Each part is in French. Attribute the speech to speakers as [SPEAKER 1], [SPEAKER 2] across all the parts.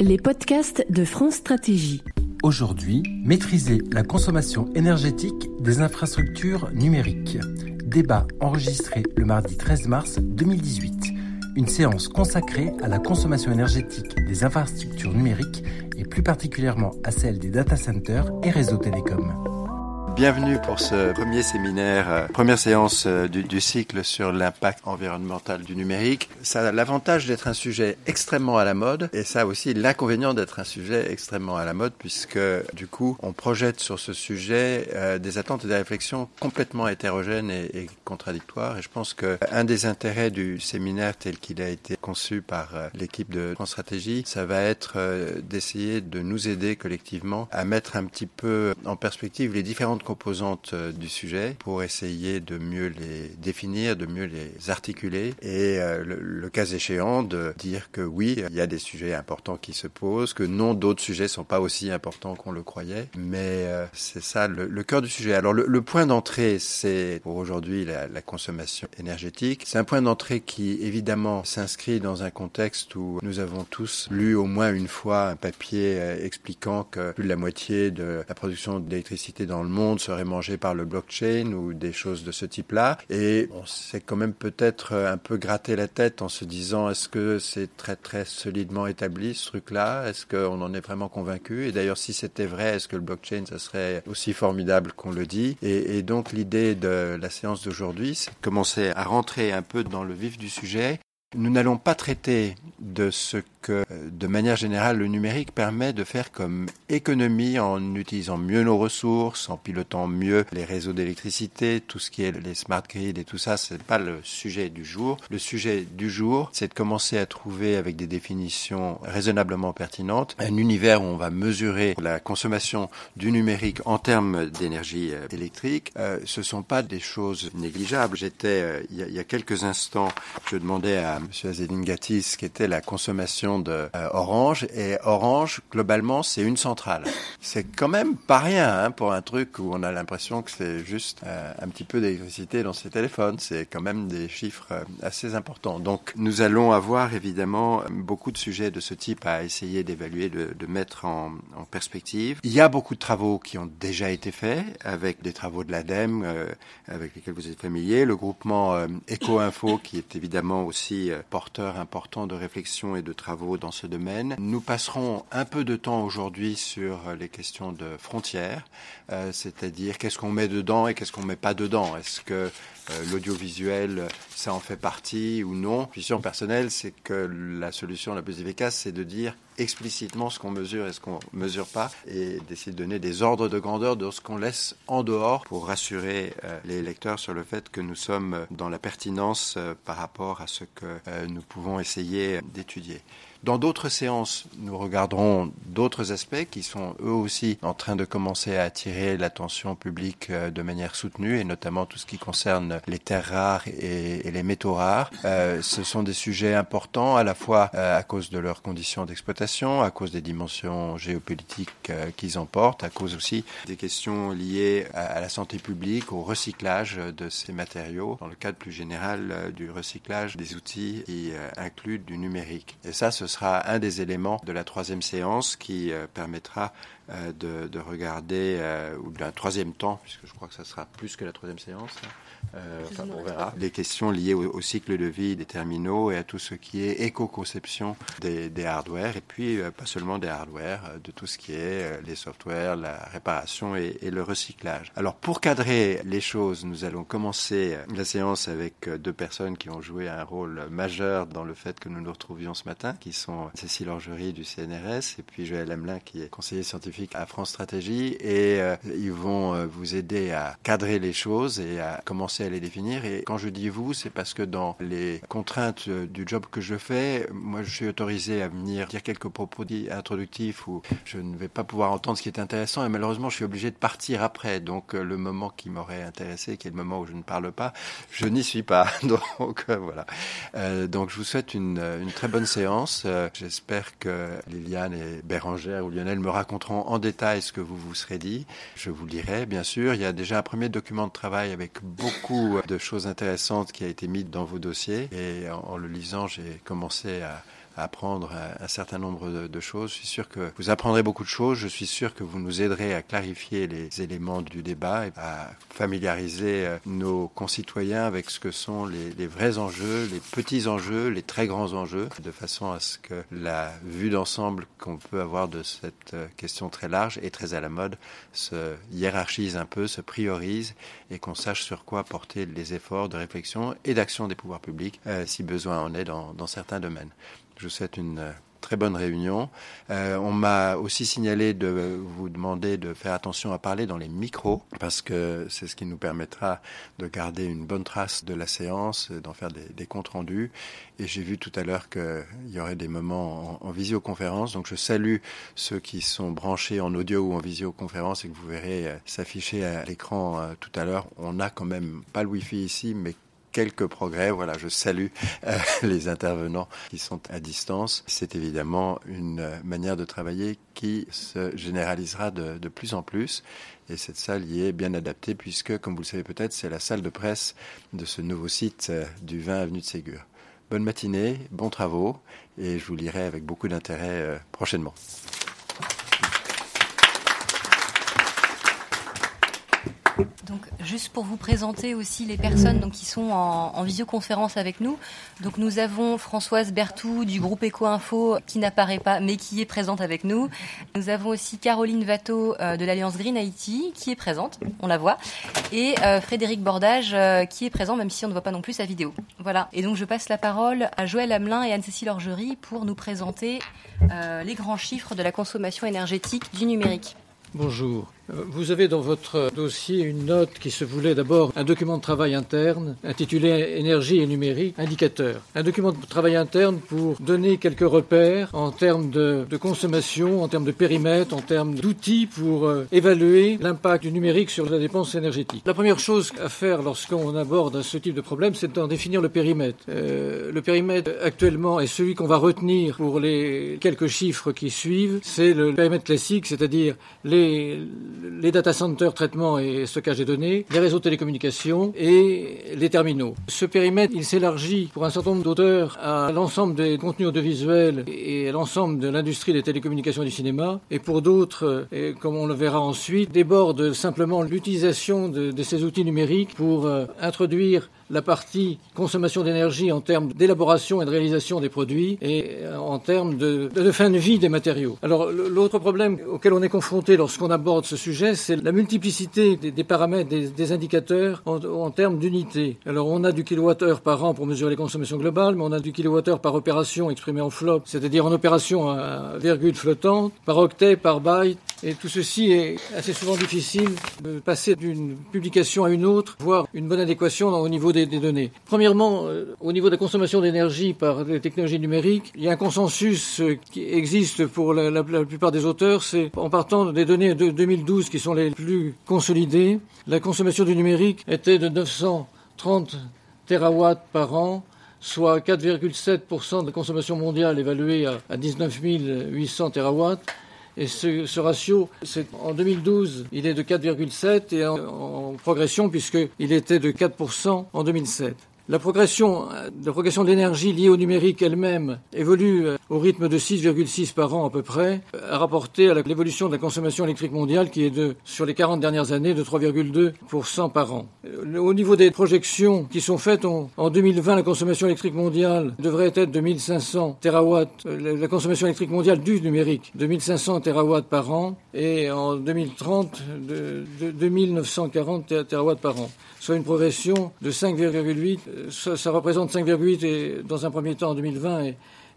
[SPEAKER 1] Les podcasts de France Stratégie.
[SPEAKER 2] Aujourd'hui, maîtriser la consommation énergétique des infrastructures numériques. Débat enregistré le mardi 13 mars 2018. Une séance consacrée à la consommation énergétique des infrastructures numériques et plus particulièrement à celle des data centers et réseaux télécoms.
[SPEAKER 3] Bienvenue pour ce premier séminaire, euh, première séance euh, du, cycle sur l'impact environnemental du numérique. Ça a l'avantage d'être un sujet extrêmement à la mode et ça a aussi l'inconvénient d'être un sujet extrêmement à la mode puisque du coup on projette sur ce sujet euh, des attentes et des réflexions complètement hétérogènes et, contradictoires. Et je pense que un des intérêts du séminaire tel qu'il a été conçu par l'équipe de France Stratégie, ça va être d'essayer de nous aider collectivement à mettre un petit peu en perspective les différentes composantes euh, du sujet pour essayer de mieux les définir, de mieux les articuler et euh, le, le, cas échéant de dire que oui, il y a des sujets importants qui se posent, que non, d'autres sujets sont pas aussi importants qu'on le croyait, mais euh, c'est ça le, le, cœur du sujet. Alors le, le point d'entrée, c'est pour aujourd'hui la, la, consommation énergétique. C'est un point d'entrée qui évidemment s'inscrit dans un contexte où nous avons tous lu au moins une fois un papier expliquant que plus de la moitié de la production d'électricité dans le monde serait mangé par le blockchain ou des choses de ce type-là. Et on s'est quand même peut-être un peu gratté la tête en se disant est-ce que c'est très très solidement établi ce truc-là? Est-ce qu'on en est vraiment convaincu? Et d'ailleurs, si c'était vrai, est-ce que le blockchain, ça serait aussi formidable qu'on le dit? Et, donc l'idée de la séance d'aujourd'hui, c'est commencer à rentrer un peu dans le vif du sujet. Nous n'allons pas traiter de ce que, de manière générale, le numérique permet de faire comme économie en utilisant mieux nos ressources, en pilotant mieux les réseaux d'électricité, tout ce qui est les smart grids et tout ça, c'est pas le sujet du jour. Le sujet du jour, c'est de commencer à trouver avec des définitions raisonnablement pertinentes un univers où on va mesurer la consommation du numérique en termes d'énergie électrique. Euh, ce sont pas des choses négligeables. J'étais, euh, il, y a quelques instants, je demandais à M. Azelingatis, qui était la consommation de euh, Orange. Et Orange, globalement, c'est une centrale. C'est quand même pas rien hein, pour un truc où on a l'impression que c'est juste euh, un petit peu d'électricité dans ses téléphones. C'est quand même des chiffres euh, assez importants. Donc, nous allons avoir évidemment beaucoup de sujets de ce type à essayer d'évaluer, de, mettre en, en, perspective. Il y a beaucoup de travaux qui ont déjà été faits avec des travaux de l'ADEME avec lesquels vous êtes familiers, le groupement Eco-Info qui est évidemment aussi porteur important de réflexion et de travaux dans ce domaine. Nous passerons un peu de temps aujourd'hui sur les questions de frontières, euh, c'est-à-dire qu'est-ce qu'on met dedans et qu'est-ce qu'on met pas dedans. Est-ce que euh, l'audiovisuel, ça en fait partie ou non? Vision personnelle, c'est que la solution la plus efficace, c'est de dire explicitement ce qu'on mesure et ce qu'on mesure pas et d'essayer de donner des ordres de grandeur de ce qu'on laisse en dehors pour rassurer euh, les lecteurs sur le fait que nous sommes dans la pertinence euh, par rapport à ce que nous pouvons essayer d'étudier. Dans d'autres séances, nous regarderons d'autres aspects qui sont eux aussi en train de commencer à attirer l'attention publique de manière soutenue, et notamment tout ce qui concerne les terres rares et, les métaux rares. Euh, ce sont des sujets importants à la fois euh, à cause de leurs conditions d'exploitation, à cause des dimensions géopolitiques euh, qu'ils emportent, à cause aussi des questions liées à, à, la santé publique, au recyclage de ces matériaux, dans le cadre plus général du recyclage des outils qui incluent du numérique. Et ça, ce sera un des éléments de la troisième séance qui euh, permettra euh, de, de, regarder, euh, ou d'un troisième temps, puisque je crois que ça sera plus que la troisième séance, hein, euh, enfin, on verra, les questions liées au, au, cycle de vie des terminaux et à tout ce qui est éco-conception des, des, hardware, et puis pas seulement des hardware, de tout ce qui est les softwares, la réparation et, et, le recyclage. Alors pour cadrer les choses, nous allons commencer la séance avec deux personnes qui ont joué un rôle majeur dans le fait que nous nous retrouvions ce matin, qui sont Cécile Orgerie du CNRS et puis Joël Hamelin qui est conseiller scientifique à France Stratégie. Et euh, ils vont euh, vous aider à cadrer les choses et à commencer à les définir. Et quand je dis vous c'est parce que dans les contraintes euh, du job que je fais moi je suis autorisé à venir dire quelques propos introductifs où je ne vais pas pouvoir entendre ce qui est intéressant. Et malheureusement je suis obligé de partir après. Donc le moment qui m'aurait intéressé qui est le moment où je ne parle pas je n'y suis pas. Donc voilà. Donc je vous souhaite une, très bonne séance. Euh, J'espère que Liliane et Bérangère ou Lionel me raconteront en détail ce que vous vous serez dit, je vous lirai, bien sûr. Il y a déjà un premier document de travail avec beaucoup de choses intéressantes qui a été mis dans vos dossiers. Et en, le lisant, j'ai commencé à apprendre un certain nombre de, choses. Je suis sûr que vous apprendrez beaucoup de choses. Je suis sûr que vous nous aiderez à clarifier les éléments du débat et à familiariser euh, nos concitoyens avec ce que sont les, vrais enjeux, les petits enjeux, les très grands enjeux, de façon à ce que la vue d'ensemble qu'on peut avoir de cette euh, question très large et très à la mode se hiérarchise un peu, se priorise et qu'on sache sur quoi porter les efforts de réflexion et d'action des pouvoirs publics euh, si besoin en est dans certains domaines. Je vous souhaite une euh, très bonne réunion. Euh, on m'a aussi signalé de vous demander de faire attention à parler dans les micros parce que c'est ce qui nous permettra de garder une bonne trace de la séance, d'en faire des, comptes rendus. Et j'ai vu tout à l'heure qu'il y aurait des moments en, visioconférence. Donc je salue ceux qui sont branchés en audio ou en visioconférence et que vous verrez euh, s'afficher à l'écran tout à l'heure. On n'a quand même pas le Wi-Fi ici, mais quelques progrès. Voilà, je salue euh, les intervenants qui sont à distance. C'est évidemment une manière de travailler qui se généralisera de, de, plus en plus. Et cette salle y est bien adaptée puisque, comme vous le savez peut-être, c'est la salle de presse de ce nouveau site euh, du 20 avenue de Ségur. Bonne matinée, bons travaux et je vous lirai avec beaucoup d'intérêt euh, prochainement.
[SPEAKER 4] Donc, juste pour vous présenter aussi les personnes qui sont en, visioconférence avec nous. Donc, nous avons Françoise Bertou du groupe Eco-Info qui n'apparaît pas mais qui est présente avec nous. Nous avons aussi Caroline Vato euh, de l'Alliance Green Haïti qui est présente, on la voit. Et euh, Frédéric Bordage euh, qui est présent même si on ne voit pas non plus sa vidéo. Voilà. Et donc, je passe la parole à Joël Hamelin et Anne-Cécile Orgerie pour nous présenter les grands chiffres de la consommation énergétique du numérique.
[SPEAKER 5] Bonjour. Vous avez dans votre dossier une note qui se voulait d'abord un document de travail interne intitulé Énergie et numérique, indicateur. Un document de travail interne pour donner quelques repères en termes de, consommation, en termes de périmètre, en termes d'outils pour euh, évaluer l'impact du numérique sur la dépense énergétique. La première chose à faire lorsqu'on aborde ce type de problème, c'est d'en définir le périmètre. Euh, le périmètre actuellement est celui qu'on va retenir pour les quelques chiffres qui suivent. C'est le périmètre classique, c'est-à-dire les les data centers, traitement et stockage des données, les réseaux de télécommunications et les terminaux. Ce périmètre, il s'élargit pour un certain nombre d'auteurs à l'ensemble des contenus audiovisuels et à l'ensemble de l'industrie des télécommunications et du cinéma. Et pour d'autres, comme on le verra ensuite, déborde simplement l'utilisation de, ces outils numériques pour euh, introduire la partie consommation d'énergie en termes d'élaboration et de réalisation des produits et euh, en termes de, fin de vie des matériaux. Alors l'autre problème auquel on est confronté lorsqu'on aborde ce sujet, c'est la multiplicité des, paramètres, des, indicateurs en, termes d'unité. Alors on a du kilowattheure par an pour mesurer les consommations globales, mais on a du kilowattheure par opération exprimé en flop, c'est-à-dire en opération à virgule flottante, par octet, par byte, et tout ceci est assez souvent difficile de passer d'une publication à une autre, voire une bonne adéquation au niveau des, données. Premièrement, euh, au niveau de la consommation d'énergie par les technologies numériques, il y a un consensus euh, qui existe pour la, plupart des auteurs, c'est en partant des données de 2012 qui sont les plus consolidées, la consommation du numérique était de 930 terawatts par an, soit 4,7% de la consommation mondiale évaluée à 19 800 terawatts et ce, ratio, en 2012, il est de 4,7 et en, en progression puisqu'il était de 4% en 2007. La progression, la progression de l'énergie liée au numérique elle-même évolue euh, au rythme de 6,6 par an à peu près, à rapporter à l'évolution de la consommation électrique mondiale qui est de, sur les 40 dernières années, de 3,2% par an. Euh, au niveau des projections qui sont faites, en 2020, la consommation électrique mondiale devrait être de 1500 terawatts, euh, la consommation électrique mondiale du numérique, de 1500 terawatts par an, et en 2030, de, de 2940 terawatts par an soit une progression de 5,8. Ça, ça, représente 5,8 dans un premier temps en 2020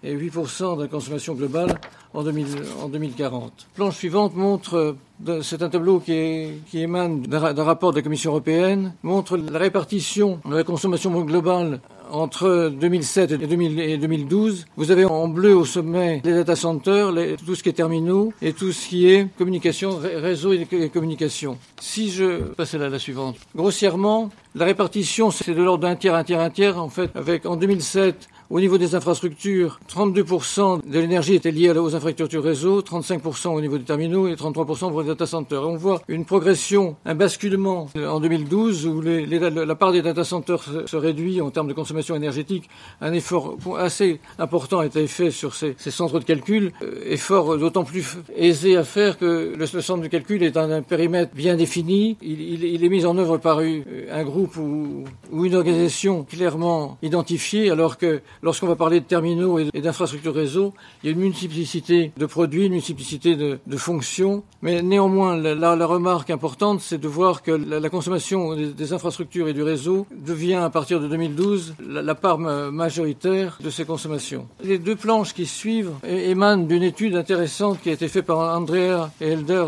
[SPEAKER 5] et, 8% de la consommation globale en, 2040. La planche suivante montre, c'est un tableau qui, qui émane d'un rapport de la Commission européenne, montre la répartition de la consommation globale entre 2007 et, 2012, vous avez en bleu au sommet les data centers, tout ce qui est terminaux et tout ce qui est communication, réseau et communication. Si je passe à la, suivante, grossièrement, La répartition, c'est de l'ordre d'un tiers, un tiers, un tiers. En fait, avec en 2007, au niveau des infrastructures, 32% de l'énergie était liée aux infrastructures réseau, 35% au niveau des terminaux et 33% pour les data centers. on voit une progression, un basculement en 2012 où la part des data centers se, réduit en termes de consommation énergétique. Un effort assez important a été fait sur ces, centres de calcul, euh, effort d'autant plus aisé à faire que le, centre de calcul est un, un périmètre bien défini. Il, est mis en œuvre par un groupe ou, ou une organisation clairement identifiée, alors que lorsqu'on va parler de terminaux et d'infrastructures réseau, il y a une multiplicité de produits, une multiplicité de, fonctions. Mais néanmoins, la, remarque importante, c'est de voir que la, consommation des, infrastructures et du réseau devient à partir de 2012 la, part majoritaire de ces consommations. Les deux planches qui suivent émanent d'une étude intéressante qui a été faite par Andrea et Elder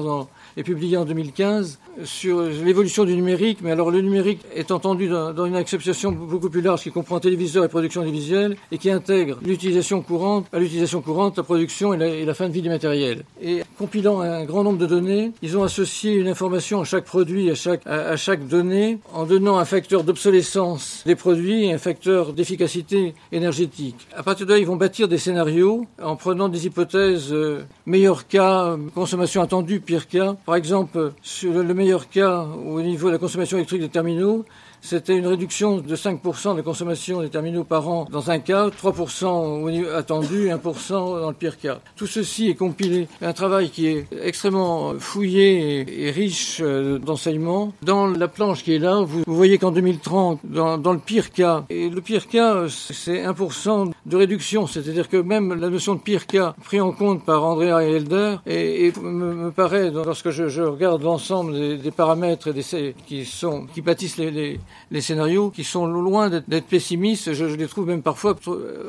[SPEAKER 5] et publiée en 2015 sur l'évolution du numérique, mais alors le numérique est entendu dans, une acception beaucoup plus large qui comprend téléviseur et production télévisuelle et qui intègre l'utilisation courante, à l'utilisation courante, la production et la, fin de vie du matériel. Et compilant un grand nombre de données, ils ont associé une information à chaque produit, à chaque, à, chaque donnée, en donnant un facteur d'obsolescence des produits et un facteur d'efficacité énergétique. À partir de là, ils vont bâtir des scénarios en prenant des hypothèses euh, meilleur cas, consommation attendue, pire cas. Par exemple, sur le meilleur cas, au niveau de la consommation électrique des terminaux, c'était une réduction de 5% de consommation des terminaux par an dans un cas, 3% au niveau attendu, 1% dans le pire cas. Tout ceci est compilé. Un travail qui est extrêmement fouillé et, riche euh, d'enseignements. Dans la planche qui est là, vous, voyez qu'en 2030, dans, dans, le pire cas, et le pire cas, c'est 1% de réduction. C'est-à-dire que même la notion de pire cas, pris en compte par Andrea et Elder, et, me, paraît, lorsque je, regarde l'ensemble des, paramètres et des, qui, sont, qui bâtissent les les scénarios qui sont loin d'être pessimistes, je, je, les trouve même parfois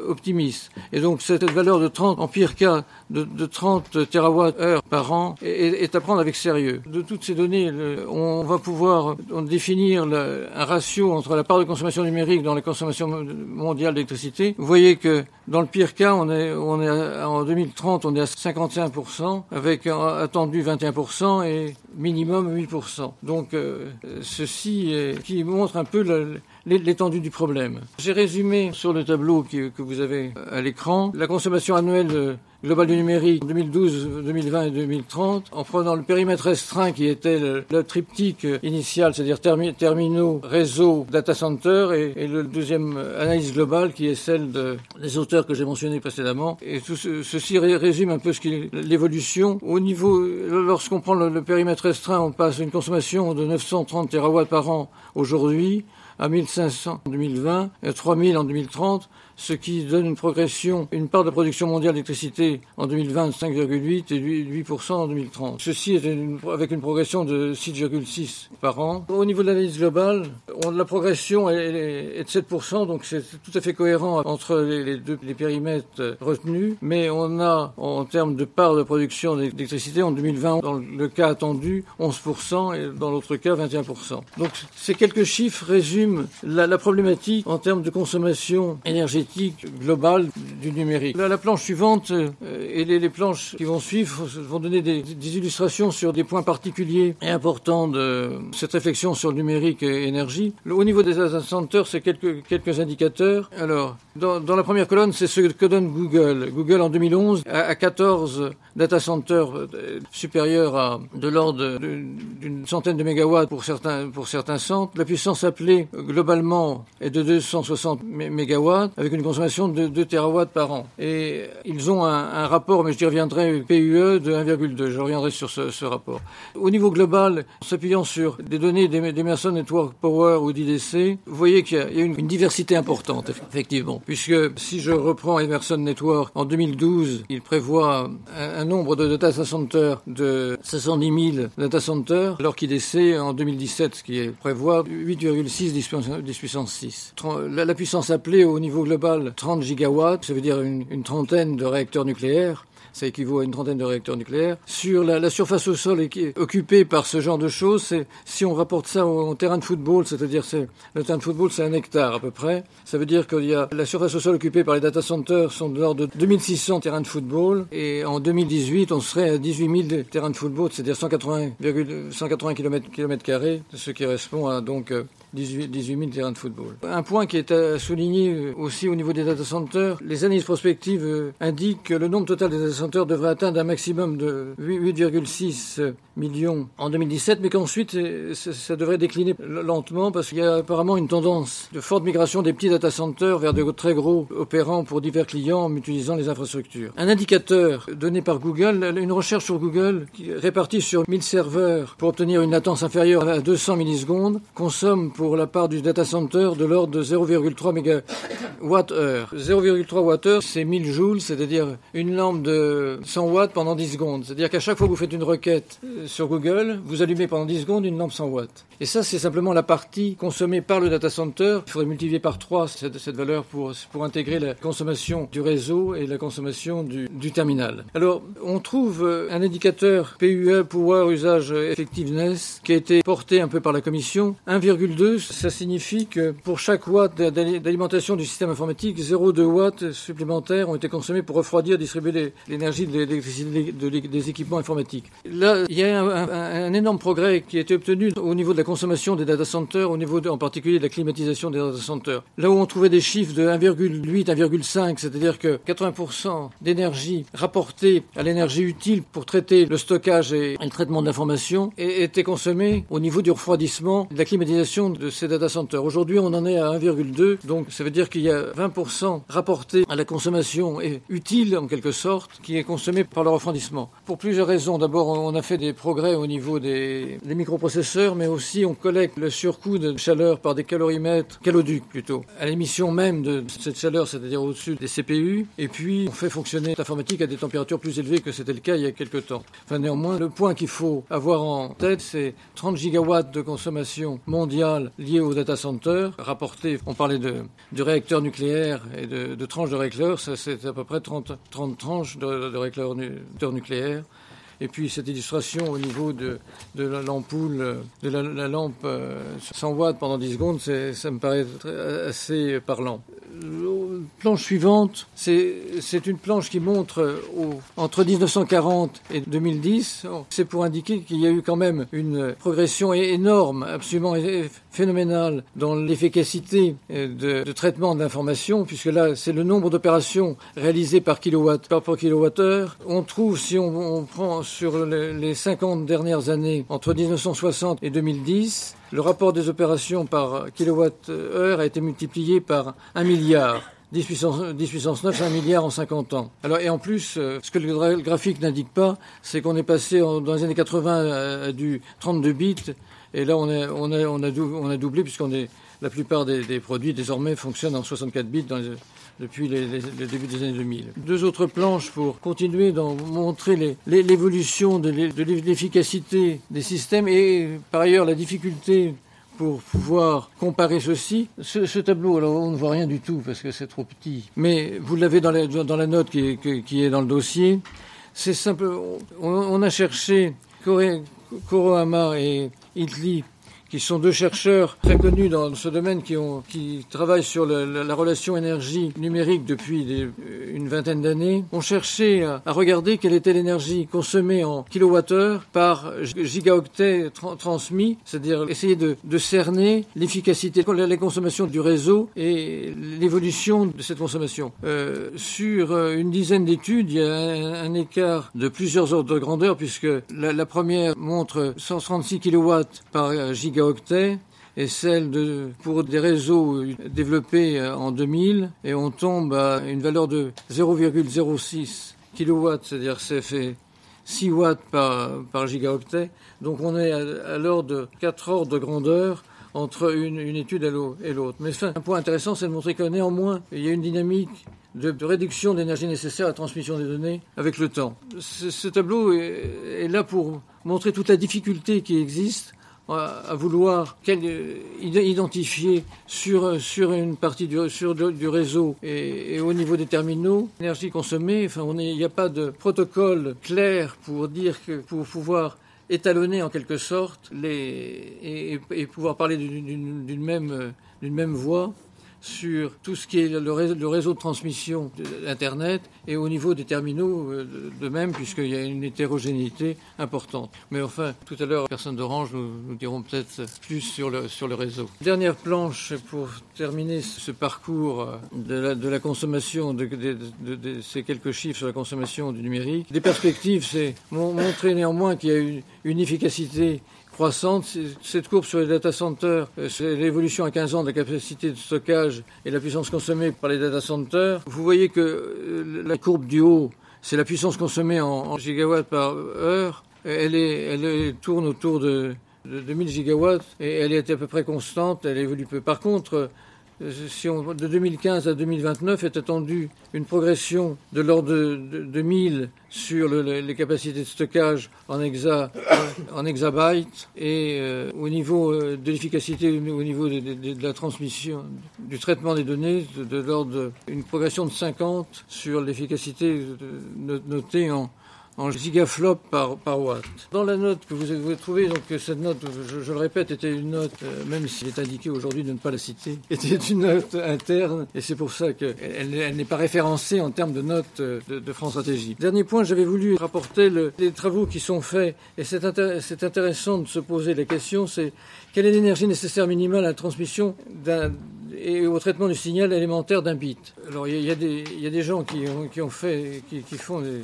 [SPEAKER 5] optimistes. Et donc cette valeur de 30, en pire cas, de, de 30 TWh par an est, est, à prendre avec sérieux. De toutes ces données, le, on va pouvoir définir le, un ratio entre la part de consommation numérique dans la consommation mondiale d'électricité. Vous voyez que dans le pire cas, on est, on est en 2030, on est à 51%, avec attendu 21% et minimum 8%. Donc euh, ceci est, qui montre un peu l'étendue du problème. J'ai résumé sur le tableau que vous avez à l'écran la consommation annuelle global du numérique 2012, 2020 et 2030, en prenant le périmètre restreint qui était le, triptyque initial, c'est-à-dire termi terminaux, réseaux, data center, et, le deuxième analyse globale qui est celle de, des auteurs que j'ai mentionnés précédemment. Et tout ce, ceci résume un peu ce l'évolution. Au niveau, lorsqu'on prend le, le périmètre restreint, on passe à une consommation de 930 TWh par an aujourd'hui à 1500 en 2020 et à 3000 en 2030 ce qui donne une progression, une part de production mondiale d'électricité en 2020 de 5,8 et 8% en 2030. Ceci avec une progression de 6,6 par an. Au niveau de l'analyse globale, la progression est, de 7%, donc c'est tout à fait cohérent entre les, deux périmètres retenus, mais on a en termes de part de production d'électricité en 2020, dans le cas attendu, 11% et dans l'autre cas 21%. Donc ces quelques chiffres résument la problématique en termes de consommation énergétique globale du numérique. La, la planche suivante euh, et les, planches qui vont suivre vont donner des, illustrations sur des points particuliers et importants de cette réflexion sur le numérique et énergie. Le, au niveau des data c'est quelques, quelques indicateurs. Alors, dans, la première colonne, c'est ce que donne Google. Google en 2011 a, a 14 data centers euh, supérieurs à de l'ordre d'une centaine de mégawatts pour certains, pour certains centres. La puissance appelée globalement est de 260 mégawatts avec une consommation de 2 terawatts par an. Et ils ont un, rapport, mais je reviendrai, PUE de 1,2. Je reviendrai sur ce, rapport. Au niveau global, s'appuyant sur des données d'Emerson Network Power ou d'IDC, vous voyez qu'il y a, une, diversité importante, effectivement. Puisque si je reprends Emerson Network, en 2012, il prévoit un, nombre de data centers de 510 000 data centers, alors qu'IDC, en 2017, ce qui est prévoit 8,6 10 puissance 6. La, la puissance appelée au niveau global 30 gigawatts, ça veut dire une, trentaine de réacteurs nucléaires ça équivaut à une trentaine de réacteurs nucléaires. Sur la, surface au sol occupée par ce genre de choses, si on rapporte ça au, terrain de football, c'est-à-dire c'est, le terrain de football, c'est un hectare à peu près. Ça veut dire qu'il y a la surface au sol occupée par les data centers sont de l'ordre de 2600 terrains de football. Et en 2018, on serait à 18 000 terrains de football, c'est-à-dire 180, 180 km, km, ce qui correspond à donc 18, 18 000 terrains de football. Un point qui est à souligner aussi au niveau des data centers, les analyses prospectives euh, indiquent que le nombre total des data centers devrait atteindre un maximum de 8,6 millions en 2017, mais qu'ensuite euh, ça devrait décliner lentement parce qu'il y a apparemment une tendance de forte migration des petits data centers vers de très gros opérants pour divers clients en utilisant les infrastructures. Un indicateur donné par Google, une recherche sur Google qui répartie sur 1000 serveurs pour obtenir une latence inférieure à 200 millisecondes consomme pour la part du data center de l'ordre de 0,3 MWh. 0,3 Wh, c'est 1000 joules, c'est-à-dire une lampe de 100 watts pendant 10 secondes. C'est-à-dire qu'à chaque fois que vous faites une requête euh, sur Google, vous allumez pendant 10 secondes une lampe 100 watts. Et ça, c'est simplement la partie consommée par le data center. Il faudrait multiplier par 3 cette, cette valeur pour, pour intégrer la consommation du réseau et la consommation du, du terminal. Alors, on trouve euh, un indicateur PUE, Power Usage Effectiveness, qui a été porté un peu par la Commission. 1,2, ça signifie que pour chaque watt d'alimentation du système informatique, 0,2 watts supplémentaires ont été consommés pour refroidir, distribuer l'énergie des équipements informatiques. Là, il y a un, un, énorme progrès qui a été obtenu au niveau de la consommation des data centers, au niveau en particulier de la climatisation des data centers. Là où on trouvait des chiffres de 1,8, 1,5, c'est-à-dire que 80% d'énergie rapportée à l'énergie utile pour traiter le stockage et, le traitement de l'information était consommée au niveau du refroidissement, de la climatisation ces data centers. Aujourd'hui, on en est à 1,2, donc ça veut dire qu'il y a 20% rapporté à la consommation et utile en quelque sorte, qui est consommé par le refroidissement. Pour plusieurs raisons. D'abord, on a fait des progrès au niveau des, des microprocesseurs, mais aussi on collecte le surcoût de chaleur par des calorimètres, caloducs plutôt, à l'émission même de cette chaleur, c'est-à-dire au-dessus des CPU, et puis on fait fonctionner l'informatique à des températures plus élevées que c'était le cas il y a quelques temps. Enfin, néanmoins, le point qu'il faut avoir en tête, c'est 30 gigawatts de consommation mondiale liée au data center, rapporté, on parlait de, de réacteurs nucléaires et de, tranches de réacteurs, c'est à peu près 30, 30 tranches de, de réacteurs nucléaires. Et puis cette illustration au niveau de, de l'ampoule, de la, la lampe 100 euh, watts pendant 10 secondes, ça me paraît assez parlant. La planche suivante, c'est une planche qui montre au, entre 1940 et 2010. C'est pour indiquer qu'il y a eu quand même une progression énorme, absolument phénoménale dans l'efficacité de, de, traitement de l'information, puisque là, c'est le nombre d'opérations réalisées par kilowatt par, par kilowattheure. On trouve, si on, prend sur les 50 dernières années, entre 1960 et 2010, le rapport des opérations par kilowatt-heure a été multiplié par un milliard. 10 puissance, 9, 1 milliard en 50 ans. Alors, et en plus, euh, ce que le graphique n'indique pas, c'est qu'on est passé dans les années 80 à, du 32 bits, et là on, on, a, on, on doublé est la plupart des, produits désormais fonctionnent en 64 bits depuis le début des années 2000. Deux autres planches pour continuer d'en montrer l'évolution de l'efficacité des systèmes et par ailleurs la difficulté pour pouvoir comparer ceci. Ce, tableau, alors on ne voit rien du tout parce que c'est trop petit, mais vous l'avez dans, la, note qui est, qui est, dans le dossier. C'est simple. On, on, a cherché Korohama et Idlib qui sont deux chercheurs très connus dans ce domaine qui, ont, qui travaillent sur la, la, relation énergie numérique depuis des, une vingtaine d'années, ont cherché à, regarder quelle était l'énergie consommée en kilowattheure par gigaoctet tra transmis, c'est-à-dire essayer de, de cerner l'efficacité, les consommations du réseau et l'évolution de cette consommation. Euh, sur euh, une dizaine d'études, il y a un, écart de plusieurs ordres de grandeur puisque la, la première montre 136 kilowatts par gigaoctet octets et celle de, pour des réseaux développés en 2000 et on tombe à une valeur de 0,06 kW, c'est-à-dire c'est fait 6 watts par, par gigaoctet. Donc on est à, l'ordre de 4 ordres de grandeur entre une, une étude et l'autre. Mais enfin, un point intéressant, c'est de montrer que néanmoins, il y a une dynamique de, réduction d'énergie nécessaire à la transmission des données avec le temps. Ce, tableau est là pour montrer toute la difficulté qui existe à, vouloir identifier sur, sur une partie du, sur du réseau et, au niveau des terminaux l'énergie consommée. Enfin, il n'y a pas de protocole clair pour dire que pour pouvoir étalonner en quelque sorte les, et, pouvoir parler d'une même, même voix sur tout ce qui est le réseau, de transmission d'Internet et au niveau des terminaux euh, de même, puisqu'il y a une hétérogénéité importante. Mais enfin, tout à l'heure, personne d'Orange nous, diront peut-être plus sur le, sur le réseau. Dernière planche pour terminer ce parcours euh, de la, consommation, de, ces quelques chiffres sur la consommation du numérique. Des perspectives, c'est montrer néanmoins qu'il y a une efficacité croissante. Cette courbe sur les data centers, euh, c'est l'évolution à 15 ans de la capacité de stockage et la puissance consommée par les data centers. Vous voyez que euh, la courbe du haut, c'est la puissance consommée en, gigawatts par heure. Elle, est, elle tourne autour de, de 2000 gigawatts et elle est à peu près constante, elle évolue peu. Par contre, si on, de 2015 à 2029 est attendue une progression de l'ordre de, de, 1000 sur les capacités de stockage en, hexa, en exabytes et euh, au niveau euh, de l'efficacité, au niveau de, la transmission, du traitement des données, de, l'ordre d'une progression de 50 sur l'efficacité notée en, en gigaflop par, par watt. Dans la note que vous avez trouvée, donc cette note, je, le répète, était une note, euh, même s'il est indiqué aujourd'hui de ne pas la citer, était une note interne, et c'est pour ça qu'elle elle, n'est pas référencée en termes de notes euh, de, France Stratégie. Dernier point, j'avais voulu rapporter le, les travaux qui sont faits, et c'est intéressant de se poser la question, c'est quelle est l'énergie nécessaire minimale à la transmission et au traitement du signal élémentaire d'un bit? Alors il y, a des gens qui ont, qui ont fait, qui, qui font des,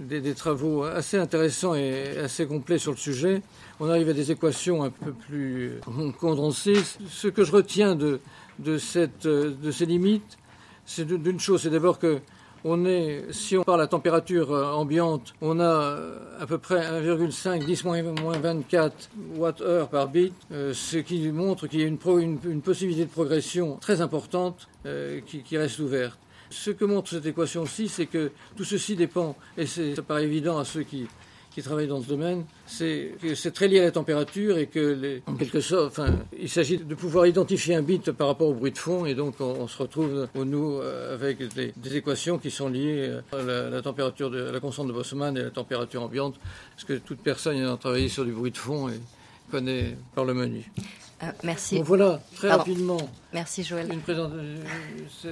[SPEAKER 5] des, travaux assez intéressants et assez complets sur le sujet. On arrive à des équations un peu plus condensées. Ce que je retiens de, de, cette, de ces limites, c'est d'une chose, c'est d'abord que on est, si on parle à température ambiante, on a à peu près 1,5, 10 moins 24 Wh par bit, euh, ce qui montre qu'il y a une, possibilité de progression très importante euh, qui reste ouverte. Ce que montre cette équation aussi, c'est que tout ceci dépend, et ça paraît évident à ceux qui, travaillent dans ce domaine, c'est que c'est très lié à la température et que, en quelque sorte, enfin, il s'agit de pouvoir identifier un bit par rapport au bruit de fond, et donc on, se retrouve, nous, euh, avec des, équations qui sont liées à la, température, de, la constante de Bosman et la température ambiante, parce que toute personne ayant travaillé sur du bruit de fond connaît par le menu.
[SPEAKER 4] Euh, merci.
[SPEAKER 5] voilà, très rapidement.
[SPEAKER 4] Merci Joël.
[SPEAKER 5] Euh,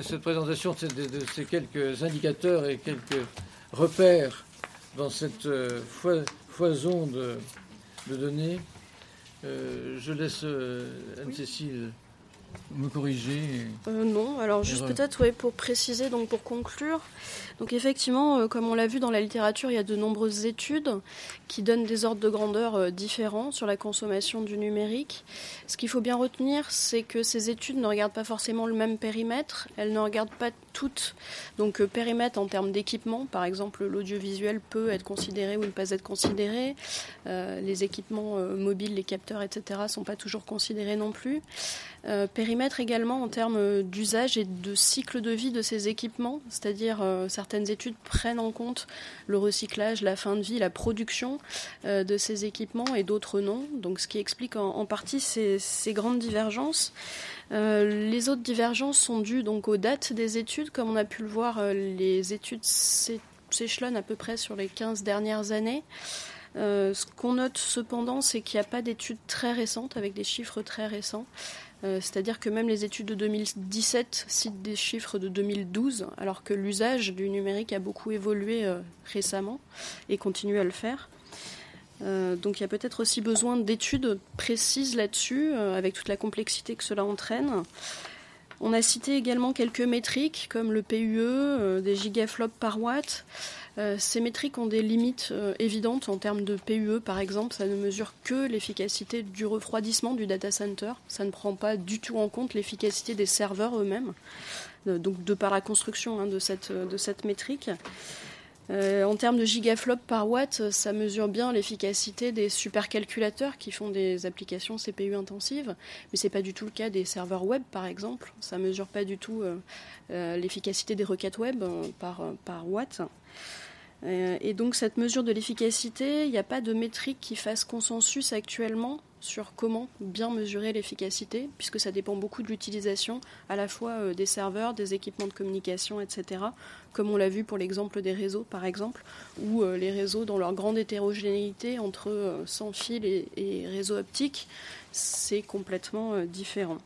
[SPEAKER 5] cette présentation de, ces quelques indicateurs et quelques repères dans cette euh, foison de, données. je laisse Anne-Cécile me corriger
[SPEAKER 6] euh, Non, alors juste peut-être ouais, pour préciser, donc pour conclure. Donc effectivement, euh, comme on l'a vu dans la littérature, il y a de nombreuses études qui donnent des ordres de grandeur euh, différents sur la consommation du numérique. Ce qu'il faut bien retenir, c'est que ces études ne regardent pas forcément le même périmètre, elles ne regardent pas toutes. Donc périmètre en termes d'équipement, par exemple l'audiovisuel peut être considéré ou ne pas être considéré. les équipements mobiles, les capteurs, etc. sont pas toujours considérés non plus. Euh, périmètre également en termes d'usage et de cycle de vie de ces équipements, c'est-à-dire euh, certaines études prennent en compte le recyclage, la fin de vie, la production euh, de ces équipements et d'autres non. Donc ce qui explique en, partie ces, grandes divergences. les autres divergences sont dues donc aux dates des études, comme on a pu le voir, les études s'échelonnent à peu près sur les 15 dernières années. ce qu'on note cependant, c'est qu'il n'y a pas d'études très récentes avec des chiffres très récents. Euh, c'est-à-dire que même les études de 2017 citent des chiffres de 2012, alors que l'usage du numérique a beaucoup évolué euh, récemment et continue à le faire. Euh, donc il y a peut-être aussi besoin d'études précises là-dessus, avec toute la complexité que cela entraîne. On a cité également quelques métriques comme le PUE, des gigaflops par watt. Euh, ces métriques ont des limites euh, évidentes en termes de PUE, par exemple. Ça ne mesure que l'efficacité du refroidissement du data center. Ça ne prend pas du tout en compte l'efficacité des serveurs eux-mêmes, euh, donc de par la construction hein, de, cette, métrique. en termes de gigaflop par watt, ça mesure bien l'efficacité des supercalculateurs qui font des applications CPU intensives, mais ce n'est pas du tout le cas des serveurs web, par exemple. Ça mesure pas du tout l'efficacité des requêtes web par, par watt. Euh, et donc cette mesure de l'efficacité, il n'y a pas de métrique qui fasse consensus actuellement sur comment bien mesurer l'efficacité, puisque ça dépend beaucoup de l'utilisation à la fois des serveurs, des équipements de communication, etc., comme on l'a vu pour l'exemple des réseaux, par exemple, où les réseaux, dans leur grande hétérogénéité entre sans fil et, réseaux optiques, c'est complètement différent.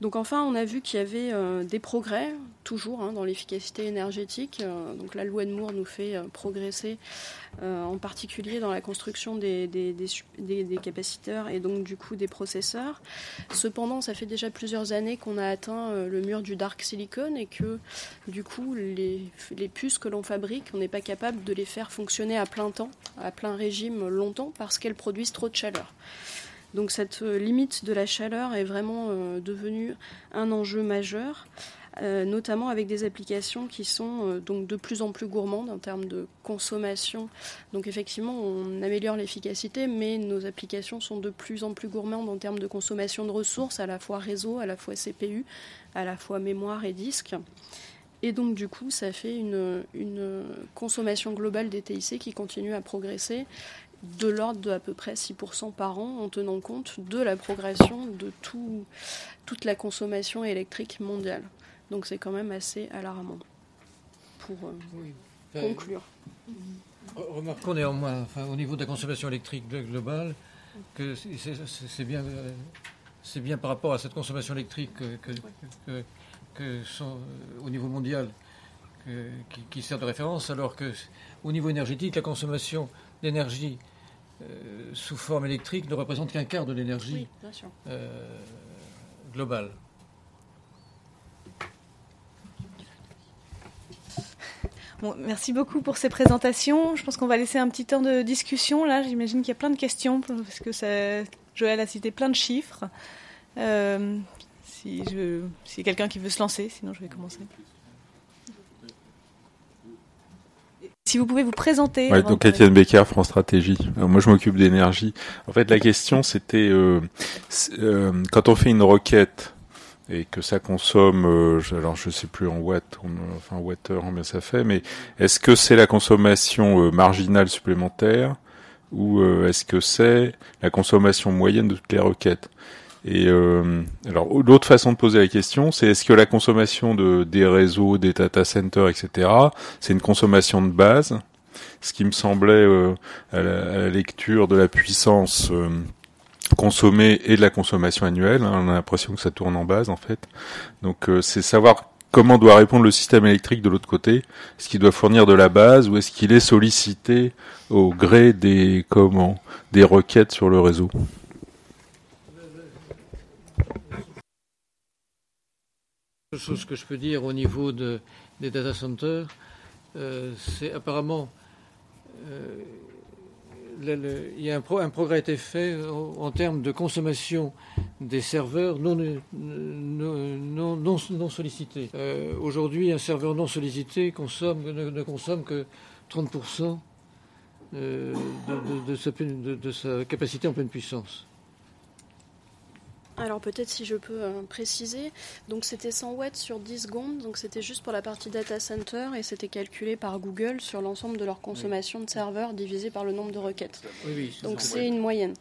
[SPEAKER 6] Donc enfin, on a vu qu'il y avait euh, des progrès, toujours, hein, dans l'efficacité énergétique. Euh, donc la loi de Moore nous fait euh, progresser, en particulier dans la construction des, capaciteurs et donc du coup des processeurs. Cependant, ça fait déjà plusieurs années qu'on a atteint le mur du dark silicon et que du coup, les, puces que l'on fabrique, on n'est pas capable de les faire fonctionner à plein temps, à plein régime longtemps, parce qu'elles produisent trop de chaleur. Donc cette euh, limite de la chaleur est vraiment euh, devenue un enjeu majeur. Euh, notamment avec des applications qui sont donc de plus en plus gourmandes en termes de consommation. Donc effectivement, on améliore l'efficacité, mais nos applications sont de plus en plus gourmandes en termes de consommation de ressources, à la fois réseau, à la fois CPU, à la fois mémoire et disque. Et donc du coup, ça fait une, consommation globale des TIC qui continue à progresser de l'ordre de à peu près 6% par an en tenant compte de la progression de tout, toute la consommation électrique mondiale. Donc c'est quand même assez alarmant pour euh, conclure.
[SPEAKER 5] Remarquons néanmoins, enfin, au niveau de la consommation électrique globale, que c'est bien, c'est bien par rapport à cette consommation électrique que, que, sont, euh, au niveau mondial qui, qui, sert de référence, alors que au niveau énergétique, la consommation d'énergie euh, sous forme électrique ne représente qu'un quart de l'énergie euh, globale.
[SPEAKER 7] Merci beaucoup pour ces présentations. Je pense qu'on va laisser un petit temps de discussion. Là, j'imagine qu'il y a plein de questions parce que ça, Joël a cité plein de chiffres. Euh, si, je, si quelqu'un qui veut se lancer, sinon je vais commencer. Si vous pouvez vous présenter.
[SPEAKER 8] Ouais, donc Étienne Becker, France Stratégie. Moi, je m'occupe d'énergie. En fait, la question, c'était euh, euh, quand on fait une requête et que ça consomme, euh, alors je sais plus en watts, enfin wattheure combien ça fait, mais est-ce que c'est la consommation marginale supplémentaire ou est-ce que c'est la consommation moyenne de toutes les requêtes? Et euh, alors l'autre façon de poser la question, c'est est-ce que la consommation de des réseaux, des data centers, etc., c'est une consommation de base, ce qui me semblait euh, à, la, lecture de la puissance consommée et de la consommation annuelle. Hein, on a l'impression que ça tourne en base en fait. Donc euh, c'est savoir comment doit répondre le système électrique de l'autre côté. Est-ce qu'il doit fournir de la base ou est-ce qu'il est sollicité au gré des comment des requêtes sur le réseau?
[SPEAKER 5] Chose que je peux dire au niveau de, des data centers, euh, c'est apparemment euh, il y a un, un, progrès a été fait en, termes de consommation des serveurs non, non sollicités. Euh, aujourd'hui, un serveur non sollicité ne, consomme que 30% de, de, de sa capacité en pleine puissance.
[SPEAKER 6] Alors peut-être si je peux euh, préciser, donc c'était 100 watts sur 10 secondes, donc c'était juste pour la partie data center et c'était calculé par Google sur l'ensemble de leur consommation de serveurs divisé par le nombre de requêtes. donc c'est une moyenne,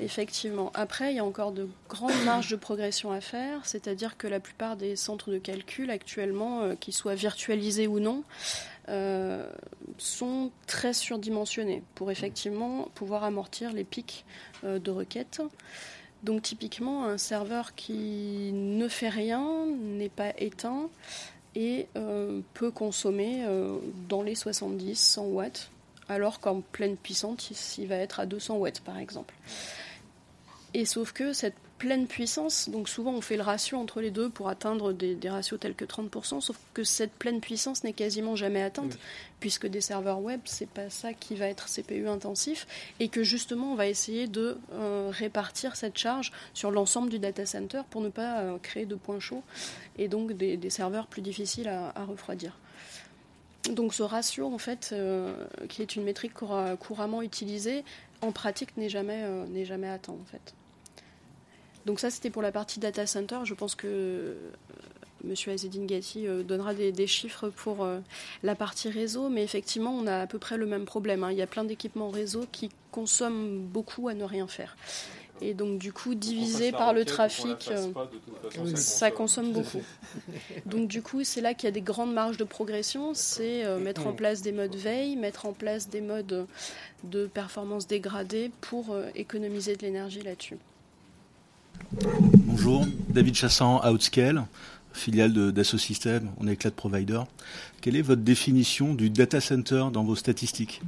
[SPEAKER 6] effectivement. Après, il y a encore de grandes marges de progression à faire, c'est-à-dire que la plupart des centres de calcul actuellement, euh, qu'ils soient virtualisés ou non, euh, sont très surdimensionnés pour effectivement pouvoir amortir les pics de requêtes. Donc typiquement, un serveur qui ne fait rien, n'est pas éteint et euh, peut consommer euh, dans les 70, 100 watts, alors qu'en pleine puissance, il va être à 200 watts par exemple. Et sauf que cette pleine puissance, donc souvent on fait le ratio entre les deux pour atteindre des, ratios tels que 30%, sauf que cette pleine puissance n'est quasiment jamais atteinte, puisque des serveurs web, c'est pas ça qui va être CPU intensif, et que justement on va essayer de euh, répartir cette charge sur l'ensemble du data center pour ne pas euh, créer de points chauds et donc des, serveurs plus difficiles à, refroidir. Donc ce ratio, en fait, euh, qui est une métrique couramment utilisée, en pratique n'est jamais, n'est jamais atteint, en fait. Donc ça, c'était pour la partie data center. Je pense que euh, M. Azedine Gatti euh, donnera des, chiffres pour euh, la partie réseau, mais effectivement, on a à peu près le même problème. Hein. Il y a plein d'équipements réseau qui consomment beaucoup à ne rien faire. Et donc du coup, divisé par le trafic, ça consomme beaucoup. donc du coup, c'est là qu'il y a des grandes marges de progression, c'est euh, mettre en place des modes veille, mettre en place des modes de performance dégradée pour euh, économiser de l'énergie là-dessus.
[SPEAKER 9] Bonjour, David Chassan, Outscale, filiale Systèmes, on est Cloud Provider. Quelle est votre définition du data center dans vos statistiques?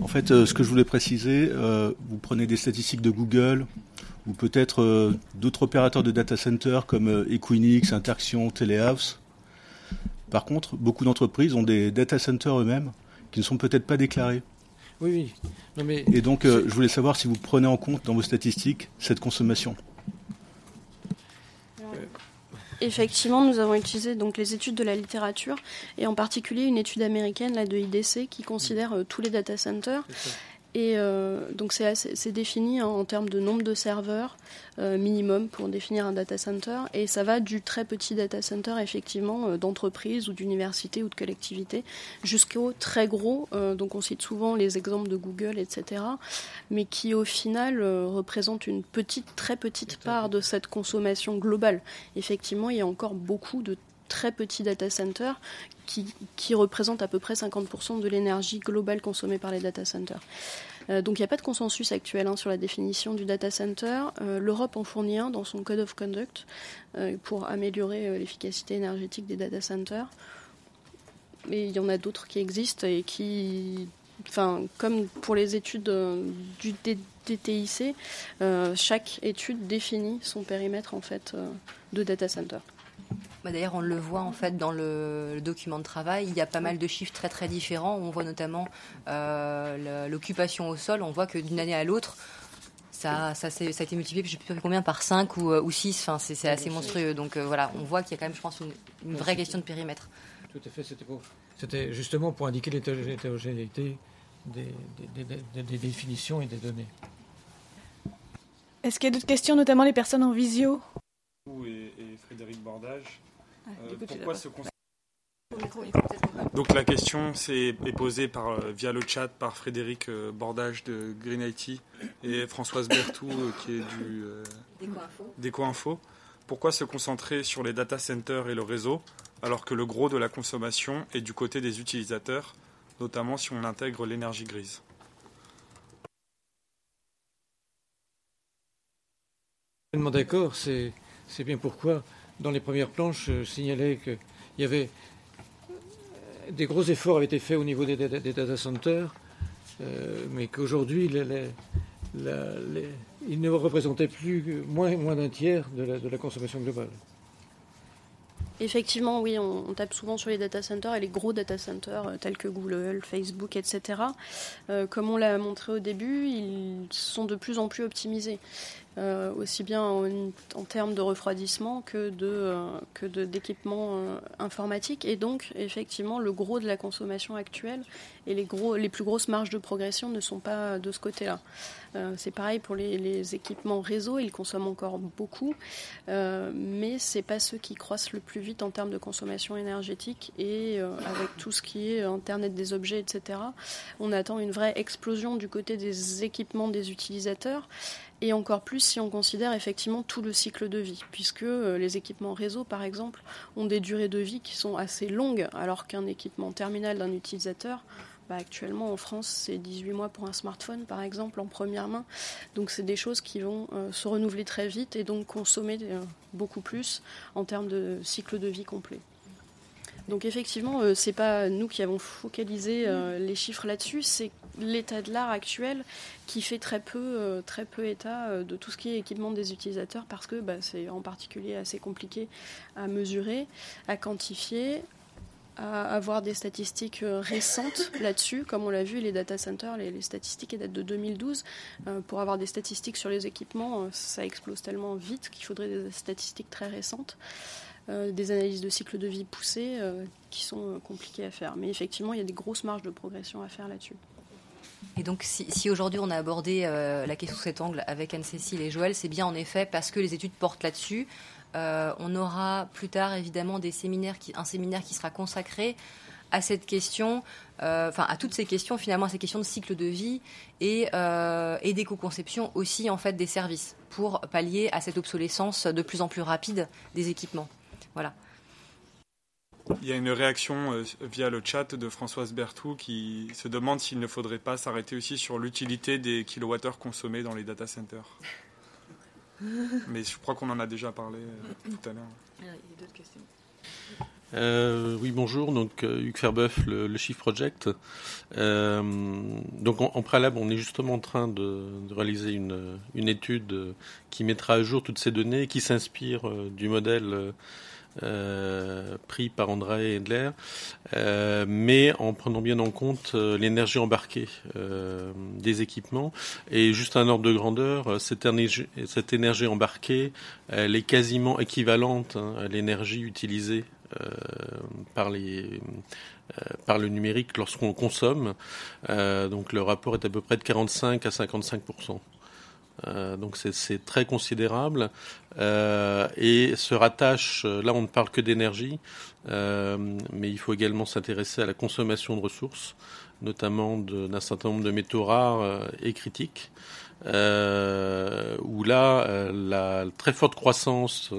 [SPEAKER 9] En fait, euh, ce que je voulais préciser, euh, vous prenez des statistiques de Google ou peut-être euh, d'autres opérateurs de data center comme Equinix, Interaction, Telehouse. Par contre, beaucoup d'entreprises ont des data centers eux-mêmes qui ne sont peut-être pas déclarés.
[SPEAKER 5] Oui,
[SPEAKER 9] oui. Et donc, je voulais savoir si vous prenez en compte dans vos statistiques cette consommation.
[SPEAKER 6] Effectivement, nous avons utilisé donc les études de la littérature et en particulier une étude américaine là, de IDC qui considère euh, tous les data centers et euh, donc c'est défini en termes de nombre de serveurs euh, minimum pour définir un data center. Et ça va du très petit data center, effectivement, euh, d'entreprise ou d'université ou de collectivité, jusqu'au très gros. donc on cite souvent les exemples de Google, etc. Mais qui au final représentent une petite, très petite part de cette consommation globale. Effectivement, il y a encore beaucoup de très petits data centers qui, représentent à peu près 50% de l'énergie globale consommée par les data centers. Euh, donc il n'y a pas de consensus actuel hein, sur la définition du data center. Euh, L'Europe en fournit un dans son Code of Conduct euh, pour améliorer l'efficacité énergétique des data centers. Mais il y en a d'autres qui existent et qui, enfin, comme pour les études du DTIC, chaque étude définit son périmètre en fait de data center.
[SPEAKER 4] Bah, d'ailleurs, on le voit en fait dans le, document de travail. Il y a pas mal de chiffres très très différents. On voit notamment euh, l'occupation au sol. On voit que d'une année à l'autre, ça, ça, ça, a été multiplié, je ne sais plus combien, par 5 ou, ou 6. Enfin, c'est assez monstrueux. Donc euh, voilà, on voit qu'il y a quand même, je pense, une, vraie question de périmètre.
[SPEAKER 5] Tout à fait, c'était justement pour indiquer l'hétérogénéité des, des, définitions et des données.
[SPEAKER 7] Est-ce qu'il y a d'autres questions, notamment les personnes en visio?
[SPEAKER 10] Et, et Frédéric Bordage donc la question est, posée par, euh, via le chat par Frédéric euh, Bordage de Green IT et Françoise Bertou euh, qui est du d'EcoInfo. Pourquoi se concentrer sur les data centers et le réseau alors que le gros de la consommation est du côté des utilisateurs, notamment si on intègre l'énergie grise?
[SPEAKER 5] D'accord, c'est bien pourquoi dans les premières planches, je signalais qu'il y avait des gros efforts avaient été faits au niveau des, data centers, euh, mais qu'aujourd'hui, ils ne représentaient plus moins d'un tiers de la, consommation globale.
[SPEAKER 6] Effectivement, oui, on, tape souvent sur les data centers et les gros data centers euh, tels que Google, Facebook, etc. Euh, comme on l'a montré au début, ils sont de plus en plus optimisés. Euh, aussi bien en, termes de refroidissement que de euh, que d'équipements euh, informatiques et donc effectivement le gros de la consommation actuelle et les gros les plus grosses marges de progression ne sont pas de ce côté-là. C'est pareil pour les, équipements réseau, ils consomment encore beaucoup, mais c'est pas ceux qui croissent le plus vite en termes de consommation énergétique et avec tout ce qui est Internet des objets, etc. On attend une vraie explosion du côté des équipements des utilisateurs et encore plus si on considère effectivement tout le cycle de vie, puisque euh, les équipements réseau, par exemple, ont des durées de vie qui sont assez longues, alors qu'un équipement terminal d'un utilisateur, bah, actuellement en France, c'est 18 mois pour un smartphone, par exemple, en première main. Donc c'est des choses qui vont euh, se renouveler très vite et donc consommer euh, beaucoup plus en termes de cycle de vie complet. Donc effectivement, ce c'est pas nous qui avons focalisé les chiffres là-dessus, c'est l'état de l'art actuel qui fait très peu, euh, très peu état euh, de tout ce qui est équipement des utilisateurs parce que bah, c'est en particulier assez compliqué à mesurer, à quantifier, à avoir des statistiques euh, récentes là-dessus. Comme on l'a vu, les data centers, les, statistiques datent de 2012. pour avoir des statistiques sur les équipements, ça explose tellement vite qu'il faudrait des statistiques très récentes. des analyses de cycle de vie poussées qui sont compliquées à faire. Mais effectivement, il y a des grosses marges de progression à faire là-dessus.
[SPEAKER 4] Et donc, si, aujourd'hui on a abordé euh, la question sous cet angle avec Anne-Cécile et Joël, c'est bien en effet parce que les études portent là-dessus. Euh, on aura plus tard évidemment des séminaires un séminaire qui sera consacré à cette question, enfin à toutes ces questions finalement, à ces questions de cycle de vie et, et d'éco-conception aussi en fait des services pour pallier à cette obsolescence de plus en plus rapide des équipements. Voilà.
[SPEAKER 10] Il y a une réaction euh, via le chat de Françoise Berthou qui se demande s'il ne faudrait pas s'arrêter aussi sur l'utilité des kilowattheures consommés dans les data centers. Mais je crois qu'on en a déjà parlé euh, tout à l'heure. Il y a d'autres
[SPEAKER 11] questions. Euh, oui, bonjour. Donc, Hugues Ferbeuf, le,
[SPEAKER 10] le
[SPEAKER 11] Shift Project. donc, en, préalable, on est justement en train de, réaliser une, une, étude qui mettra à jour toutes ces données, qui s'inspire du modèle euh, pris par André Edler, euh, mais en prenant bien en compte euh, l'énergie embarquée des équipements. Et juste un ordre de grandeur, cette énergie, embarquée, elle est quasiment équivalente hein, à l'énergie utilisée par le numérique lorsqu'on consomme. donc le rapport est à peu près de 45 à 55 euh, donc c'est très considérable euh, et se rattache, là on ne parle que d'énergie, euh, mais il faut également s'intéresser à la consommation de ressources, notamment d'un certain nombre de métaux rares et critiques. où là, la très forte croissance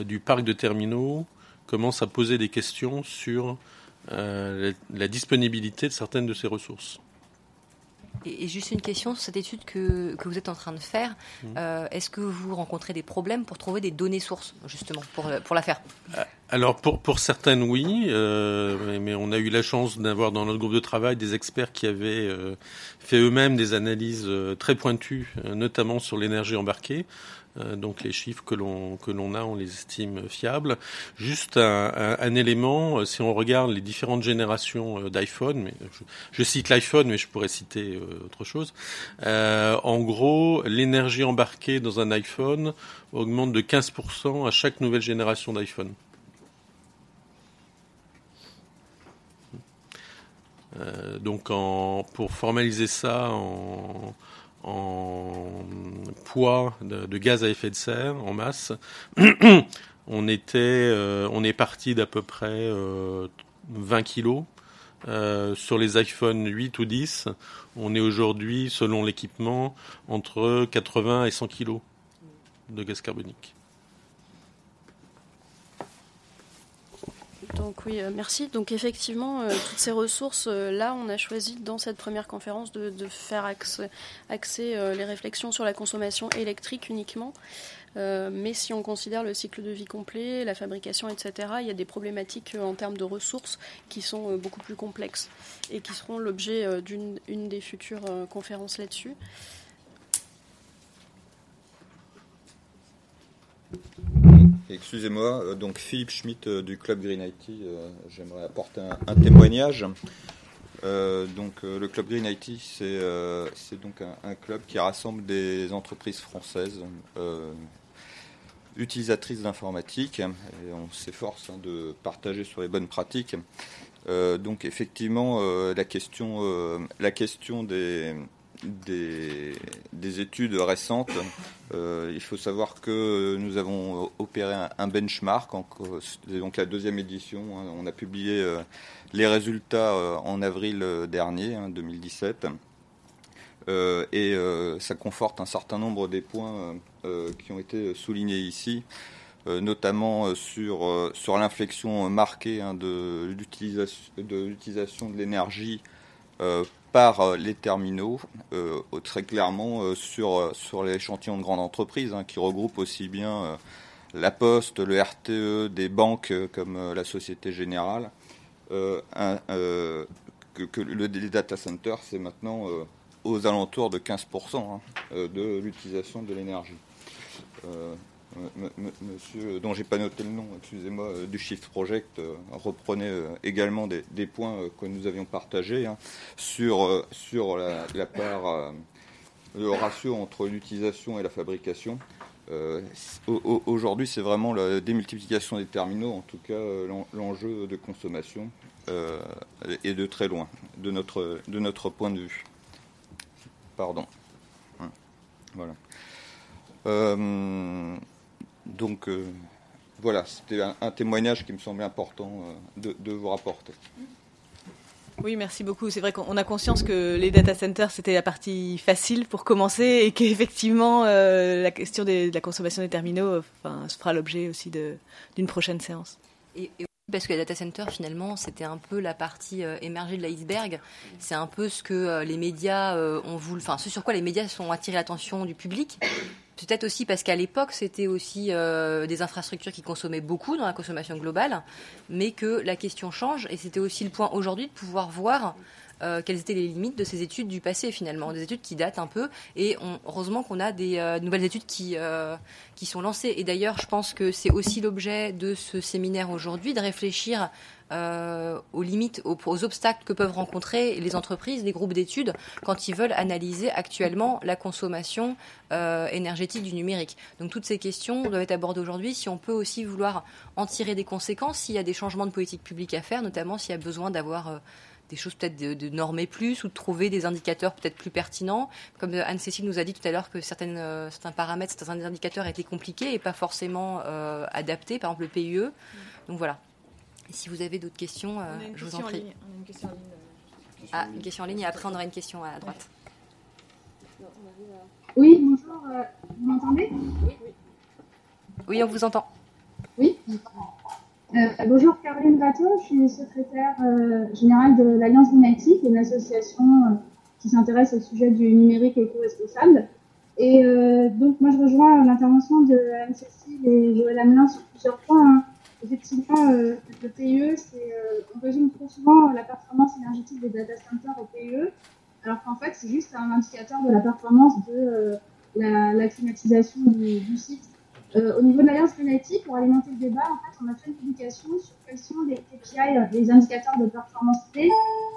[SPEAKER 11] du parc de terminaux commence à poser des questions sur la disponibilité de certaines de ces ressources.
[SPEAKER 4] Et, juste une question sur cette étude que, que vous êtes en train de faire. Mmh. Euh, est-ce que vous rencontrez des problèmes pour trouver des données sources, justement, pour, pour la faire?
[SPEAKER 11] Euh, Alors, pour, pour certaines, oui. Euh, mais on a eu la chance d'avoir dans notre groupe de travail des experts qui avaient fait eux-mêmes des analyses très pointues, notamment sur l'énergie embarquée. Euh, donc les chiffres que l'on que l'on a, on les estime fiables. Juste un, élément, euh, si on regarde les différentes générations euh, d'iPhone, je, cite l'iPhone, mais je pourrais citer autre chose. En gros, l'énergie embarquée dans un iPhone augmente de 15% à chaque nouvelle génération d'iPhone. Donc pour formaliser ça en, en poids de, gaz à effet de serre en masse, on était, euh, on est parti d'à peu près 20 euh, kilos. Euh, sur les iPhone 8 ou 10, on est aujourd'hui, selon l'équipement, entre 80 et 100 kilos de gaz carbonique.
[SPEAKER 6] Donc oui, euh, merci. Donc effectivement, euh, toutes ces ressources, euh, là, on a choisi dans cette première conférence de, faire axer, les réflexions sur la consommation électrique uniquement. mais si on considère le cycle de vie complet, la fabrication, etc., il y a des problématiques en termes de ressources qui sont beaucoup plus complexes et qui seront l'objet d'une des futures conférences là-dessus.
[SPEAKER 12] Excusez-moi, euh, donc Philippe Schmitt euh, du club Green IT, euh, j'aimerais apporter un, témoignage. donc le club Green IT, c'est donc un, club qui rassemble des entreprises françaises utilisatrices d'informatique et on s'efforce hein, de partager sur les bonnes pratiques. donc effectivement, la question, la question des des, études récentes. Euh, il faut savoir que nous avons opéré un, benchmark, donc la deuxième édition. Hein. on a publié euh, les résultats euh, en avril dernier, 2017. Hein, et ça conforte un certain nombre des points qui ont été soulignés ici, notamment sur, sur l'inflexion marquée hein, de l'utilisation de l'énergie par euh, les terminaux, euh, très clairement euh, sur, sur l'échantillon de grandes entreprises, hein, qui regroupent aussi bien la Poste, le RTE, des banques comme la Société Générale, que, le, les data centers, c'est maintenant aux alentours de 15% hein, de l'utilisation de l'énergie monsieur, dont j'ai pas noté le nom, excusez-moi, euh, du Shift Project, euh, reprenait euh, également des, points que nous avions partagés hein, sur, sur la, part, le ratio entre l'utilisation et la fabrication. Aujourd'hui, c'est vraiment la démultiplication des terminaux, en tout cas l'enjeu de consommation est de très loin, de notre, de notre point de vue. Pardon. Hein, voilà. Donc euh, voilà, c'était un, témoignage qui me semblait important euh, de, vous rapporter.
[SPEAKER 7] Oui, merci beaucoup. C'est vrai qu'on a conscience que les data centers, c'était la partie facile pour commencer et qu'effectivement, euh, la question de la consommation des terminaux enfin, fera l'objet aussi d'une prochaine séance.
[SPEAKER 4] Et, parce que les data centers, finalement, c'était un peu la partie euh, émergée de l'iceberg. C'est un peu ce que euh, les médias ont voulu, enfin, ce sur quoi les médias sont attirés l'attention du public. Peut-être aussi parce qu'à l'époque, c'était aussi euh, des infrastructures qui consommaient beaucoup dans la consommation globale, mais que la question change. Et c'était aussi le point aujourd'hui de pouvoir voir euh, quelles étaient les limites de ces études du passé finalement, des études qui datent un peu. Et heureusement qu'on a des euh, nouvelles études qui, qui sont lancées. Et d'ailleurs, je pense que c'est aussi l'objet de ce séminaire aujourd'hui, de réfléchir euh, aux limites, aux, obstacles que peuvent rencontrer les entreprises, les groupes d'études, quand ils veulent analyser actuellement la consommation euh, énergétique du numérique. Donc toutes ces questions doivent être abordées aujourd'hui. Si on peut aussi vouloir en tirer des conséquences, s'il y a des changements de politique publique à faire, notamment s'il y a besoin d'avoir euh, des choses peut-être de, normer plus ou de trouver des indicateurs peut-être plus pertinents. Comme Anne-Cécile nous a dit tout à l'heure que certaines, certains paramètres, certains indicateurs étaient compliqués et pas forcément adaptés, par exemple le PIE. Donc voilà, si vous avez d'autres questions, euh, je vous en prie. On a une question en ligne. Euh, ah, une question en ligne et après on aura une question à droite.
[SPEAKER 13] Oui, bonjour. Euh, vous m'entendez? Oui,
[SPEAKER 4] oui. on vous entend.
[SPEAKER 13] Oui. bonjour Caroline Bateau, je suis secrétaire générale de l'Alliance Lunatique, une association qui s'intéresse au sujet du numérique éco-responsable. Et donc moi je rejoins l'intervention de Anne-Cécile et Joël Hamelin sur plusieurs points. Hein effectivement, euh, le c'est, euh, on résume trop souvent la performance énergétique des data centers au PIE, alors qu'en fait, c'est juste un indicateur de la performance de euh, la, climatisation du, site. au niveau de l'Alliance climatique, pour alimenter le débat, en fait, on a fait une publication sur quels sont les KPI, les indicateurs de performance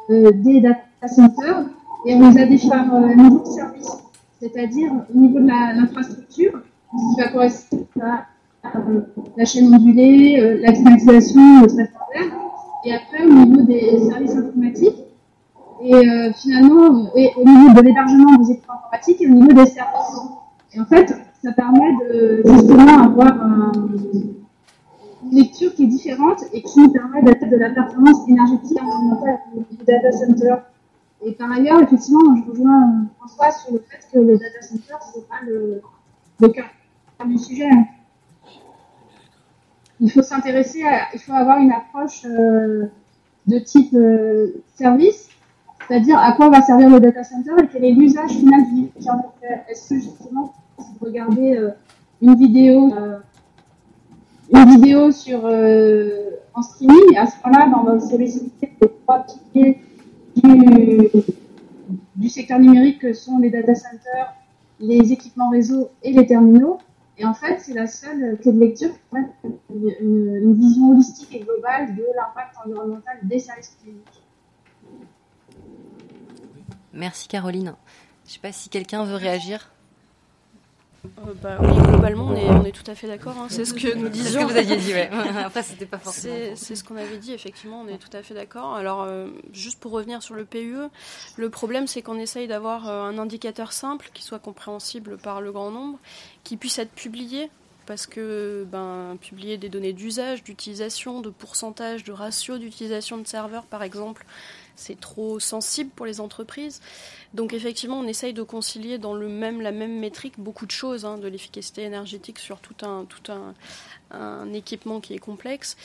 [SPEAKER 13] des data centers, et on les a définis niveau de service, c'est-à-dire au niveau de l'infrastructure, qui va correspondre à la chaîne ondulée, euh, la climatisation très standard, et après au niveau des services informatiques, et euh, finalement et au niveau de l'hébergement des équipements informatiques et au niveau des services. Et en fait, ça permet de justement avoir une lecture qui est différente et qui permet d'être de la performance énergétique environnementale du data center. Et par ailleurs, effectivement, je rejoins François sur le fait que le data center, ce n'est pas le, le cœur du sujet il faut s'intéresser à, il faut avoir une approche euh, de type euh, service, c'est-à-dire à quoi va servir le data center et quel est l'usage final du numérique. Est-ce que justement, si vous regardez euh, une vidéo, une vidéo sur en streaming, à ce moment-là, dans votre solliciter les trois piliers du, du secteur numérique que sont les data centers, les équipements réseau et les terminaux, et en fait, c'est la seule clé de lecture qui permet une, vision holistique et globale de l'impact environnemental des services publics.
[SPEAKER 4] Merci Caroline. Je ne sais pas si quelqu'un veut réagir.
[SPEAKER 6] Euh, bah, oui, globalement, on est, on est, tout à fait d'accord. Hein. C'est ce que nous disions.
[SPEAKER 4] C'est ce que vous aviez dit, ouais. Après, c'était pas forcément.
[SPEAKER 6] C'est ce qu'on avait dit, effectivement, on est tout à fait d'accord. Alors, euh, juste pour revenir sur le PUE, le problème, c'est qu'on essaye d'avoir euh, un indicateur simple qui soit compréhensible par le grand nombre, qui puisse être publié parce que ben, publier des données d'usage, d'utilisation, de pourcentage, de ratio d'utilisation de serveurs, par exemple, c'est trop sensible pour les entreprises. Donc effectivement, on essaye de concilier dans le même, la même métrique beaucoup de choses, hein, de l'efficacité énergétique sur tout un, équipement qui est complexe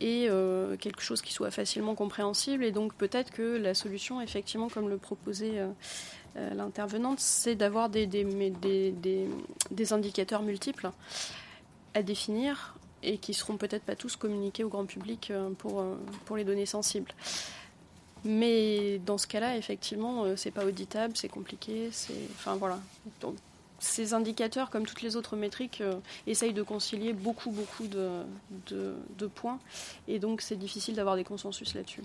[SPEAKER 6] et euh, quelque chose qui soit facilement compréhensible. Et donc peut-être que la solution, effectivement, comme le proposait euh, euh, l'intervenante, c'est d'avoir des, indicateurs multiples à définir et qui seront peut-être pas tous communiqués au grand public pour les données sensibles. Mais dans ce cas-là, effectivement, euh, c'est pas auditable, c'est compliqué, c'est, enfin voilà. Donc, ces indicateurs, comme toutes les autres métriques, euh, essayent de concilier beaucoup, beaucoup de, de, points, et donc c'est difficile d'avoir des consensus là-dessus,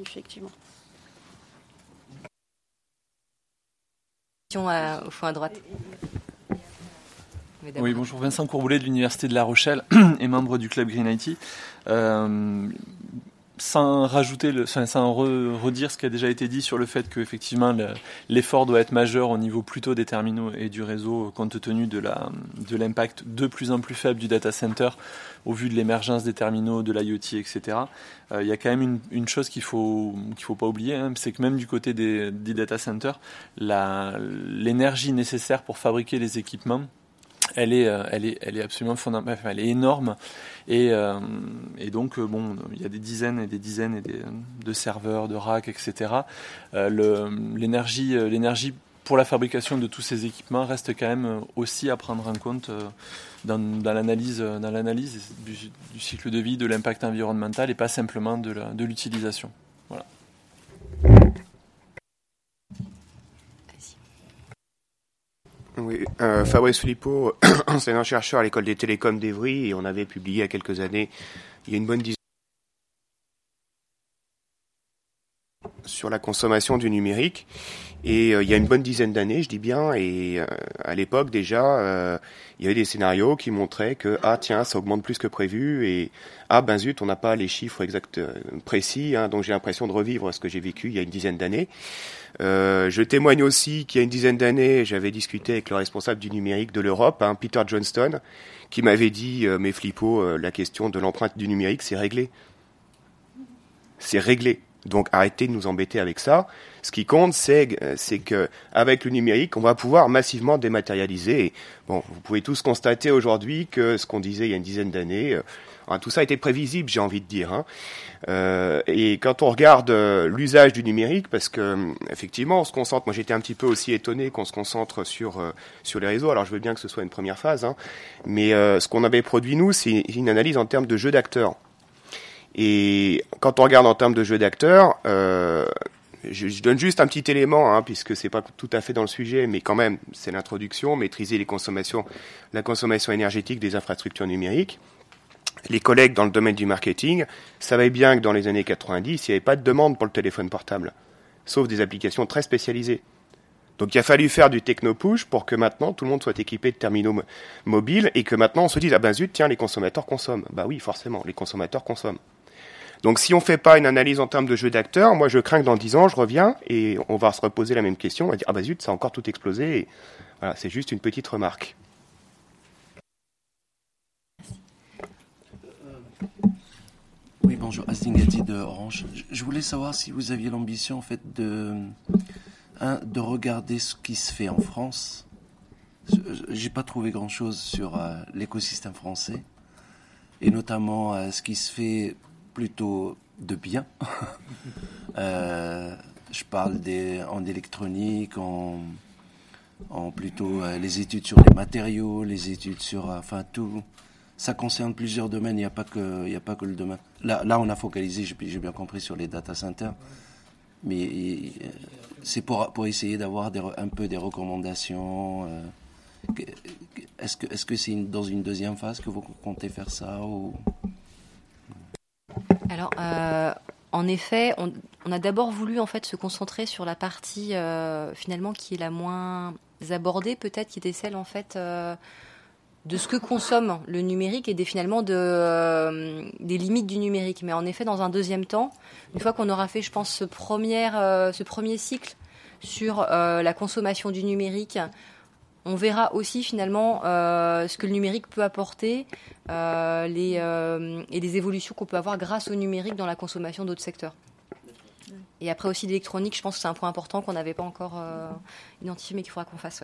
[SPEAKER 6] effectivement.
[SPEAKER 4] Question au fond à droite.
[SPEAKER 14] Oui, bonjour, Vincent Courboulet de l'Université de La Rochelle et membre du club Green IT. Euh, sans rajouter, sans, redire ce qui a déjà été dit sur le fait qu'effectivement l'effort doit être majeur au niveau plutôt des terminaux et du réseau compte tenu de l'impact de, de plus en plus faible du data center au vu de l'émergence des terminaux, de l'IoT, etc. Euh, il y a quand même une, chose qu'il faut qu'il faut pas oublier, hein, c'est que même du côté des, des data centers, l'énergie nécessaire pour fabriquer les équipements elle est, euh, elle est, elle est absolument fondamentale, elle est énorme. Et, euh, donc, euh, bon, il y a des dizaines et des dizaines et des, de serveurs, de racks, etc. l'énergie, l'énergie pour la fabrication de tous ces équipements reste quand même aussi à prendre en compte dans, l'analyse, dans l'analyse du, cycle de vie, de l'impact environnemental et pas simplement de l'utilisation.
[SPEAKER 15] Oui, euh, Fabrice Filippo, enseignant-chercheur à l'école des télécoms d'Evry, et on avait publié il y a quelques années, il y a une bonne dizaine sur la consommation du numérique. Et euh, il y a une bonne dizaine d'années, je dis bien, et euh, à l'époque déjà, euh, il y avait des scénarios qui montraient que ah tiens, ça augmente plus que prévu, et ah ben zut, on n'a pas les chiffres exacts précis, hein, donc j'ai l'impression de revivre ce que j'ai vécu il y a une dizaine d'années. Euh, je témoigne aussi qu'il y a une dizaine d'années, j'avais discuté avec le responsable du numérique de l'Europe, hein, Peter Johnston, qui m'avait dit, euh, mais euh, la question de l'empreinte du numérique, c'est réglé. C'est réglé. Donc arrêtez de nous embêter avec ça. Ce qui compte, c'est c'est que avec le numérique, on va pouvoir massivement dématérialiser. bon, vous pouvez tous constater aujourd'hui que ce qu'on disait il y a une dizaine d'années, tout ça était prévisible, j'ai envie de dire. Hein. Euh, et quand on regarde euh, l'usage du numérique, parce que euh, effectivement, on se concentre. Moi, j'étais un petit peu aussi étonné qu'on se concentre sur sur les réseaux. Alors, je veux bien que ce soit une première phase, hein, mais ce qu'on avait produit nous, c'est une analyse en termes de jeu d'acteurs. Et quand on regarde en termes de jeu d'acteurs, je, donne juste un petit élément, hein, puisque c'est pas tout à fait dans le sujet, mais quand même, c'est l'introduction, maîtriser les consommations, la consommation énergétique des infrastructures numériques les collègues dans le domaine du marketing savaient bien que dans les années 90, il n'y avait pas de demande pour le téléphone portable, sauf des applications très spécialisées. Donc il a fallu faire du techno-push pour que maintenant tout le monde soit équipé de terminaux mobiles et que maintenant on se dise ah ben zut tiens les consommateurs consomment. Bah oui forcément les consommateurs consomment. Donc si on ne fait pas une analyse en termes de jeu d'acteurs, moi je crains que dans 10 ans je reviens et on va se reposer la même question, on va dire ah ben zut ça a encore tout explosé. Et voilà c'est juste une petite remarque.
[SPEAKER 16] Oui, bonjour, Astingati de Orange. Je voulais savoir si vous aviez l'ambition en fait de, de regarder ce qui se fait en France. J'ai pas trouvé grand chose sur euh, l'écosystème français et notamment euh, ce qui se fait plutôt de bien. Euh, je parle des, en électronique, en, en plutôt les études sur les matériaux, les études sur, enfin tout, ça concerne plusieurs domaines, il n'y a, pas que, a pas que le domaine. Là, là on a focalisé, j'ai bien compris, sur les data centers, mais euh, c'est pour, pour essayer d'avoir un peu des recommandations. Euh, est-ce que c'est -ce c'est dans une deuxième phase que vous comptez faire ça ou...
[SPEAKER 4] Alors, euh, en effet, on, on a d'abord voulu en fait se concentrer sur la partie finalement qui est la moins abordée, peut-être, qui était celle en fait de ce que consomme le numérique et des, finalement euh, des limites du numérique. Mais en effet, dans un deuxième temps, une fois qu'on aura fait, je pense, ce, euh, ce premier cycle sur euh, la consommation du numérique, on verra aussi finalement ce que le numérique peut apporter les, et les évolutions qu'on peut avoir grâce au numérique dans la consommation d'autres secteurs. Et après aussi l'électronique, je pense que c'est un point important qu'on n'avait pas encore identifié mais qu'il faudra qu'on fasse.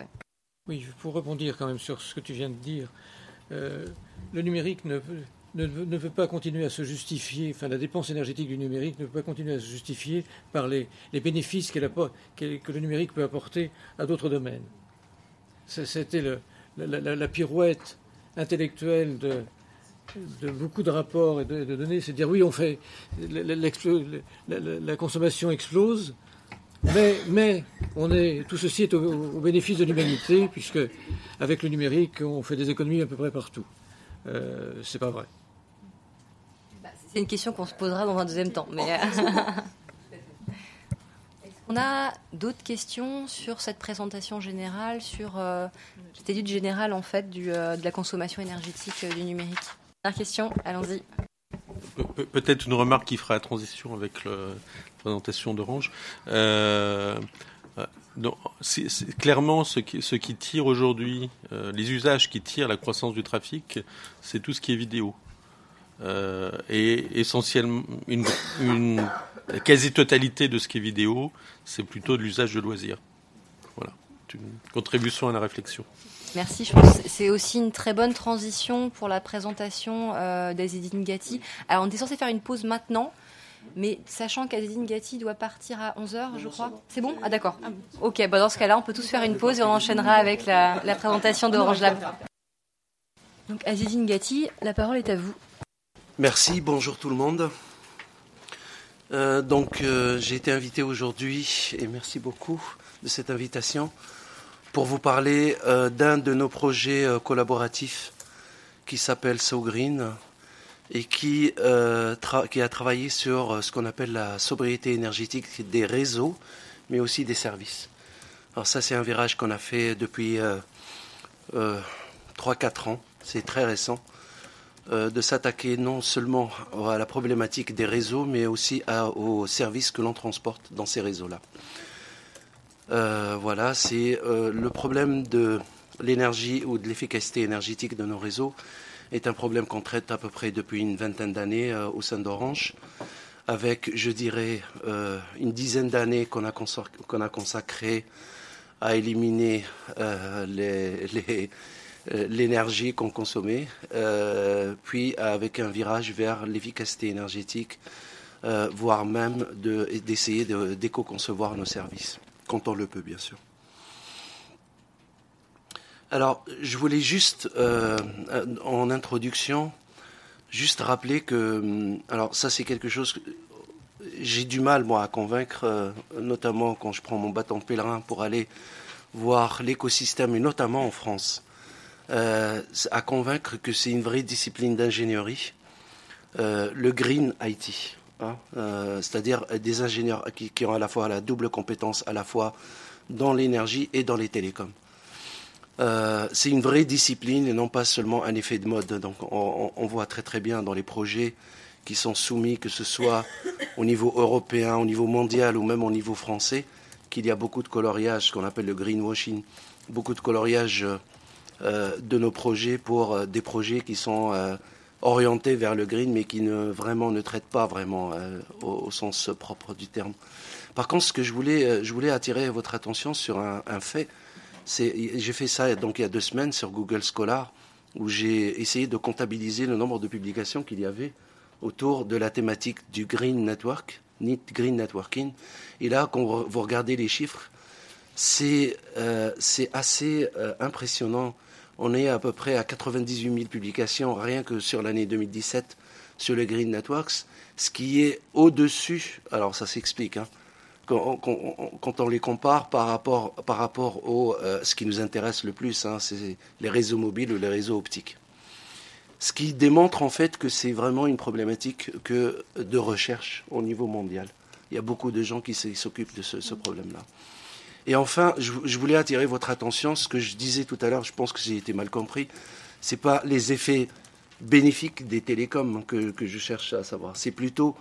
[SPEAKER 5] Oui, pour rebondir quand même sur ce que tu viens de dire, euh, le numérique ne, ne, veut pas continuer à se justifier, enfin la dépense énergétique du numérique ne peut pas continuer à se justifier par les, bénéfices que le numérique peut apporter à d'autres domaines. C'était la, pirouette intellectuelle de, beaucoup de rapports et de, de données, c'est de dire oui, on fait la, consommation explose, mais, on est, tout ceci est au, bénéfice de l'humanité, puisque avec le numérique, on fait des économies à peu près partout. Euh, c'est pas vrai.
[SPEAKER 4] Bah, c'est une question qu'on se posera dans un deuxième temps. Mais euh, Est-ce qu'on a d'autres questions sur cette présentation générale, sur euh, cette étude générale en fait du, de la consommation énergétique du numérique? Dernière question, allons-y.
[SPEAKER 11] Peut-être une remarque qui fera la transition avec la présentation d'Orange. Euh, c'est clairement ce qui, ce qui tire aujourd'hui, euh, les usages qui tirent la croissance du trafic, c'est tout ce qui est vidéo. Euh, et essentiellement, une, quasi-totalité de ce qui est vidéo, c'est plutôt de l'usage de loisirs. Voilà, une contribution à la réflexion.
[SPEAKER 4] Merci. Je pense c'est aussi une très bonne transition pour la présentation euh, d'Azedine Gatti. Alors, on était censé faire une pause maintenant, mais sachant qu'Azedine Gatti doit partir à 11h, je crois. C'est bon? Ah, d'accord. Ok, bah dans ce cas-là, on peut tous faire une pause et on enchaînera avec la, présentation d'Orange Lab. Donc, Azedine Gatti, la parole est à vous.
[SPEAKER 17] Merci, bonjour tout le monde. Euh, donc, euh, j'ai été invité aujourd'hui, et merci beaucoup de cette invitation, pour vous parler euh, d'un de nos projets euh, collaboratifs qui s'appelle So Green et qui, euh, qui a travaillé sur ce qu'on appelle la sobriété énergétique des réseaux, mais aussi des services. Alors ça, c'est un virage qu'on a fait depuis 3-4 ans, c'est très récent, de s'attaquer non seulement à la problématique des réseaux, mais aussi aux services que l'on transporte dans ces réseaux-là. Euh, voilà, c'est euh, le problème de l'énergie ou de l'efficacité énergétique de nos réseaux est un problème qu'on traite à peu près depuis une vingtaine d'années euh, au sein d'Orange, avec, je dirais, une dizaine d'années qu'on a, a consacré à éliminer l'énergie qu'on consommait, puis avec un virage vers l'efficacité énergétique, voire même d'essayer d'éco-concevoir nos services quand on le peut, bien sûr. Alors, je voulais juste, euh, en introduction, juste rappeler que, hum, alors ça c'est quelque chose que j'ai du mal, moi, à convaincre, euh, notamment quand je prends mon bâton pèlerin pour aller voir l'écosystème, et notamment en France, euh, à convaincre que c'est une vraie discipline d'ingénierie, le Green IT. Hein, c'est-à-dire des ingénieurs qui, ont à la fois la double compétence, à la fois dans l'énergie et dans les télécoms. Euh, c'est une vraie discipline et non pas seulement un effet de mode. Donc on, voit très très bien dans les projets qui sont soumis, que ce soit au niveau européen, au niveau mondial ou même au niveau français, qu'il y a beaucoup de coloriage, ce qu'on appelle le greenwashing, beaucoup de coloriage euh, de nos projets pour des projets qui sont orienté vers le green, mais qui ne vraiment ne traite pas vraiment euh, au, sens propre du terme. Par contre, ce que je voulais, euh, je voulais attirer votre attention sur un, fait, j'ai fait ça donc il y a deux semaines sur Google Scholar, où j'ai essayé de comptabiliser le nombre de publications qu'il y avait autour de la thématique du green network, green networking. Et là, quand vous regardez les chiffres, c'est euh, assez impressionnant on est à peu près à 98 000 publications rien que sur l'année 2017 sur le Green Networks, ce qui est au-dessus, alors ça s'explique, hein, quand, on les compare par rapport, par rapport au euh, ce qui nous intéresse le plus, hein, c'est les réseaux mobiles ou les réseaux optiques. Ce qui démontre en fait que c'est vraiment une problématique que de recherche au niveau mondial. Il y a beaucoup de gens qui s'occupent de ce problème-là. Et enfin, je, voulais attirer votre attention, ce que je disais tout à l'heure, je pense que j'ai été mal compris, ce n'est pas les effets bénéfiques des télécoms que, je cherche à savoir, c'est plutôt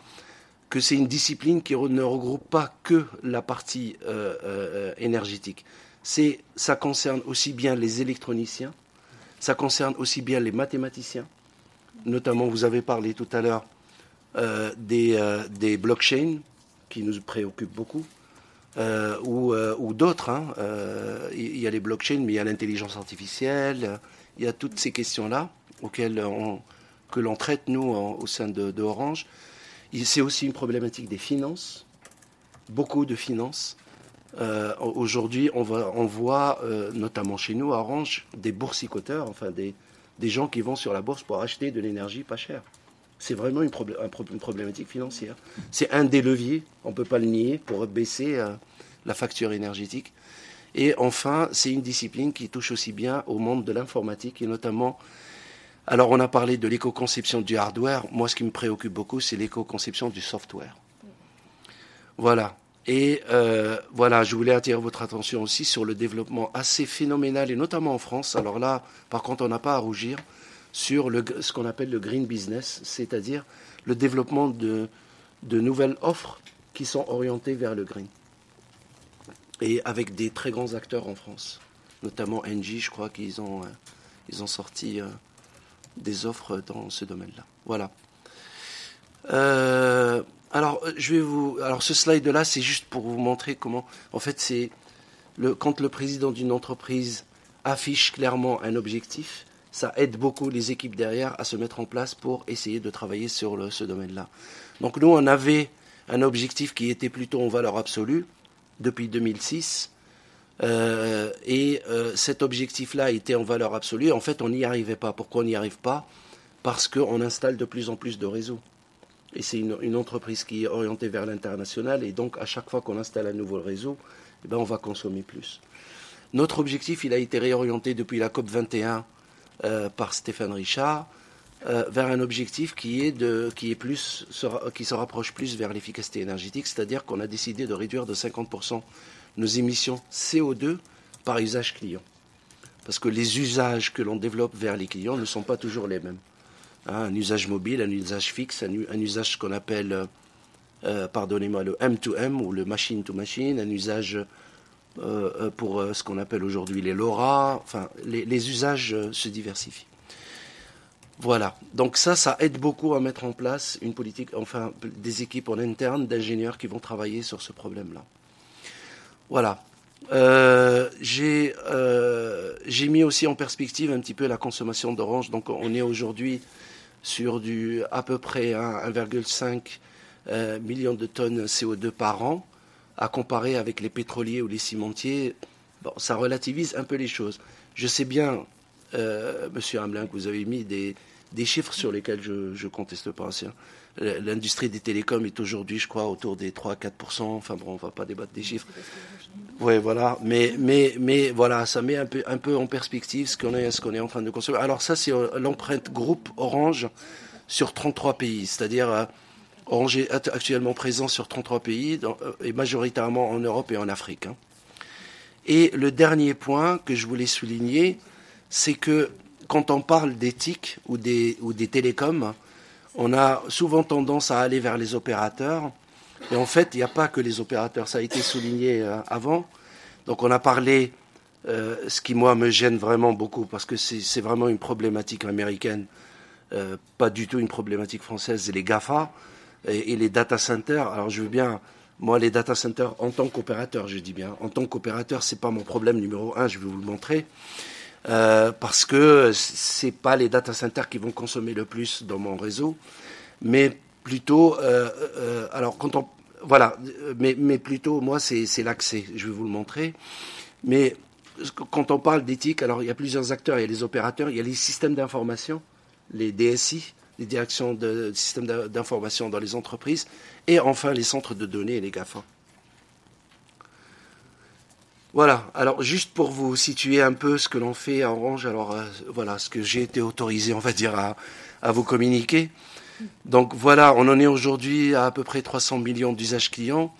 [SPEAKER 17] que c'est une discipline qui ne regroupe pas que la partie euh, euh, énergétique. C'est, ça concerne aussi bien les électroniciens, ça concerne aussi bien les mathématiciens, notamment vous avez parlé tout à l'heure euh, des, blockchains qui nous préoccupent beaucoup, ou, d'autres. Hein. Il y a les blockchains, mais il y a l'intelligence artificielle, il y a toutes ces questions-là auxquelles que l'on traite, nous, au sein de Orange. C'est aussi une problématique des finances, beaucoup de finances. Aujourd'hui, on, voit, notamment chez nous, à Orange, des boursicoteurs, enfin des, des gens qui vont sur la bourse pour acheter de l'énergie pas chère. C'est vraiment une, problématique financière. C'est un des leviers, on ne peut pas le nier, pour baisser euh, la facture énergétique. Et enfin, c'est une discipline qui touche aussi bien au monde de l'informatique et notamment. Alors, on a parlé de l'éco-conception du hardware. Moi, ce qui me préoccupe beaucoup, c'est l'éco-conception du software. Voilà. Et euh, voilà, je voulais attirer votre attention aussi sur le développement assez phénoménal, et notamment en France. Alors là, par contre, on n'a pas à rougir sur ce qu'on appelle le green business, c'est-à-dire le développement de, de nouvelles offres qui sont orientées vers le green. Et avec des très grands acteurs en France, notamment Engie, je crois qu'ils ont, euh, ils ont sorti euh, des offres dans ce domaine-là. Voilà. Euh, alors, je vais vous. Alors, ce slide-là, c'est juste pour vous montrer comment. En fait, c'est le, quand le président d'une entreprise affiche clairement un objectif, ça aide beaucoup les équipes derrière à se mettre en place pour essayer de travailler sur ce domaine-là. Donc, nous, on avait un objectif qui était plutôt en valeur absolue depuis 2006. Euh, et euh, cet objectif-là était en valeur absolue. En fait, on n'y arrivait pas. Pourquoi on n'y arrive pas? Parce qu'on installe de plus en plus de réseaux. Et c'est une, entreprise qui est orientée vers l'international. Et donc, à chaque fois qu'on installe un nouveau réseau, eh ben, on va consommer plus. Notre objectif, il a été réorienté depuis la COP 21 euh, par Stéphane Richard vers un objectif qui est de, qui est plus, qui se rapproche plus vers l'efficacité énergétique, c'est-à-dire qu'on a décidé de réduire de 50 nos émissions CO2 par usage client. Parce que les usages que l'on développe vers les clients ne sont pas toujours les mêmes. Hein, un usage mobile, un usage fixe, un, usage qu'on appelle, euh, euh, pardonnez-moi, le M2M ou le machine to machine, un usage euh, pour ce qu'on appelle aujourd'hui les LoRa. Enfin, les, les usages se diversifient. Voilà. Donc ça, ça aide beaucoup à mettre en place une politique, enfin, des équipes en interne d'ingénieurs qui vont travailler sur ce problème-là. Voilà. Euh, euh, j'ai mis aussi en perspective un petit peu la consommation d'orange. Donc on est aujourd'hui sur du à peu près 1,5 euh, million de tonnes CO2 par an, à comparer avec les pétroliers ou les cimentiers. Bon, ça relativise un peu les choses. Je sais bien, Monsieur Hamelin, que vous avez mis des, des chiffres sur lesquels je ne conteste pas. Hein. L'industrie des télécoms est aujourd'hui, je crois, autour des 3-4%. Enfin bon, on va pas débattre des chiffres. Oui, voilà. Mais, mais, mais voilà, ça met un peu, en perspective ce qu'on est, en train de consommer. Alors ça, c'est euh, l'empreinte groupe Orange sur 33 pays. C'est-à-dire, euh, Orange est actuellement présent sur 33 pays, euh, et majoritairement en Europe et en Afrique. Hein. Et le dernier point que je voulais souligner, c'est que quand on parle d'éthique ou des télécoms, on a souvent tendance à aller vers les opérateurs. Et en fait, il n'y a pas que les opérateurs. Ça a été souligné euh, avant. Donc on a parlé, euh, ce qui moi me gêne vraiment beaucoup, parce que c'est vraiment une problématique américaine, euh, pas du tout une problématique française, c'est les GAFA et, les data centers. Alors je veux bien, moi les data centers en tant qu'opérateur, je dis bien, en tant qu'opérateur, c'est pas mon problème numéro un, je vais vous le montrer. Euh, parce que c'est pas les data centers qui vont consommer le plus dans mon réseau, mais plutôt, euh, euh, alors quand on, voilà, mais, mais plutôt moi c'est l'accès. Je vais vous le montrer, mais quand on parle d'éthique, alors il y a plusieurs acteurs, il y a les opérateurs, il y a les systèmes d'information, les DSI, les directions de systèmes d'information dans les entreprises, et enfin les centres de données et les GAFA. Voilà, alors juste pour vous situer un peu ce que l'on fait à Orange, alors euh, voilà ce que j'ai été autorisé, on va dire, à, vous communiquer. Donc voilà, on en est aujourd'hui à à peu près 300 millions d'usages clients,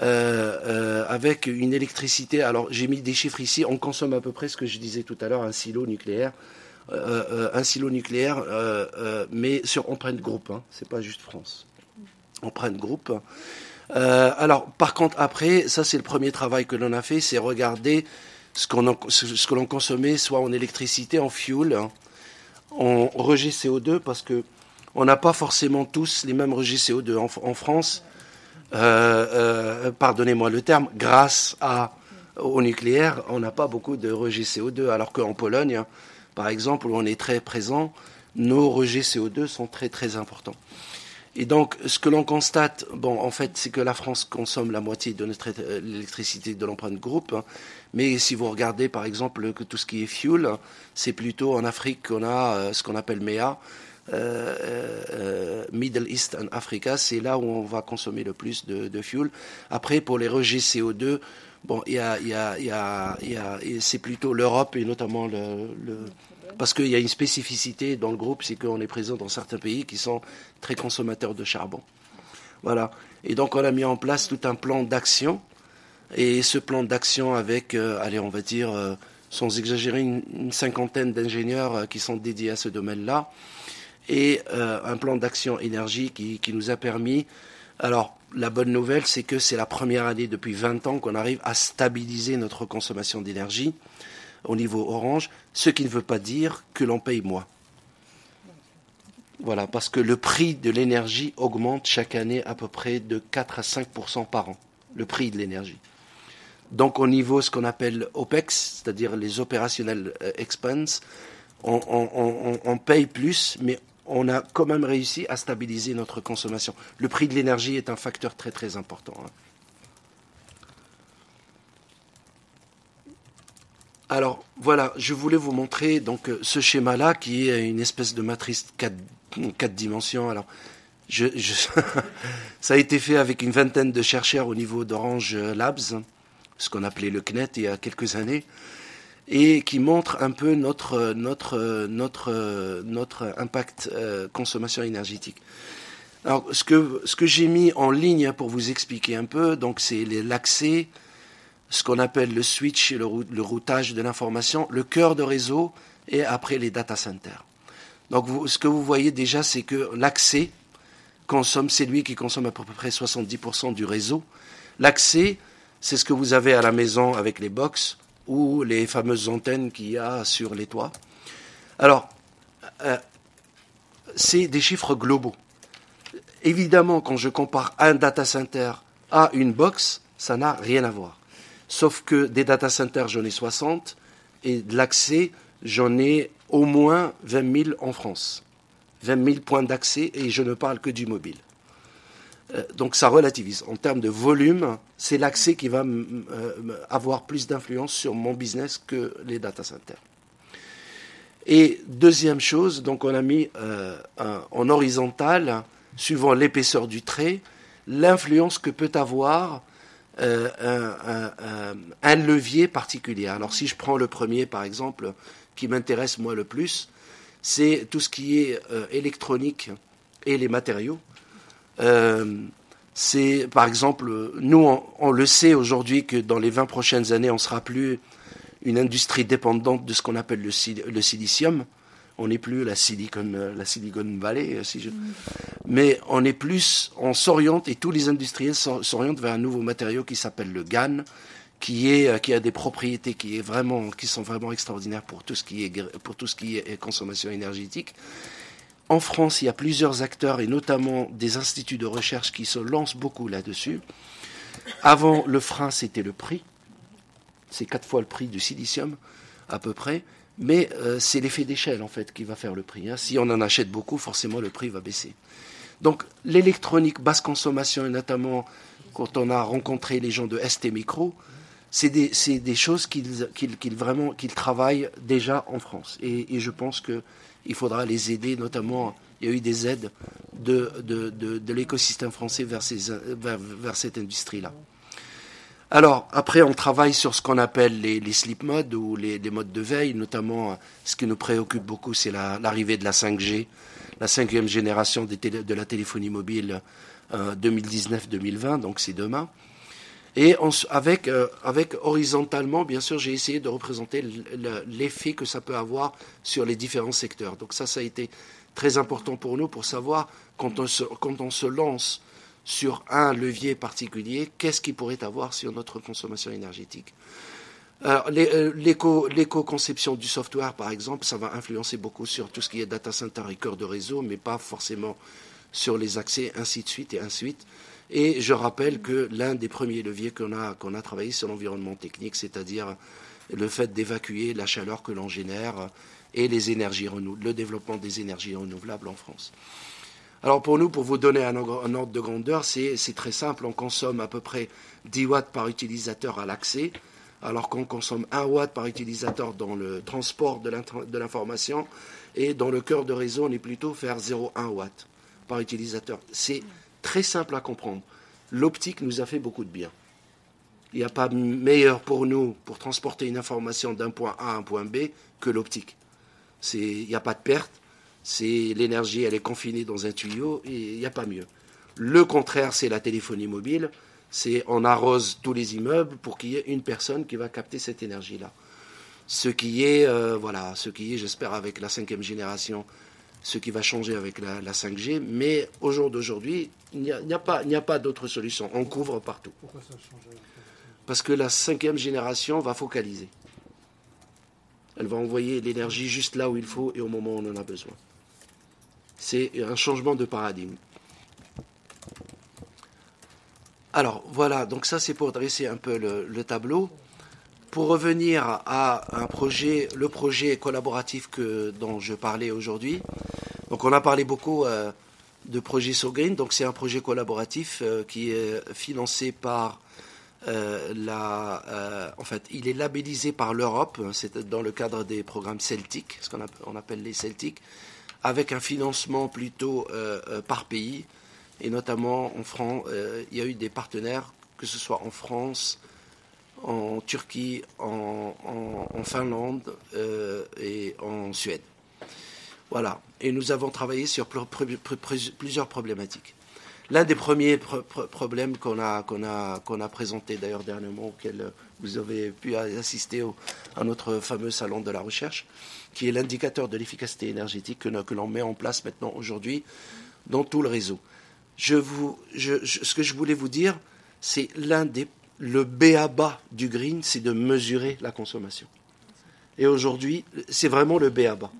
[SPEAKER 17] euh, euh, avec une électricité, alors j'ai mis des chiffres ici, on consomme à peu près ce que je disais tout à l'heure, un silo nucléaire, un silo nucléaire, mais sur empreinte groupe, hein, c'est pas juste France. Empreinte groupe. Euh, alors, par contre, après, ça c'est le premier travail que l'on a fait, c'est regarder ce, qu'on ce que l'on consommait, soit en électricité, en fuel, hein, en rejet CO2, parce que on n'a pas forcément tous les mêmes rejets CO2 en, France. Euh, euh, pardonnez-moi le terme, grâce au nucléaire, on n'a pas beaucoup de rejets CO2, alors qu'en Pologne, par exemple, où on est très présent, nos rejets CO2 sont très très importants. Et donc, ce que l'on constate, bon, en fait, c'est que la France consomme la moitié de notre électricité de l'empreinte groupe. Hein. mais si vous regardez, par exemple, que tout ce qui est fuel, c'est plutôt en Afrique qu'on a euh, ce qu'on appelle MEA, euh, euh, Middle East and Africa, c'est là où on va consommer le plus de, de fuel. Après, pour les rejets CO2, bon, il y a, y a, y a, y a c'est plutôt l'Europe et notamment le, le parce qu'il y a une spécificité dans le groupe, c'est qu'on est présent dans certains pays qui sont très consommateurs de charbon. Voilà. Et donc on a mis en place tout un plan d'action. Et ce plan d'action avec, euh, allez, on va dire, sans exagérer, une, cinquantaine d'ingénieurs qui sont dédiés à ce domaine-là, et un plan d'action énergie qui, qui, nous a permis. Alors, la bonne nouvelle, c'est que c'est la première année depuis 20 ans qu'on arrive à stabiliser notre consommation d'énergie au niveau orange, ce qui ne veut pas dire que l'on paye moins. Voilà, parce que le prix de l'énergie augmente chaque année à peu près de 4 à 5% par an, le prix de l'énergie. Donc au niveau ce qu'on appelle OPEX, c'est-à-dire les opérationnels euh, expense, on, paye plus, mais on a quand même réussi à stabiliser notre consommation. Le prix de l'énergie est un facteur très très important. Hein. Alors voilà, je voulais vous montrer donc euh, ce schéma-là qui est une espèce de matrice 4, dimensions. Alors, je, ça a été fait avec une vingtaine de chercheurs au niveau d'Orange Labs, ce qu'on appelait le CNET il y a quelques années, et qui montre un peu notre impact euh, consommation énergétique. Alors, ce que ce que j'ai mis en ligne pour vous expliquer un peu, donc c'est l'accès ce qu'on appelle le switch et le, routage de l'information, le cœur de réseau et après les data centers. Donc ce que vous voyez déjà, c'est que l'accès consomme, c'est lui qui consomme à peu près 70% du réseau. L'accès, c'est ce que vous avez à la maison avec les box ou les fameuses antennes qu'il y a sur les toits. Alors, euh, c'est des chiffres globaux. Évidemment, quand je compare un data center à une box, ça n'a rien à voir. Sauf que des data centers, j'en ai 60, et de l'accès, j'en ai au moins 20 000 en France. 20 000 points d'accès, et je ne parle que du mobile. Euh, donc ça relativise. En termes de volume, c'est l'accès qui va euh, avoir plus d'influence sur mon business que les data centers. Et deuxième chose, donc on a mis euh, en horizontal, suivant l'épaisseur du trait, l'influence que peut avoir euh, un, levier particulier. Alors si je prends le premier par exemple, qui m'intéresse moi le plus, c'est tout ce qui est euh, électronique et les matériaux. Euh, c'est par exemple, nous on, le sait aujourd'hui que dans les 20 prochaines années, on sera plus une industrie dépendante de ce qu'on appelle le, le silicium on n'est plus la Silicon, euh, la Silicon Valley, euh, si je... Mais on est plus, on s'oriente et tous les industriels s'orientent vers un nouveau matériau qui s'appelle le GAN, qui est, euh, qui a des propriétés qui est vraiment, qui sont vraiment extraordinaires pour tout ce qui est, pour tout ce qui est consommation énergétique. En France, il y a plusieurs acteurs et notamment des instituts de recherche qui se lancent beaucoup là-dessus. Avant, le frein, c'était le prix. C'est quatre fois le prix du silicium, à peu près. Mais euh, c'est l'effet d'échelle en fait qui va faire le prix. Hein. Si on en achète beaucoup, forcément le prix va baisser. Donc l'électronique basse consommation, et notamment quand on a rencontré les gens de ST Micro, c'est des, choses qu'ils travaillent déjà en France. Et, je pense qu'il faudra les aider, notamment il y a eu des aides de, l'écosystème français vers cette industrie-là. Alors, après, on travaille sur ce qu'on appelle les, sleep modes ou les, modes de veille, notamment ce qui nous préoccupe beaucoup, c'est l'arrivée de la 5G, la cinquième génération de la téléphonie mobile 2019-2020, euh, donc c'est demain. Et avec, euh, avec horizontalement, bien sûr, j'ai essayé de représenter l'effet que ça peut avoir sur les différents secteurs. Donc ça, ça a été très important pour nous pour savoir quand on se lance sur un levier particulier, qu'est-ce qu'il pourrait avoir sur notre consommation énergétique euh, l'éco-conception du software, par exemple, ça va influencer beaucoup sur tout ce qui est data center et cœur de réseau, mais pas forcément sur les accès, ainsi de suite et ainsi de suite. Et je rappelle que l'un des premiers leviers qu'on a, qu'on a travaillé sur l'environnement technique, c'est-à-dire le fait d'évacuer la chaleur que l'on génère et les énergies le développement des énergies renouvelables en France. Alors pour nous, pour vous donner un, ordre de grandeur, c'est très simple. On consomme à peu près 10 watts par utilisateur à l'accès, alors qu'on consomme 1 watt par utilisateur dans le transport de l'information. Et dans le cœur de réseau, on est plutôt faire 0,1 watt par utilisateur. C'est très simple à comprendre. L'optique nous a fait beaucoup de bien. Il n'y a pas meilleur pour nous pour transporter une information d'un point A à un point B que l'optique. Il n'y a pas de perte c'est l'énergie, elle est confinée dans un tuyau et il n'y a pas mieux. Le contraire, c'est la téléphonie mobile. C'est on arrose tous les immeubles pour qu'il y ait une personne qui va capter cette énergie-là. Ce qui est, euh, voilà, ce qui est, j'espère, avec la cinquième génération, ce qui va changer avec la, 5G. Mais au jour d'aujourd'hui, il n'y a, pas, a pas d'autre solution. On couvre partout. Pourquoi ça change Parce que la cinquième génération va focaliser. Elle va envoyer l'énergie juste là où il faut et au moment où on en a besoin. C'est un changement de paradigme. Alors voilà, donc ça c'est pour dresser un peu le, tableau. Pour revenir à un projet, le projet collaboratif que, dont je parlais aujourd'hui. Donc on a parlé beaucoup euh, de projet SoGreen, donc c'est un projet collaboratif euh, qui est financé par euh, la, en fait, il est labellisé par l'Europe, c'est dans le cadre des programmes Celtic, ce qu'on appelle les Celtic, avec un financement plutôt par pays et notamment en France, euh, il y a eu des partenaires, que ce soit en France, en Turquie, en, Finlande euh, et en Suède. Voilà. Et nous avons travaillé sur plusieurs problématiques. L'un des premiers problèmes qu'on a, qu'on a, qu'on a présenté d'ailleurs dernièrement, auquel vous avez pu assister à notre fameux salon de la recherche, qui est l'indicateur de l'efficacité énergétique que, l'on met en place maintenant aujourd'hui dans tout le réseau ce que je voulais vous dire, c'est l'un des le BABA du green, c'est de mesurer la consommation. Et aujourd'hui, c'est vraiment le BABA.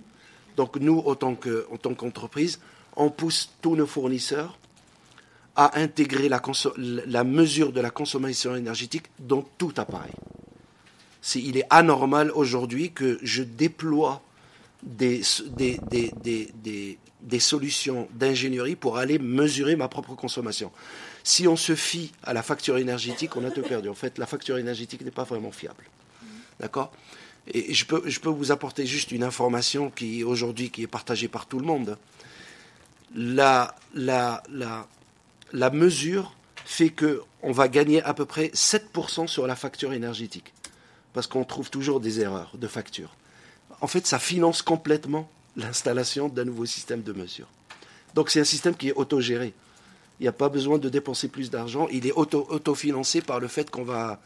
[SPEAKER 17] Donc nous, en tant qu'entreprise, on pousse tous nos fournisseurs à intégrer la, mesure de la consommation énergétique dans tout appareil. Il est anormal aujourd'hui que je déploie des, solutions d'ingénierie pour aller mesurer ma propre consommation. Si on se fie à la facture énergétique, on a tout perdu. En fait, la facture énergétique n'est pas vraiment fiable. D'accord? Et je peux, vous apporter juste une information qui, aujourd'hui, est partagée par tout le monde. La, la mesure fait qu'on va gagner à peu près 7% sur la facture énergétique. Parce qu'on trouve toujours des erreurs de facture. En fait, ça finance complètement l'installation d'un nouveau système de mesure. Donc c'est un système qui est autogéré. Il n'y a pas besoin de dépenser plus d'argent. Il est auto, autofinancé par le fait qu'on va,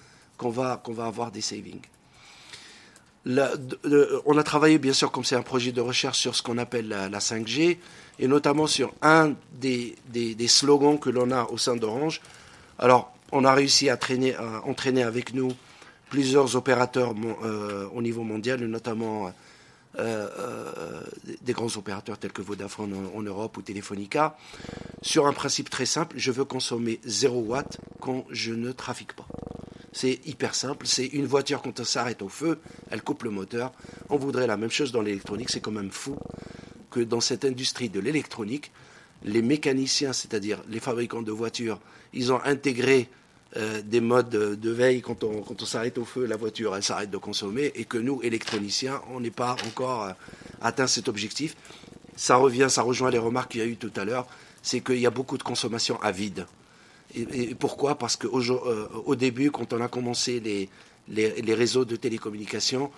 [SPEAKER 17] avoir des savings. on a travaillé, bien sûr, comme c'est un projet de recherche, sur ce qu'on appelle la, 5G, et notamment sur un des, slogans que l'on a au sein d'Orange. Alors, on a réussi à, à entraîner avec nous plusieurs opérateurs euh, au niveau mondial, notamment euh, euh, des grands opérateurs tels que Vodafone en, Europe ou Telefonica, sur un principe très simple, je veux consommer 0 watts quand je ne trafique pas. C'est hyper simple, c'est une voiture quand elle s'arrête au feu, elle coupe le moteur. On voudrait la même chose dans l'électronique, c'est quand même fou que dans cette industrie de l'électronique, les mécaniciens, c'est-à-dire les fabricants de voitures, ils ont intégré euh, des modes de veille quand on, quand on s'arrête au feu, la voiture, elle s'arrête de consommer, et que nous, électroniciens, on n'est pas encore euh, atteint cet objectif. Ça revient, ça rejoint les remarques qu'il y a eu tout à l'heure, c'est qu'il y a beaucoup de consommation à vide. Et, pourquoi? Parce qu'au euh, au début, quand on a commencé les, les, réseaux de télécommunications,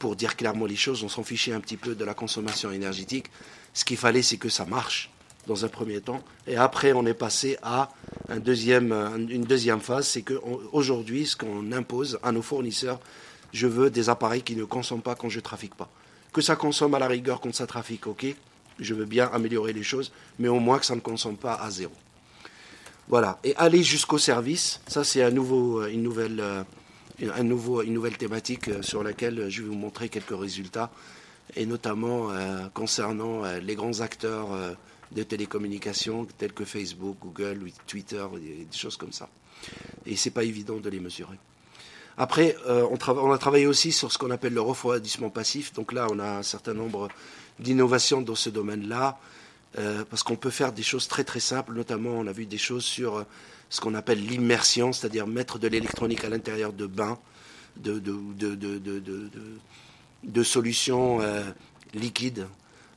[SPEAKER 17] pour dire clairement les choses, on s'en fichait un petit peu de la consommation énergétique. Ce qu'il fallait, c'est que ça marche dans un premier temps. Et après, on est passé à deuxième, une deuxième phase, c'est qu'aujourd'hui, ce qu'on impose à nos fournisseurs, je veux des appareils qui ne consomment pas quand je ne trafique pas. Que ça consomme à la rigueur quand ça trafique, ok, je veux bien améliorer les choses, mais au moins que ça ne consomme pas à zéro. Voilà. Et aller jusqu'au service, ça c'est un nouveau, une, nouvelle, thématique euh, sur laquelle je vais vous montrer quelques résultats, et notamment euh, concernant euh, les grands acteurs de télécommunications tels que Facebook, Google, Twitter, des choses comme ça. Et c'est pas évident de les mesurer. Après, euh, on, a travaillé aussi sur ce qu'on appelle le refroidissement passif. Donc là, on a un certain nombre d'innovations dans ce domaine-là, euh, parce qu'on peut faire des choses très très simples. Notamment, on a vu des choses sur euh, ce qu'on appelle l'immersion, c'est-à-dire mettre de l'électronique à l'intérieur de bains, de solutions liquides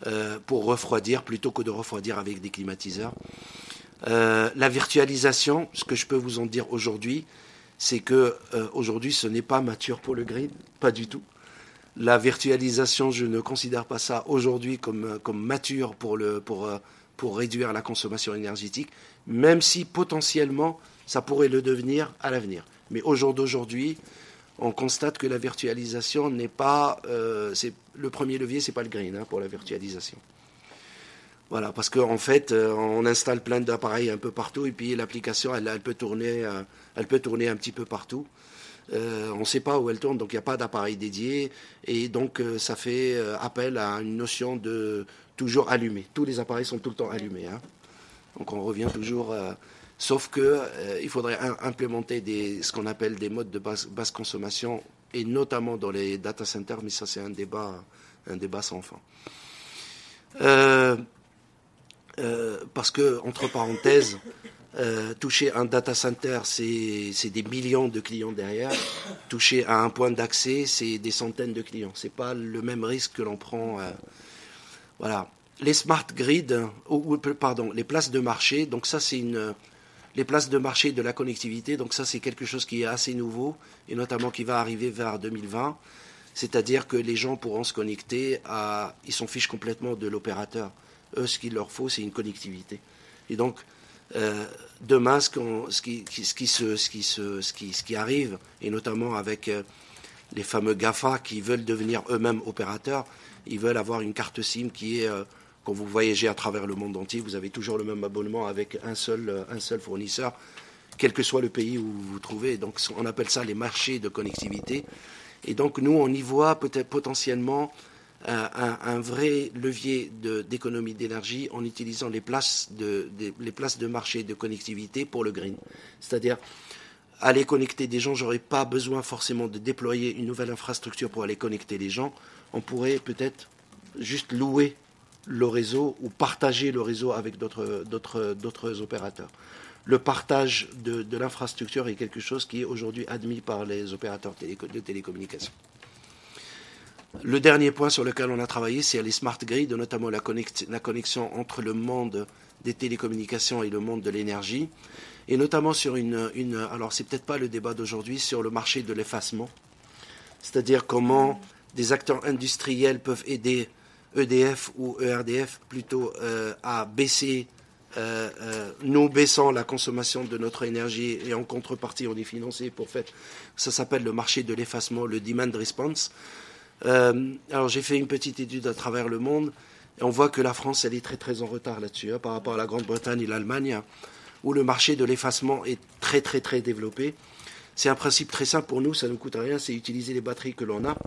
[SPEAKER 17] euh, pour refroidir plutôt que de refroidir avec des climatiseurs. Euh, la virtualisation, ce que je peux vous en dire aujourd'hui, c'est que euh, aujourd'hui ce n'est pas mature pour le green, pas du tout. La virtualisation, je ne considère pas ça aujourd'hui comme, mature pour, pour réduire la consommation énergétique, même si potentiellement ça pourrait le devenir à l'avenir. Mais au jour d'aujourd'hui, on constate que la virtualisation n'est pas, euh, le premier levier, c'est pas le green hein, pour la virtualisation. Voilà, parce qu'en fait, euh, on installe plein d'appareils un peu partout et puis l'application, elle, peut tourner, euh, elle peut tourner un petit peu partout. on ne sait pas où elle tourne, donc il n'y a pas d'appareil dédié et donc ça fait appel à une notion de toujours allumé. Tous les appareils sont tout le temps allumés. Hein. Donc on revient toujours. Sauf que il faudrait implémenter ce qu'on appelle des modes de basse, consommation et notamment dans les data centers, mais ça c'est un débat, sans fin. Euh, parce que, entre parenthèses, euh, toucher un data center, c'est des millions de clients derrière. Toucher à un point d'accès, c'est des centaines de clients. C'est pas le même risque que l'on prend. Euh, voilà. Les smart grids, ou, pardon, les places de marché. Donc ça, c'est une les places de marché de la connectivité. Donc ça, c'est quelque chose qui est assez nouveau et notamment qui va arriver vers 2020. C'est-à-dire que les gens pourront se connecter à, ils s'en fichent complètement de l'opérateur. Eux, ce qu'il leur faut, c'est une connectivité. Et donc, demain, ce, qui, ce, qui, arrive, et notamment avec euh, les fameux GAFA qui veulent devenir eux-mêmes opérateurs, ils veulent avoir une carte SIM qui est, euh, quand vous voyagez à travers le monde entier, vous avez toujours le même abonnement avec un seul, un seul fournisseur, quel que soit le pays où vous vous trouvez. Donc, on appelle ça les marchés de connectivité. Et donc, nous, on y voit peut-être potentiellement un, vrai levier d'économie d'énergie en utilisant les places de, les places de marché de connectivité pour le green. C'est-à-dire, aller connecter des gens, j'aurais pas besoin forcément de déployer une nouvelle infrastructure pour aller connecter les gens. On pourrait peut-être juste louer le réseau ou partager le réseau avec d'autres opérateurs. Le partage de, l'infrastructure est quelque chose qui est aujourd'hui admis par les opérateurs de télécommunications. Le dernier point sur lequel on a travaillé, c'est les smart grids, notamment la, connexion entre le monde des télécommunications et le monde de l'énergie, et notamment sur une, une alors c'est peut-être pas le débat d'aujourd'hui, sur le marché de l'effacement, c'est-à-dire comment des acteurs industriels peuvent aider EDF ou ERDF plutôt euh, à baisser, euh, euh, nous baissant la consommation de notre énergie et en contrepartie on est financé pour faire, ça s'appelle le marché de l'effacement, le demand response. Alors j'ai fait une petite étude à travers le monde et on voit que la France, elle est très très en retard là-dessus hein, par rapport à la Grande-Bretagne et l'Allemagne, où le marché de l'effacement est très très très développé. C'est un principe très simple pour nous, ça ne coûte rien, c'est utiliser les batteries que l'on a.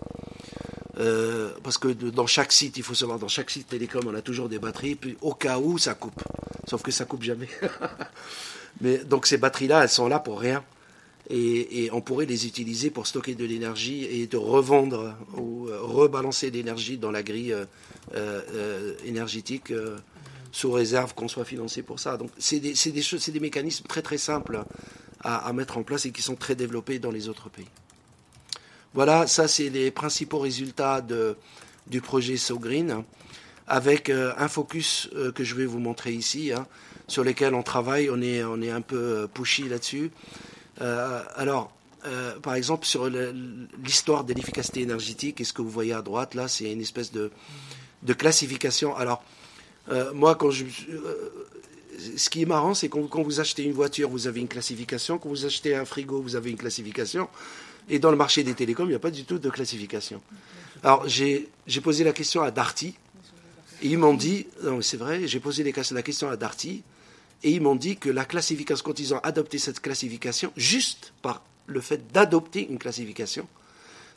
[SPEAKER 17] Euh, parce que dans chaque site, il faut savoir, dans chaque site télécom, on a toujours des batteries, puis au cas où ça coupe. Sauf que ça coupe jamais. Mais donc ces batteries-là, elles sont là pour rien et, on pourrait les utiliser pour stocker de l'énergie et de revendre ou euh, rebalancer l'énergie dans la grille euh, énergétique sous réserve qu'on soit financé pour ça. Donc c'est des, des, des, mécanismes très très simples à, mettre en place et qui sont très développés dans les autres pays. Voilà, ça c'est les principaux résultats du projet SoGreen avec un focus que je vais vous montrer ici, hein, sur lequel on travaille, on est, un peu pushy là-dessus. Euh, alors, euh, par exemple, sur l'histoire de l'efficacité énergétique, et ce que vous voyez à droite, là, c'est une espèce de, classification. Alors, euh, moi, quand je, ce qui est marrant, c'est quand, vous achetez une voiture, vous avez une classification. Quand vous achetez un frigo, vous avez une classification. Et dans le marché des télécoms, il n'y a pas du tout de classification. Alors, j'ai posé la question à Darty. Et ils m'ont dit, non, c'est vrai, j'ai posé la question à Darty. Et ils m'ont dit que la classification, quand ils ont adopté cette classification, juste par le fait d'adopter une classification,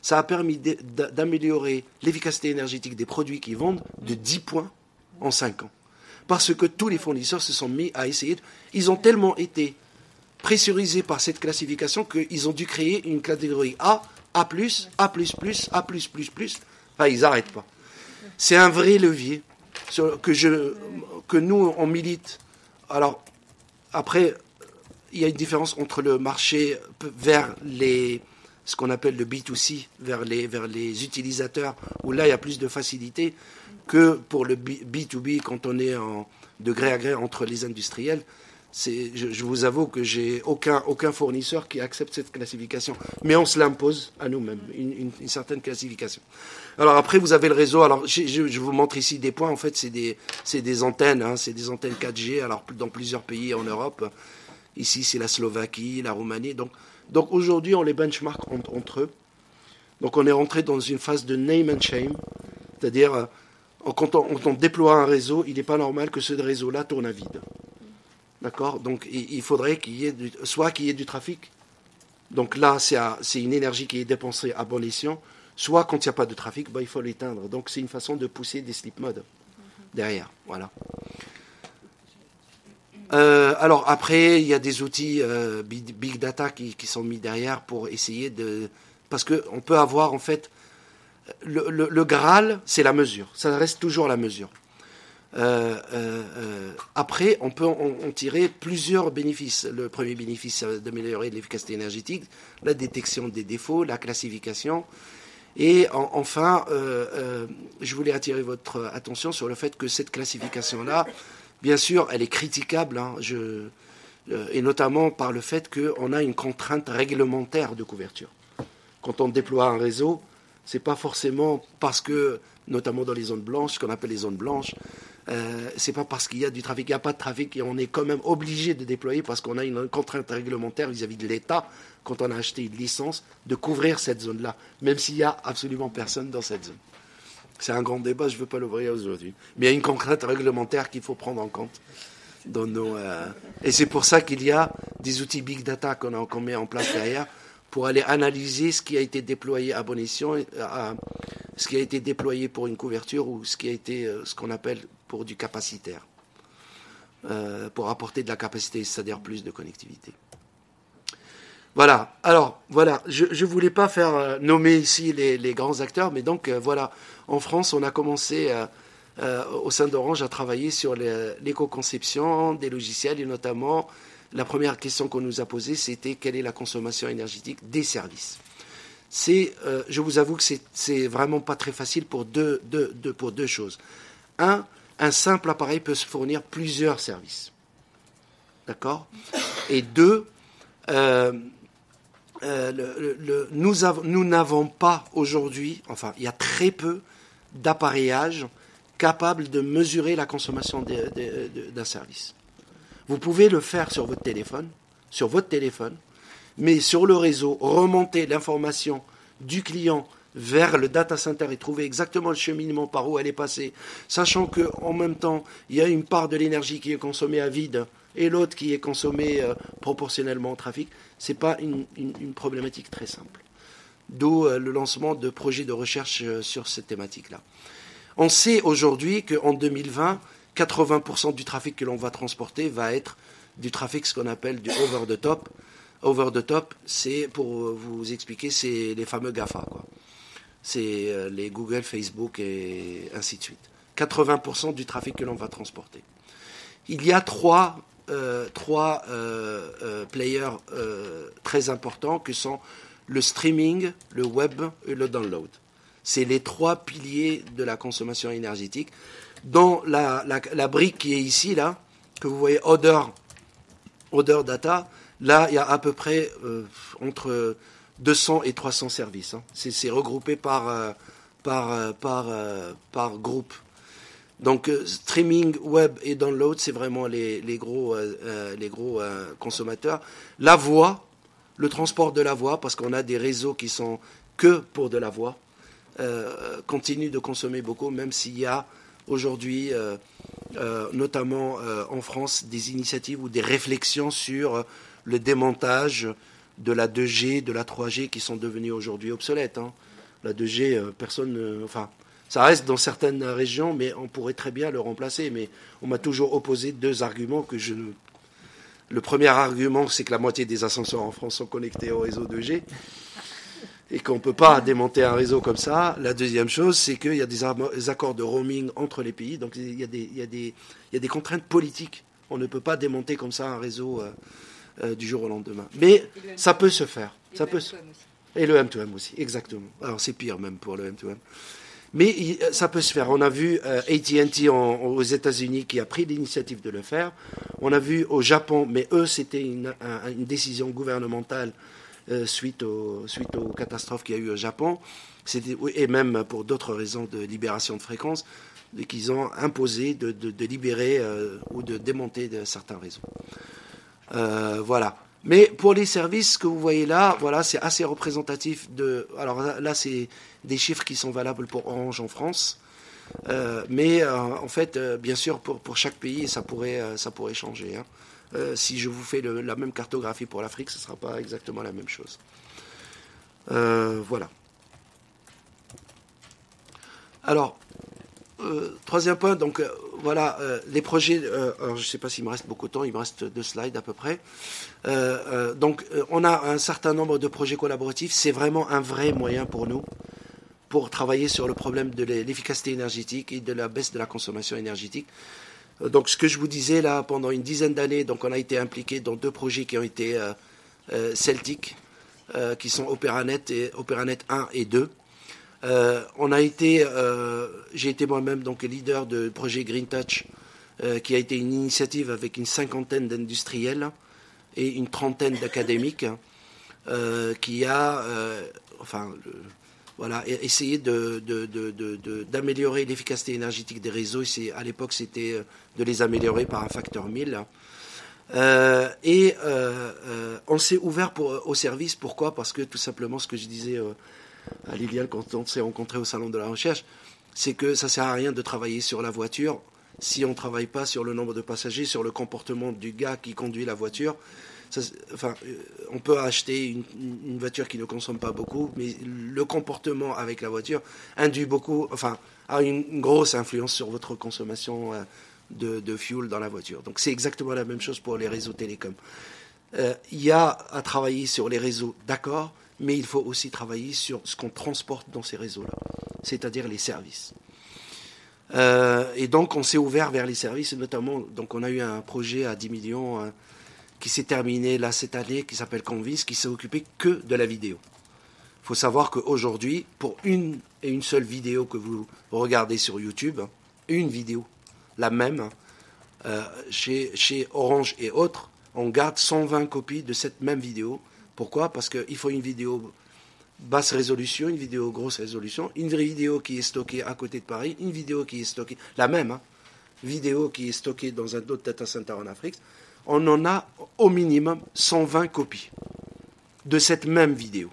[SPEAKER 17] ça a permis d'améliorer l'efficacité énergétique des produits qu'ils vendent de 10 points en 5 ans. Parce que tous les fournisseurs se sont mis à essayer. Ils ont tellement été pressurisés par cette classification qu'ils ont dû créer une catégorie A, A, A, A, Enfin, ils n'arrêtent pas. C'est un vrai levier que, je, que nous, on milite alors, après, il y a une différence entre le marché vers les, ce qu'on appelle le B2C, vers les, vers les utilisateurs, où là, il y a plus de facilité, que pour le B2B, quand on est en, de gré à gré entre les industriels. Je, vous avoue que j'ai aucun, fournisseur qui accepte cette classification. Mais on se l'impose à nous-mêmes, une, certaine classification. Alors après, vous avez le réseau. Alors je, vous montre ici des points. En fait, c'est des, antennes. Hein, c'est des antennes 4G. Alors dans plusieurs pays en Europe. Ici, c'est la Slovaquie, la Roumanie. Donc, donc aujourd'hui, on les benchmark entre eux. Donc on est rentré dans une phase de name and shame, c'est-à-dire euh, quand on, déploie un réseau, il n'est pas normal que ce réseau-là tourne à vide. D'accord Donc il, faudrait qu'il y ait soit qu'il y ait du trafic, donc là c'est une énergie qui est dépensée à bon escient, soit quand il n'y a pas de trafic, bah, il faut l'éteindre. Donc c'est une façon de pousser des sleep modes derrière. Voilà. Euh, alors après, il y a des outils euh, big, data qui, sont mis derrière pour essayer de... Parce qu'on peut avoir en fait... Le, Graal, c'est la mesure. Ça reste toujours la mesure. Euh, après, on peut en, tirer plusieurs bénéfices. Le premier bénéfice, c'est d'améliorer l'efficacité énergétique, la détection des défauts, la classification. Et enfin, je voulais attirer votre attention sur le fait que cette classification-là, bien sûr, elle est critiquable, hein, euh, et notamment par le fait qu'on a une contrainte réglementaire de couverture. Quand on déploie un réseau, ce n'est pas forcément parce que, notamment dans les zones blanches, ce qu'on appelle les zones blanches, euh, c'est pas parce qu'il y a du trafic, il n'y a pas de trafic et on est quand même obligé de déployer parce qu'on a une contrainte réglementaire vis-à-vis de l'État quand on a acheté une licence de couvrir cette zone-là, même s'il n'y a absolument personne dans cette zone. C'est un grand débat, je ne veux pas l'ouvrir aujourd'hui. Mais il y a une contrainte réglementaire qu'il faut prendre en compte. Dans nos, euh, Et c'est pour ça qu'il y a des outils big data qu'on met en place derrière pour aller analyser ce qui a été déployé à bon escient, euh, ce qui a été déployé pour une couverture ou ce qui a été euh, ce qu'on appelle pour du capacitaire, pour apporter de la capacité, c'est-à-dire plus de connectivité. Voilà. Alors, voilà. Je ne voulais pas faire nommer ici les, grands acteurs, mais donc, voilà. En France, on a commencé euh, euh, au sein d'Orange à travailler sur l'éco-conception des logiciels et notamment la première question qu'on nous a posée, c'était quelle est la consommation énergétique des services. Euh, je vous avoue que c'est vraiment pas très facile pour deux, choses. Un, un simple appareil peut se fournir plusieurs services. D'accord? Et deux, nous n'avons pas aujourd'hui, enfin, il y a très peu d'appareillage capable de mesurer la consommation d'un service. Vous pouvez le faire sur votre téléphone, sur votre téléphone, mais sur le réseau, remonter l'information du client vers le data center et trouver exactement le cheminement par où elle est passée, sachant qu'en même temps, il y a une part de l'énergie qui est consommée à vide et l'autre qui est consommée euh, proportionnellement au trafic, ce n'est pas une, problématique très simple d'où euh, le lancement de projets de recherche euh, sur cette thématique-là. On sait aujourd'hui qu'en 2020, 80% du trafic que l'on va transporter va être du trafic ce qu'on appelle du over the top. Over the top, c'est pour vous expliquer, c'est les fameux GAFA. C'est euh, les Google, Facebook et ainsi de suite. 80% du trafic que l'on va transporter. Il y a trois, trois players très importants que sont le streaming, le web et le download. C'est les trois piliers de la consommation énergétique. Dans la, brique qui est ici, là, que vous voyez Odor Data, là, il y a à peu près euh, entre 200 et 300 services. Hein. C'est regroupé par, euh, par, euh, par, par groupe. Donc, streaming, web et download, c'est vraiment les, les gros, les gros consommateurs. La voix, le transport de la voix, parce qu'on a des réseaux qui sont que pour de la voix, continue de consommer beaucoup, même s'il y a aujourd'hui, euh, euh, notamment en France, des initiatives ou des réflexions sur le démontage de la 2G, de la 3G, qui sont devenues aujourd'hui obsolètes. Hein. La 2G, personne, enfin, ça reste dans certaines régions, mais on pourrait très bien le remplacer. Mais on m'a toujours opposé deux arguments que je le premier argument, c'est que la moitié des ascenseurs en France sont connectés au réseau 2G et qu'on ne peut pas démonter un réseau comme ça. La deuxième chose, c'est qu'il y a des accords de roaming entre les pays, donc il y a des, contraintes politiques. On ne peut pas démonter comme ça un réseau euh, euh, du jour au lendemain. Mais ça peut se faire. Ça peut Et le M2M aussi, exactement. Alors c'est pire même pour le M2M. Mais ça peut se faire. On a vu euh, ATT aux États-Unis qui a pris l'initiative de le faire. On a vu au Japon, mais eux, c'était une, décision gouvernementale euh, suite, suite aux catastrophes qu'il y a eu au Japon. Et même pour d'autres raisons de libération de fréquences, qu'ils ont imposé de, libérer euh, ou de démonter de certains réseaux. voilà. Mais pour les services que vous voyez là, voilà, c'est assez représentatif de. Alors là, c'est des chiffres qui sont valables pour Orange en France. Euh, mais euh, en fait, euh, bien sûr, pour, pour chaque pays, ça pourrait, ça pourrait changer. Hein. Si je vous fais la même cartographie pour l'Afrique, ce ne sera pas exactement la même chose. voilà. Alors, troisième point, donc voilà, les projets. je ne sais pas s'il me reste beaucoup de temps, il me reste deux slides à peu près. donc, on a un certain nombre de projets collaboratifs. C'est vraiment un vrai moyen pour nous pour travailler sur le problème de l'efficacité énergétique et de la baisse de la consommation énergétique. Euh, donc, ce que je vous disais là, pendant une dizaine d'années, donc on a été impliqué dans deux projets qui ont été euh, euh celtiques, euh, qui sont OperaNet et OperaNet 1 et 2. on a été, j'ai été moi-même donc leader de projet Green Touch, qui a été une initiative avec une cinquantaine d'industriels et une trentaine d'académiques, qui a, enfin, voilà, essayer d'améliorer l'efficacité énergétique des réseaux. À l'époque, c'était euh, de les améliorer par un facteur 1000. Euh, et euh, on s'est ouvert au service. Pourquoi? Parce que tout simplement, ce que je disais à Liliane quand on s'est rencontré au salon de la recherche, c'est que ça sert à rien de travailler sur la voiture si on ne travaille pas sur le nombre de passagers, sur le comportement du gars qui conduit la voiture euh, on peut acheter une, voiture qui ne consomme pas beaucoup, mais le comportement avec la voiture induit beaucoup, enfin, a une, grosse influence sur votre consommation euh, de, fuel dans la voiture. Donc c'est exactement la même chose pour les réseaux télécoms. Euh, il y a à travailler sur les réseaux, d'accord, mais il faut aussi travailler sur ce qu'on transporte dans ces réseaux-là, c'est-à-dire les services. et donc on s'est ouvert vers les services, notamment, donc on a eu un projet à 10 millions qui s'est terminé là cette année, qui s'appelle Convis, qui s'est occupé que de la vidéo. Il faut savoir qu'aujourd'hui, pour une et une seule vidéo que vous regardez sur YouTube, une vidéo, la même, euh, chez, Orange et autres, on garde 120 copies de cette même vidéo. Pourquoi? Parce qu'il faut une vidéo basse résolution, une vidéo grosse résolution, une vidéo qui est stockée à côté de Paris, une vidéo qui est stockée, la même, hein, vidéo qui est stockée dans un autre data center en Afrique, on en a au minimum 120 copies de cette même vidéo.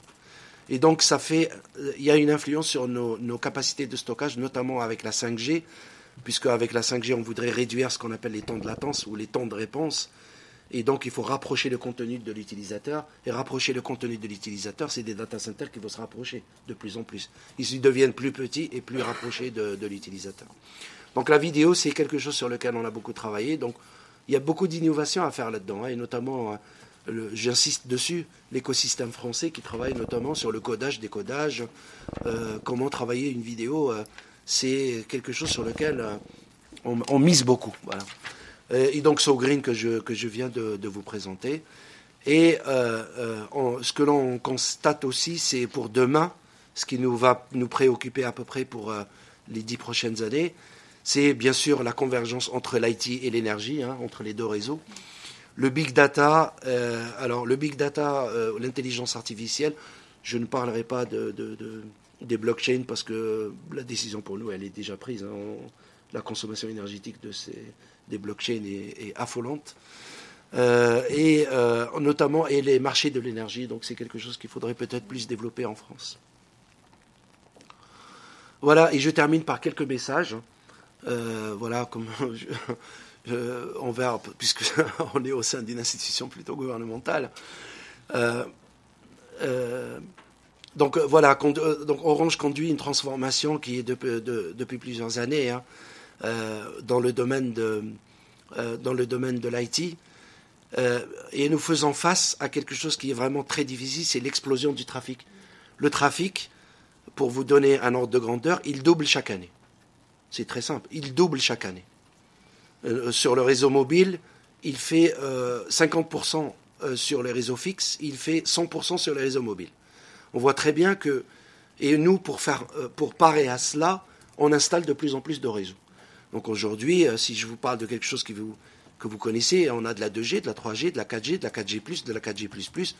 [SPEAKER 17] Et donc, ça fait, euh, il y a une influence sur nos, capacités de stockage, notamment avec la 5G, puisque avec la 5G, on voudrait réduire ce qu'on appelle les temps de latence ou les temps de réponse. Et donc, il faut rapprocher le contenu de l'utilisateur. Et rapprocher le contenu de l'utilisateur, c'est des data centers qui vont se rapprocher de plus en plus. Ils deviennent plus petits et plus rapprochés de, de l'utilisateur. Donc, la vidéo, c'est quelque chose sur lequel on a beaucoup travaillé. Donc, il y a beaucoup d'innovations à faire là-dedans, hein, et notamment, euh, j'insiste dessus, l'écosystème français qui travaille notamment sur le codage, décodage, euh, comment travailler une vidéo, euh, c'est quelque chose sur lequel on, mise beaucoup. Voilà. Et donc, So Green que je, que je viens de, vous présenter. Et ce que l'on constate aussi, c'est pour demain, ce qui nous va nous préoccuper à peu près pour les dix prochaines années, c'est bien sûr la convergence entre l'IT et l'énergie, hein, entre les deux réseaux. Le big data, euh, alors le big data, euh, l'intelligence artificielle, je ne parlerai pas de, des blockchains parce que la décision pour nous, elle est déjà prise. Hein. la consommation énergétique des blockchains est, affolante. Euh, et notamment et les marchés de l'énergie, donc c'est quelque chose qu'il faudrait peut-être plus développer en France. Voilà, et je termine par quelques messages. Euh, voilà, comme on verra, puisque on est au sein d'une institution plutôt gouvernementale. Euh, euh, donc voilà, Orange conduit une transformation qui est depuis plusieurs années hein, dans le domaine de dans le domaine de l'IT. et nous faisons face à quelque chose qui est vraiment très difficile, c'est l'explosion du trafic. Le trafic, pour vous donner un ordre de grandeur, il double chaque année. C'est très simple. Il double chaque année. Euh, sur le réseau mobile, il fait 50% euh, euh, sur les réseaux fixes, il fait 100% sur les réseaux mobiles. On voit très bien que, et nous, pour, faire, pour parer à cela, on installe de plus en plus de réseaux. Donc aujourd'hui, si je vous parle de quelque chose que vous, que vous connaissez, on a de la 2G, de la 3G, de la 4G, de la 4G+, de la 4G++.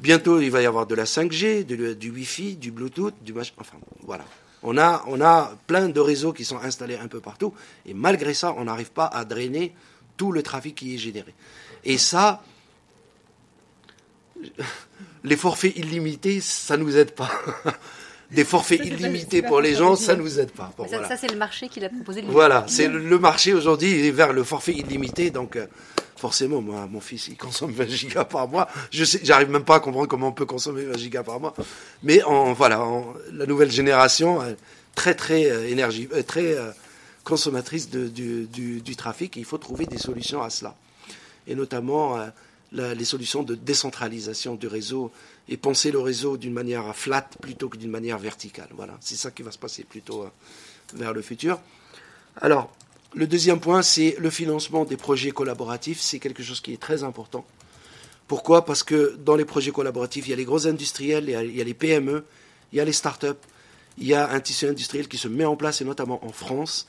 [SPEAKER 17] Bientôt, il va y avoir de la 5G, du, du Wi-Fi, du Bluetooth, du machin. Enfin, voilà. On a, on a plein de réseaux qui sont installés un peu partout, et malgré ça, on n'arrive pas à drainer tout le trafic qui est généré. Et ça, les forfaits illimités, ça nous aide pas. Des forfaits illimités pour les gens, ça nous aide pas.
[SPEAKER 4] ça, c'est le marché qui l'a proposé.
[SPEAKER 17] Voilà, c'est le, marché aujourd'hui vers le forfait illimité, donc euh, forcément, moi, mon fils, il consomme 20 gigas par mois. Je sais, j'arrive même pas à comprendre comment on peut consommer 20 gigas par mois. Mais en, voilà, la nouvelle génération, euh, très très euh, énergie, très consommatrice de, du, du, trafic. il faut trouver des solutions à cela, et notamment les solutions de décentralisation du réseau et penser le réseau d'une manière flat plutôt que d'une manière verticale. Voilà, c'est ça qui va se passer plutôt euh, vers le futur. Alors, le deuxième point, c'est le financement des projets collaboratifs. C'est quelque chose qui est très important. Pourquoi? Parce que dans les projets collaboratifs, il y a les gros industriels, il y a les PME, il y a les start-up, il y a un tissu industriel qui se met en place, et notamment en France.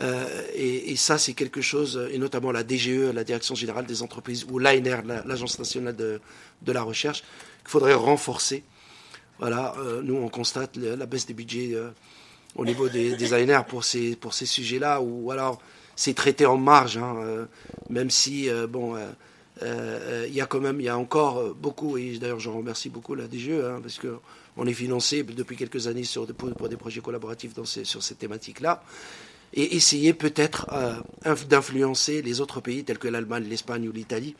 [SPEAKER 17] Euh, et, ça, c'est quelque chose, et notamment la DGE, la Direction générale des entreprises, ou l'ANR, l'Agence nationale de, de, la recherche, qu'il faudrait renforcer. Voilà, euh, nous, on constate la baisse des budgets euh, au niveau des, des, ANR pour ces, pour ces sujets-là, ou alors c'est traité en marge, hein, même si, bon, il y a quand même, il y a encore beaucoup, et d'ailleurs, je remercie beaucoup la DGE, hein, parce que on est financé depuis quelques années sur, pour, pour des projets collaboratifs dans ces, sur cette thématique-là et essayer peut-être euh, d'influencer les autres pays tels que l'Allemagne, l'Espagne ou l'Italie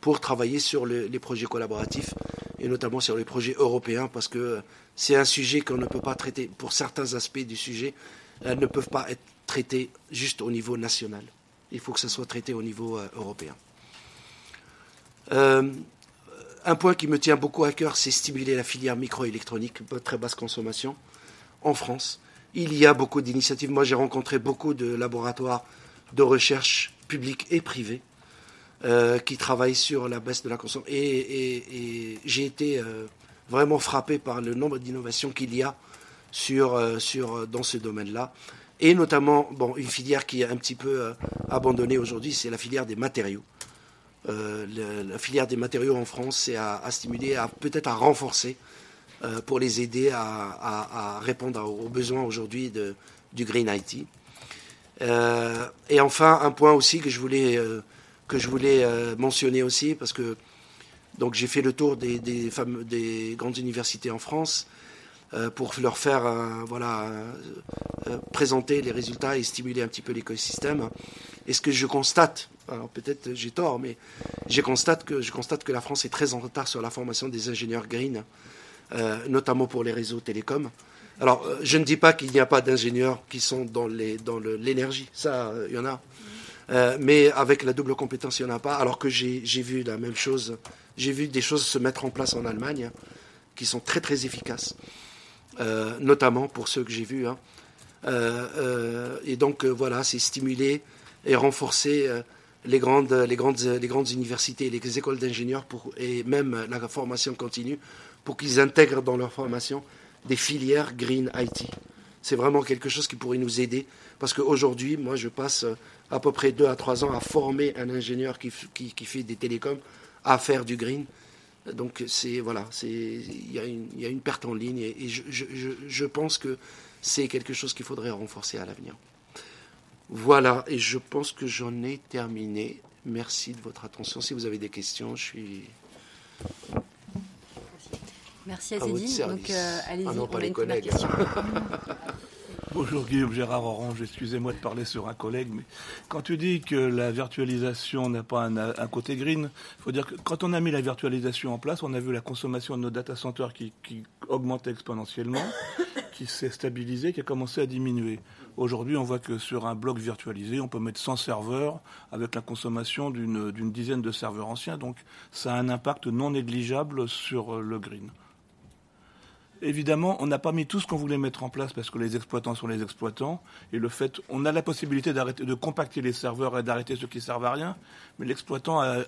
[SPEAKER 17] pour travailler sur les projets collaboratifs et notamment sur les projets européens parce que c'est un sujet qu'on ne peut pas traiter, pour certains aspects du sujet, elles ne peuvent pas être traitées juste au niveau national. Il faut que ça soit traité au niveau euh, européen. Euh, un point qui me tient beaucoup à cœur, c'est stimuler la filière microélectronique, très basse consommation, en France. Il y a beaucoup d'initiatives. Moi, j'ai rencontré beaucoup de laboratoires de recherche publics et privés euh, qui travaillent sur la baisse de la consommation. Et, j'ai été euh, vraiment frappé par le nombre d'innovations qu'il y a sur, euh, sur, dans ce domaine-là. Et notamment, bon, une filière qui est un petit peu abandonnée aujourd'hui, c'est la filière des matériaux. la filière des matériaux en France, c'est à, à, stimuler, peut-être à renforcer pour les aider à, répondre aux besoins aujourd'hui du Green IT. Et enfin, un point aussi que je voulais, que je voulais mentionner aussi, parce que donc j'ai fait le tour des, des, des grandes universités en France pour leur faire voilà, présenter les résultats et stimuler un petit peu l'écosystème. Et ce que je constate, alors peut-être j'ai tort, mais je constate, que, je constate que la France est très en retard sur la formation des ingénieurs green. Euh, notamment pour les réseaux télécoms. Alors, euh, je ne dis pas qu'il n'y a pas d'ingénieurs qui sont dans l'énergie, ça, il y en a. Euh, mais avec la double compétence, il n'y en a pas. Alors que j'ai vu la même chose, j'ai vu des choses se mettre en place en Allemagne qui sont très très efficaces, notamment pour ceux que j'ai vus. Hein. et donc voilà, c'est stimuler et renforcer les grandes, les, grandes, les grandes universités, les écoles d'ingénieurs et même la formation continue pour qu'ils intègrent dans leur formation des filières Green IT. C'est vraiment quelque chose qui pourrait nous aider parce qu'aujourd'hui, moi, je passe euh, à peu près deux à trois ans à former un ingénieur qui, qui, fait des télécoms à faire du green. Donc, c'est voilà, il y, y, a une perte en ligne et, je, je, je, pense que c'est quelque chose qu'il faudrait renforcer à l'avenir. Voilà, et je pense que j'en ai terminé. Merci de votre attention. Si vous avez des questions, je suis
[SPEAKER 4] Merci à, Zédine. Donc, euh, allez-y,
[SPEAKER 17] ah
[SPEAKER 4] on a
[SPEAKER 17] une première question.
[SPEAKER 9] Bonjour Guillaume Gérard Orange, excusez-moi de parler sur un collègue, mais quand tu dis que la virtualisation n'a pas un, côté green, il faut dire que quand on a mis la virtualisation en place, on a vu la consommation de nos data centers qui, qui augmentait exponentiellement, qui s'est stabilisée, qui a commencé à diminuer. Aujourd'hui, on voit que sur un bloc virtualisé, on peut mettre 100 serveurs avec la consommation d'une dizaine de serveurs anciens, donc ça a un impact non négligeable sur le green. Évidemment, on n'a pas mis tout ce qu'on voulait mettre en place parce que les exploitants sont les exploitants. Et le fait, on a la possibilité de compacter les serveurs et d'arrêter ceux qui servent à rien. Mais l'exploitant a,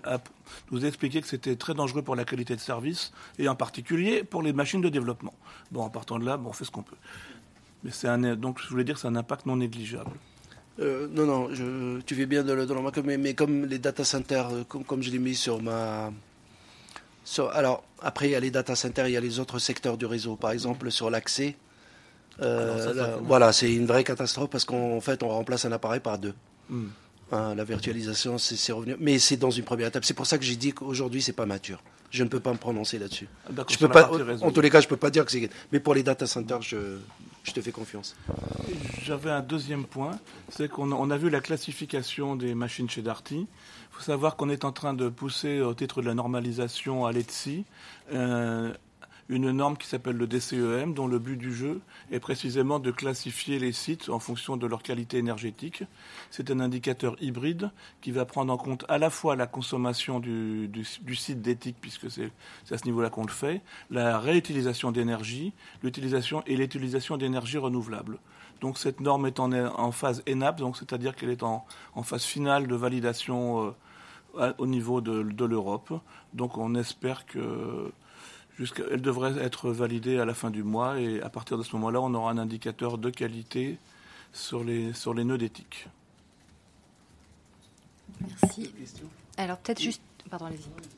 [SPEAKER 9] nous a expliqué que c'était très dangereux pour la qualité de service et en particulier pour les machines de développement. Bon, en partant de là, bon, on fait ce qu'on peut. Mais c'est un, donc je voulais dire, c'est un impact non négligeable.
[SPEAKER 17] Euh, non, non, tu fais bien de le, de mais, mais, comme les data centers, euh, comme, comme je l'ai mis sur ma, alors, après, il y a les data centers, il y a les autres secteurs du réseau. Par exemple, sur l'accès, euh, voilà, c'est une vraie catastrophe parce qu'en fait, on remplace un appareil par deux. Hmm. Hein, la virtualisation, c'est revenu, mais c'est dans une première étape. C'est pour ça que j'ai dit qu'aujourd'hui, c'est pas mature. Je ne peux pas me prononcer là-dessus. Je peux pas, en tous les cas, je peux pas dire que c'est. Mais pour les data centers, je, je te fais confiance.
[SPEAKER 10] J'avais un deuxième point, c'est qu'on on a vu la classification des machines chez Darty. Faut savoir qu'on est en train de pousser au titre de la normalisation à l'ETSI euh, une norme qui s'appelle le DCEM, dont le but du jeu est précisément de classifier les sites en fonction de leur qualité énergétique. C'est un indicateur hybride qui va prendre en compte à la fois la consommation du, site d'éthique, puisque c'est à ce niveau-là qu'on le fait, la réutilisation d'énergie, l'utilisation et l'utilisation d'énergie renouvelable. Donc cette norme est en, phase ENAP, c'est-à-dire qu'elle est en, phase finale de validation euh, au niveau de, de l'Europe. Donc on espère que elle devrait être validée à la fin du mois et à partir de ce moment-là, on aura un indicateur de qualité sur les, sur les nœuds d'éthique.
[SPEAKER 4] Merci. Alors peut-être juste... Pardon, allez-y.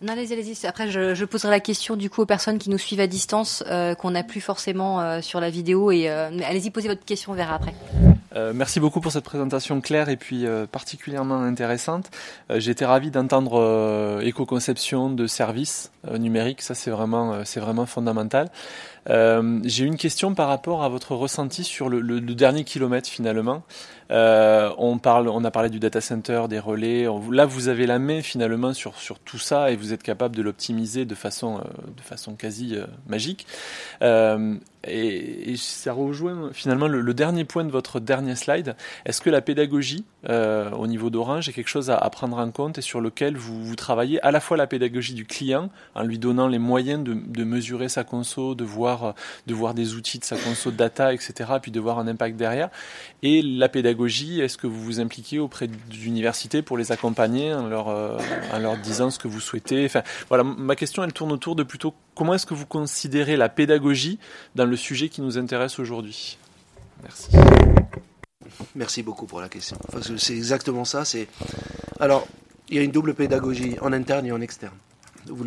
[SPEAKER 4] Non, allez-y, allez-y. Après, je, poserai la question du coup aux personnes qui nous suivent à distance, euh, qu'on n'a plus forcément euh, sur la vidéo. Et euh, allez-y, posez votre question, on verra après.
[SPEAKER 14] Euh, merci beaucoup pour cette présentation claire et puis euh, particulièrement intéressante. Euh, j'ai été ravi d'entendre éco-conception de services numériques, ça c'est vraiment, c'est vraiment fondamental. J'ai une question par rapport à votre ressenti sur le, dernier kilomètre finalement. on, parle, on a parlé du data center, des relais. là, vous avez la main finalement sur, sur tout ça et vous êtes capable de l'optimiser de façon, de façon quasi magique. Et, ça rejoint finalement le, dernier point de votre dernier slide. Est-ce que la pédagogie euh, au niveau d'Orange est quelque chose à, prendre en compte et sur lequel vous, travaillez à la fois la pédagogie du client en lui donnant les moyens de, de, mesurer sa conso, de voir, de voir des outils de sa conso data, etc., puis de voir un impact derrière, et la pédagogie, est-ce que vous vous impliquez auprès d'universités pour les accompagner en leur, euh, en leur disant ce que vous souhaitez? Enfin, voilà, ma question elle tourne autour de plutôt comment est-ce que vous considérez la pédagogie dans le sujet qui nous intéresse aujourd'hui? Merci.
[SPEAKER 17] Merci beaucoup pour la question. c'est exactement ça. Alors il y a une double pédagogie en interne et en externe. Vous.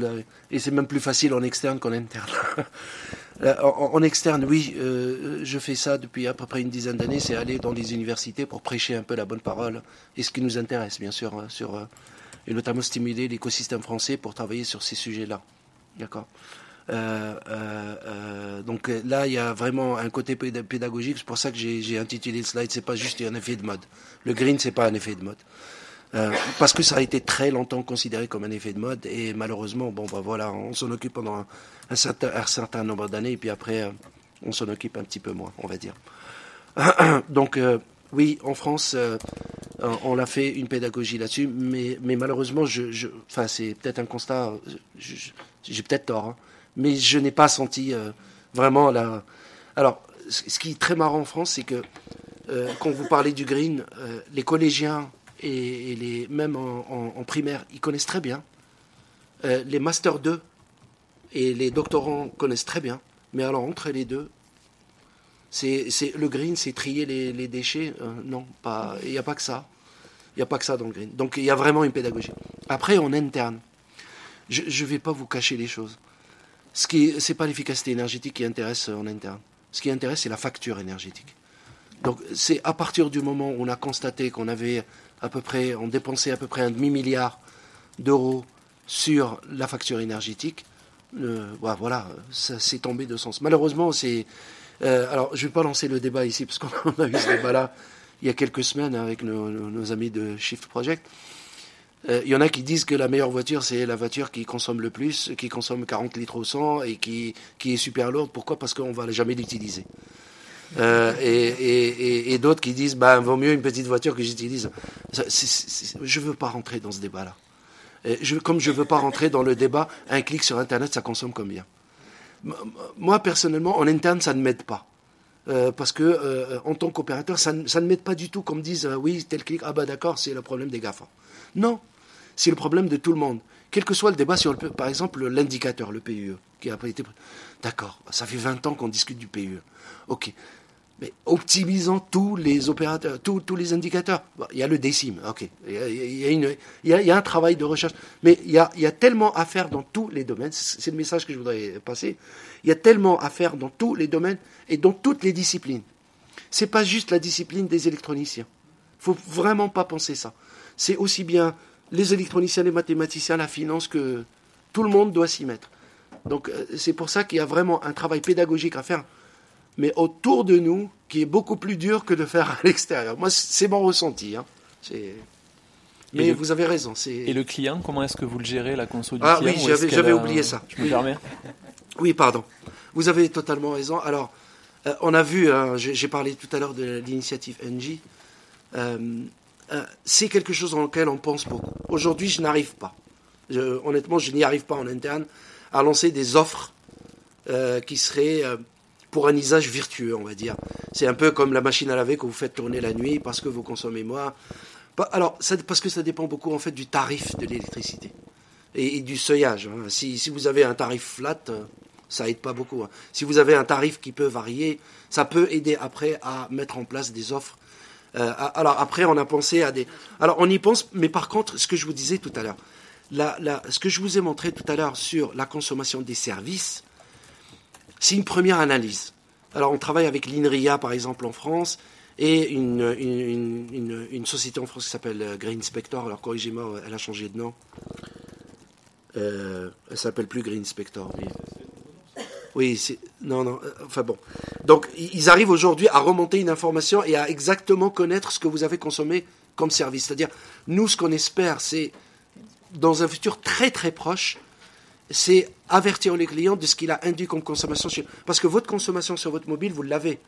[SPEAKER 17] Et c'est même plus facile en externe qu'en interne. Euh, en, externe, oui, euh, je fais ça depuis à peu près une dizaine d'années. C'est aller dans les universités pour prêcher un peu la bonne parole et ce qui nous intéresse, bien sûr, sur euh, et notamment stimuler l'écosystème français pour travailler sur ces sujets-là. D'accord. Euh, euh, euh, donc là, il y a vraiment un côté pédagogique. C'est pour ça que j'ai intitulé le slide. C'est pas juste un effet de mode. Le green, c'est pas un effet de mode. parce que ça a été très longtemps considéré comme un effet de mode et malheureusement, bon, bah voilà, on s'en occupe pendant un, certain, nombre d'années et puis après, on s'en occupe un petit peu moins, on va dire. Donc, oui, en France, on a fait une pédagogie là-dessus, mais, malheureusement, je, c'est peut-être un constat, j'ai peut-être tort, hein, mais je n'ai pas senti euh, vraiment la. Alors, ce qui est très marrant en France, c'est que euh, quand vous parlez du green, euh, les collégiens et, les même en, primaire, ils connaissent très bien. les masters 2 et les doctorants connaissent très bien. Mais alors entre les deux, c'est le green, c'est trier les, déchets. non, pas. Il n'y a pas que ça. Il n'y a pas que ça dans le green. Donc il y a vraiment une pédagogie. Après, en interne, je ne vais pas vous cacher les choses. Ce qui c'est pas l'efficacité énergétique qui intéresse en interne. Ce qui intéresse, c'est la facture énergétique. Donc, c'est à partir du moment où on a constaté qu'on avait à peu près, on dépensait à peu près un demi milliard d'euros sur la facture énergétique, euh, bah, voilà, ça s'est tombé de sens. Malheureusement, c'est, euh, alors, je vais pas lancer le débat ici parce qu'on a eu ce débat-là il y a quelques semaines avec nos, nos amis de Shift Project. Il euh, y en a qui disent que la meilleure voiture, c'est la voiture qui consomme le plus, qui consomme 40 litres au 100 et qui, qui est super lourde. Pourquoi? Parce qu'on ne va jamais l'utiliser. Euh, et, d'autres qui disent, bah, vaut mieux une petite voiture que j'utilise. Je ne veux pas rentrer dans ce débat-là. Comme je ne veux pas rentrer dans le débat, un clic sur Internet, ça consomme combien? Moi, personnellement, en interne, ça ne m'aide pas. Euh, parce que en tant qu'opérateur, ça, ne m'aide pas du tout qu'on me dise oui, tel clic, ah bah d'accord, c'est le problème des GAFA. Non, c'est le problème de tout le monde. Quel que soit le débat sur, le, par exemple, l'indicateur, le PUE, qui a été... D'accord, ça fait 20 ans qu'on discute du PUE. OK. Mais optimisons tous les opérateurs, tous, les indicateurs. il y a le décime, ok. Il y, a, il, un travail de recherche. Mais il y, a, il tellement à faire dans tous les domaines. C'est le message que je voudrais passer. Il y a tellement à faire dans tous les domaines et dans toutes les disciplines. C'est pas juste la discipline des électroniciens faut vraiment pas penser ça. C'est aussi bien les électroniciens, les mathématiciens, la finance que tout le monde doit s'y mettre. Donc euh, c'est pour ça qu'il y a vraiment un travail pédagogique à faire, mais autour de nous, qui est beaucoup plus dur que de faire à l'extérieur. Moi, c'est mon ressenti. Hein. Mais vous avez raison.
[SPEAKER 14] Et le client, comment est-ce que vous le gérez, la console du
[SPEAKER 17] ah,
[SPEAKER 14] client
[SPEAKER 17] Ah oui, j'avais oublié ça.
[SPEAKER 14] Je me permets
[SPEAKER 17] Oui, pardon. Vous avez totalement raison. Alors, euh, on a vu, hein, j'ai parlé tout à l'heure de l'initiative NG. Euh, euh, c'est quelque chose dans lequel on pense beaucoup. Aujourd'hui, je n'arrive pas. honnêtement, je n'y arrive pas en interne à lancer des offres qui seraient pour un usage virtueux, on va dire. C'est un peu comme la machine à laver que vous faites tourner la nuit parce que vous consommez moins. Alors, parce que ça dépend beaucoup en fait du tarif de l'électricité et, du seuillage. Hein. Si, si, vous avez un tarif flat, ça aide pas beaucoup. Hein. Si vous avez un tarif qui peut varier, ça peut aider après à mettre en place des offres. Euh, alors après, on a pensé à des. Alors on y pense, mais par contre, ce que je vous disais tout à l'heure, ce que je vous ai montré tout à l'heure sur la consommation des services, c'est une première analyse. Alors on travaille avec l'INRIA par exemple en France et une, une, une, société en France qui s'appelle Green Spector. Alors corrigez-moi, elle a changé de nom. Euh, elle s'appelle plus Green Spector. Oui, c'est non, non. Euh, enfin bon. Donc, ils arrivent aujourd'hui à remonter une information et à exactement connaître ce que vous avez consommé comme service. C'est-à-dire, nous, ce qu'on espère, c'est dans un futur très très proche, c'est avertir les clients de ce qu'il a induit comme consommation. Parce que votre consommation sur votre mobile, vous l'avez.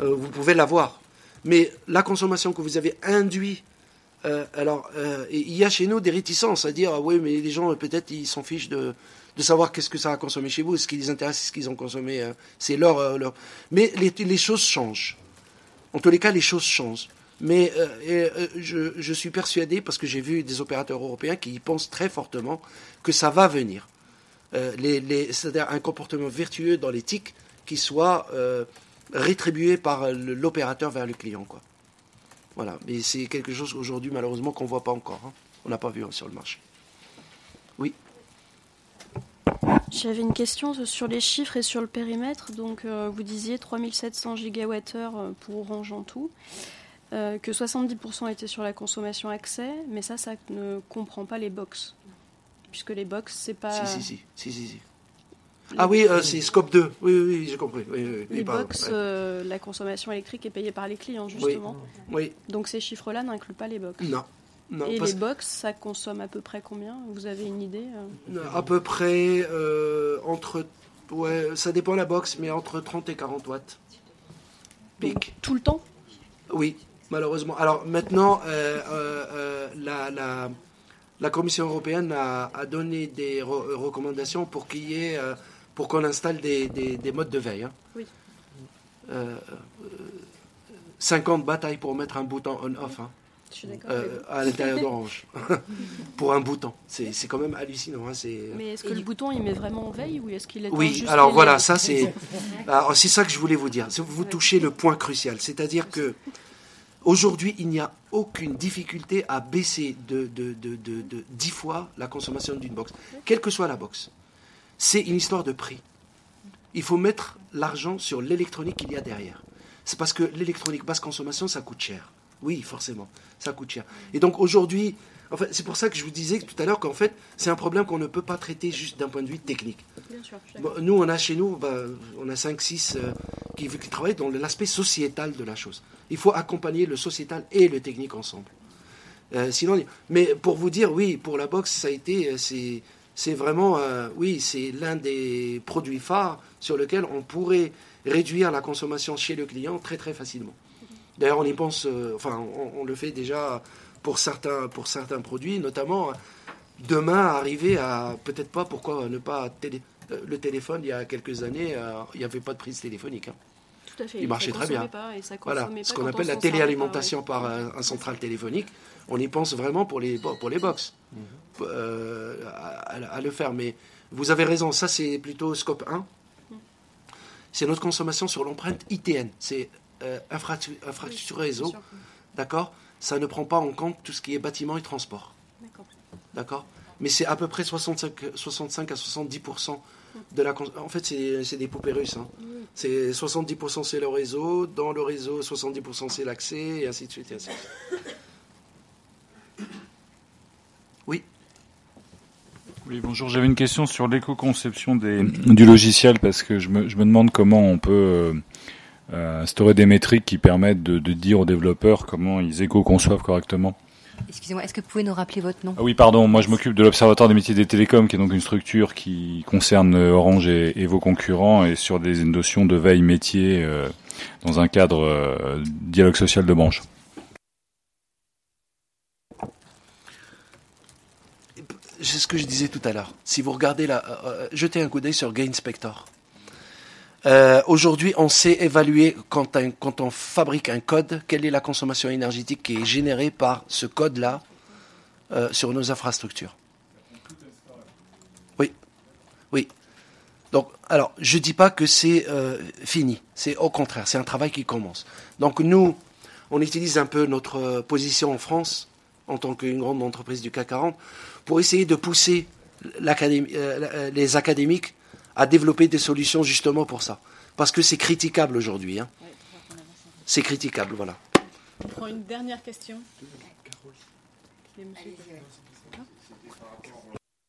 [SPEAKER 17] Euh, vous pouvez l'avoir. Mais la consommation que vous avez induit, euh, alors, il y a chez nous des réticences à dire, ah oui, mais les gens, peut-être, ils s'en fichent de, de savoir qu'est-ce que ça a consommé chez vous. Ce qui les intéresse, c'est ce qu'ils ont consommé. Euh, c'est leur, euh, Mais les, choses changent. En tous les cas, les choses changent. Mais euh, je, suis persuadé, parce que j'ai vu des opérateurs européens qui y pensent très fortement, que ça va venir. C'est-à-dire un comportement vertueux dans l'éthique qui soit rétribué par l'opérateur vers le client. Quoi. Voilà. Mais c'est quelque chose aujourd'hui, malheureusement, qu'on ne voit pas encore. Hein. On n'a pas vu hein, sur le marché. Oui.
[SPEAKER 6] J'avais une question sur les chiffres et sur le périmètre. Donc, euh, vous disiez 3700 gigawattheures euh, pour Orange en tout, euh, que 70% étaient sur la consommation accès, mais ça, ça ne comprend pas les box. Puisque les box, c'est pas.
[SPEAKER 17] Si, si, si. si, si, Ah oui, c'est scope 2. Oui, oui, j'ai compris.
[SPEAKER 6] les box, la consommation électrique est payée par les clients, justement.
[SPEAKER 17] Oui.
[SPEAKER 6] Donc ces chiffres-là n'incluent pas les box.
[SPEAKER 17] Non
[SPEAKER 6] et les box, ça consomme à peu près combien? Vous avez une idée
[SPEAKER 17] euh? À peu près euh, entre. Ouais, ça dépend de la box, mais entre 30 et 40 watts.
[SPEAKER 6] Pic. tout le temps?
[SPEAKER 17] Oui, malheureusement. Alors maintenant, euh, la, la, la, Commission européenne a, a donné des recommandations pour qu'il y ait, pour qu'on installe des, des, des, modes de veille. Hein.
[SPEAKER 6] Oui.
[SPEAKER 17] 50 batailles pour mettre un bouton on-off. Hein. Euh, à l'intérieur d'Orange pour un bouton. C'est quand même hallucinant. Hein,
[SPEAKER 6] Mais est-ce que le bouton il met vraiment en veille ou est-ce qu'il est
[SPEAKER 17] Oui, alors voilà, ça c'est c'est ça que je voulais vous dire. Vous touchez le point crucial, c'est-à-dire que aujourd'hui il n'y a aucune difficulté à baisser de, de, de, de 10 fois la consommation d'une box, quelle que soit la box. C'est une histoire de prix. Il faut mettre l'argent sur l'électronique qu'il y a derrière. C'est parce que l'électronique basse consommation, ça coûte cher. Oui, forcément, ça coûte cher. Et donc aujourd'hui, en fait, c'est pour ça que je vous disais tout à l'heure qu'en fait, c'est un problème qu'on ne peut pas traiter juste d'un point de vue technique.
[SPEAKER 6] Bien sûr,
[SPEAKER 17] nous, on a chez nous, bah, on a 5-6 euh, qui, qui, travaillent dans l'aspect sociétal de la chose. Il faut accompagner le sociétal et le technique ensemble. Euh, sinon, mais pour vous dire, oui, pour la boxe, ça a été, euh, c'est, c'est vraiment, oui, c'est l'un des produits phares sur lequel on pourrait réduire la consommation chez le client très très facilement. D'ailleurs, on y pense, euh, enfin, on, le fait déjà pour certains, pour certains produits, notamment euh, demain arriver à, peut-être pas, pourquoi ne pas, télé, euh, le téléphone, il y a quelques années, il n'y avait pas de prise téléphonique. Hein.
[SPEAKER 6] Tout à fait.
[SPEAKER 17] Il marchait très bien.
[SPEAKER 6] Pas, et ça
[SPEAKER 17] voilà, ce qu'on appelle la téléalimentation par un, central téléphonique. On y pense vraiment pour les, pour les box, mhm. à, le faire. Mais vous avez raison, ça c'est plutôt scope 1. Mhm. C'est notre consommation sur l'empreinte ITN. C'est euh, infrastructure, réseau, d'accord? Ça ne prend pas en compte tout ce qui est bâtiment et transport. D'accord Mais c'est à peu près 65, 65 à 70% de la. En fait, c'est des poupées russes. Hein. C'est 70% c'est le réseau, dans le réseau 70% c'est l'accès, et ainsi de suite. Et ainsi de suite. Oui.
[SPEAKER 18] Oui, bonjour. J'avais une question sur l'éco-conception du logiciel parce que je me, je me demande comment on peut euh, instaurer des métriques qui permettent de, de dire aux développeurs comment ils éco-conçoivent correctement.
[SPEAKER 4] Excusez-moi, est-ce que vous pouvez nous rappeler votre nom?
[SPEAKER 18] Ah oui, pardon. Moi, je m'occupe de l'Observatoire des métiers des télécoms, qui est donc une structure qui concerne Orange et, et vos concurrents, et sur des notions de veille métier euh, dans un cadre euh, dialogue social de branche.
[SPEAKER 17] C'est ce que je disais tout à l'heure. Si vous regardez là, euh, euh, jetez un coup d'œil sur GainSpector. Euh, Aujourd'hui, on sait évaluer quand, on fabrique un code, quelle est la consommation énergétique qui est générée par ce code-là euh, sur nos infrastructures. Oui, oui. Donc, alors, je dis pas que c'est euh, fini. C'est au contraire, c'est un travail qui commence. Donc, nous, on utilise un peu notre position en France, en tant qu'une grande entreprise du CAC 40, pour essayer de pousser les académiques à développer des solutions justement pour ça. Parce que c'est critiquable aujourd'hui. Hein. C'est critiquable, voilà.
[SPEAKER 7] On prend une dernière question.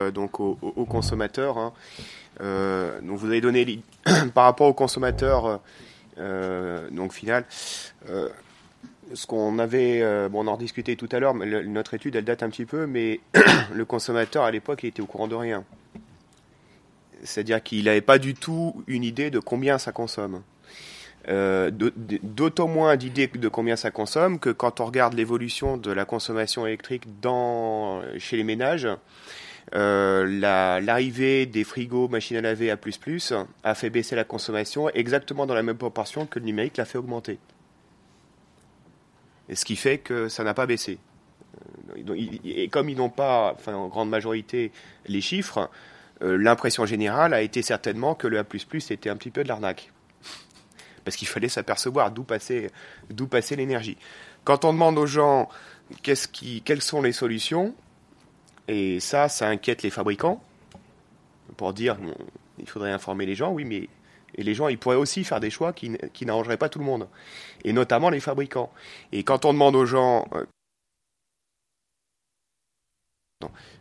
[SPEAKER 15] Euh, donc aux, aux consommateurs. Hein. Euh, donc vous avez donné par rapport aux consommateurs euh, donc final. Euh, ce qu'on avait, euh, bon, on en discutait tout à l'heure, mais le, notre étude elle date un petit peu, mais le consommateur à l'époque il était au courant de rien. C'est-à-dire qu'il n'avait pas du tout une idée de combien ça consomme. Euh, D'autant moins d'idées de combien ça consomme que quand on regarde l'évolution de la consommation électrique dans, chez les ménages, euh, l'arrivée la, des frigos, machines à laver à plus plus a fait baisser la consommation exactement dans la même proportion que le numérique l'a fait augmenter. Et ce qui fait que ça n'a pas baissé. Et comme ils n'ont pas, en grande majorité, les chiffres, euh, l'impression générale a été certainement que le A++ était un petit peu de l'arnaque. Parce qu'il fallait s'apercevoir d'où passait, d'où passait l'énergie. Quand on demande aux gens qu'est-ce qui, quelles sont les solutions, et ça, ça inquiète les fabricants, pour dire il faudrait informer les gens, oui, mais et les gens, ils pourraient aussi faire des choix qui, qui n'arrangeraient pas tout le monde, et notamment les fabricants. Et quand on demande aux gens euh,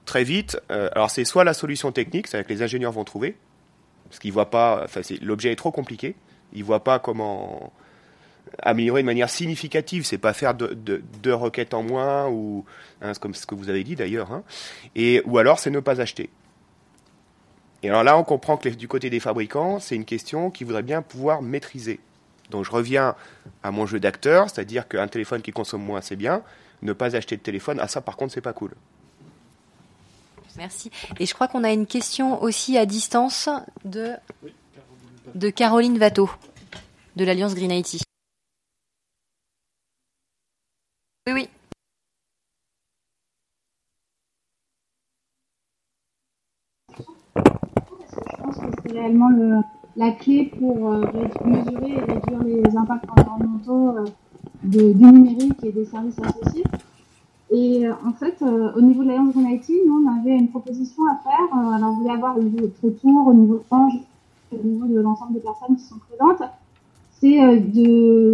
[SPEAKER 15] très vite, euh, alors c'est soit la solution technique, c'est-à-dire que les ingénieurs vont trouver, parce qu'ils voient pas, enfin l'objet est trop compliqué, ils voient pas comment améliorer de manière significative, c'est pas faire deux de, de requêtes en moins ou hein, comme ce que vous avez dit d'ailleurs, hein, ou alors c'est ne pas acheter. Et alors là, on comprend que du côté des fabricants, c'est une question qu'ils voudraient bien pouvoir maîtriser. Donc je reviens à mon jeu d'acteur, c'est-à-dire qu'un téléphone qui consomme moins, c'est bien. Ne pas acheter de téléphone, ah ça par contre, c'est pas cool.
[SPEAKER 4] Merci. Et je crois qu'on a une question aussi à distance de, Caroline Watteau, de l'Alliance Green IT. Oui, oui.
[SPEAKER 13] Je pense que c'est réellement le, la clé pour euh, mesurer et réduire les impacts environnementaux euh, du numérique et des services associés. Et euh, en fait, euh, au niveau de l'Alliance IT, nous, on avait une proposition à faire. Euh, alors, on voulait avoir de retour, au niveau de Orange, au niveau de l'ensemble des personnes qui sont présentes. C'est euh,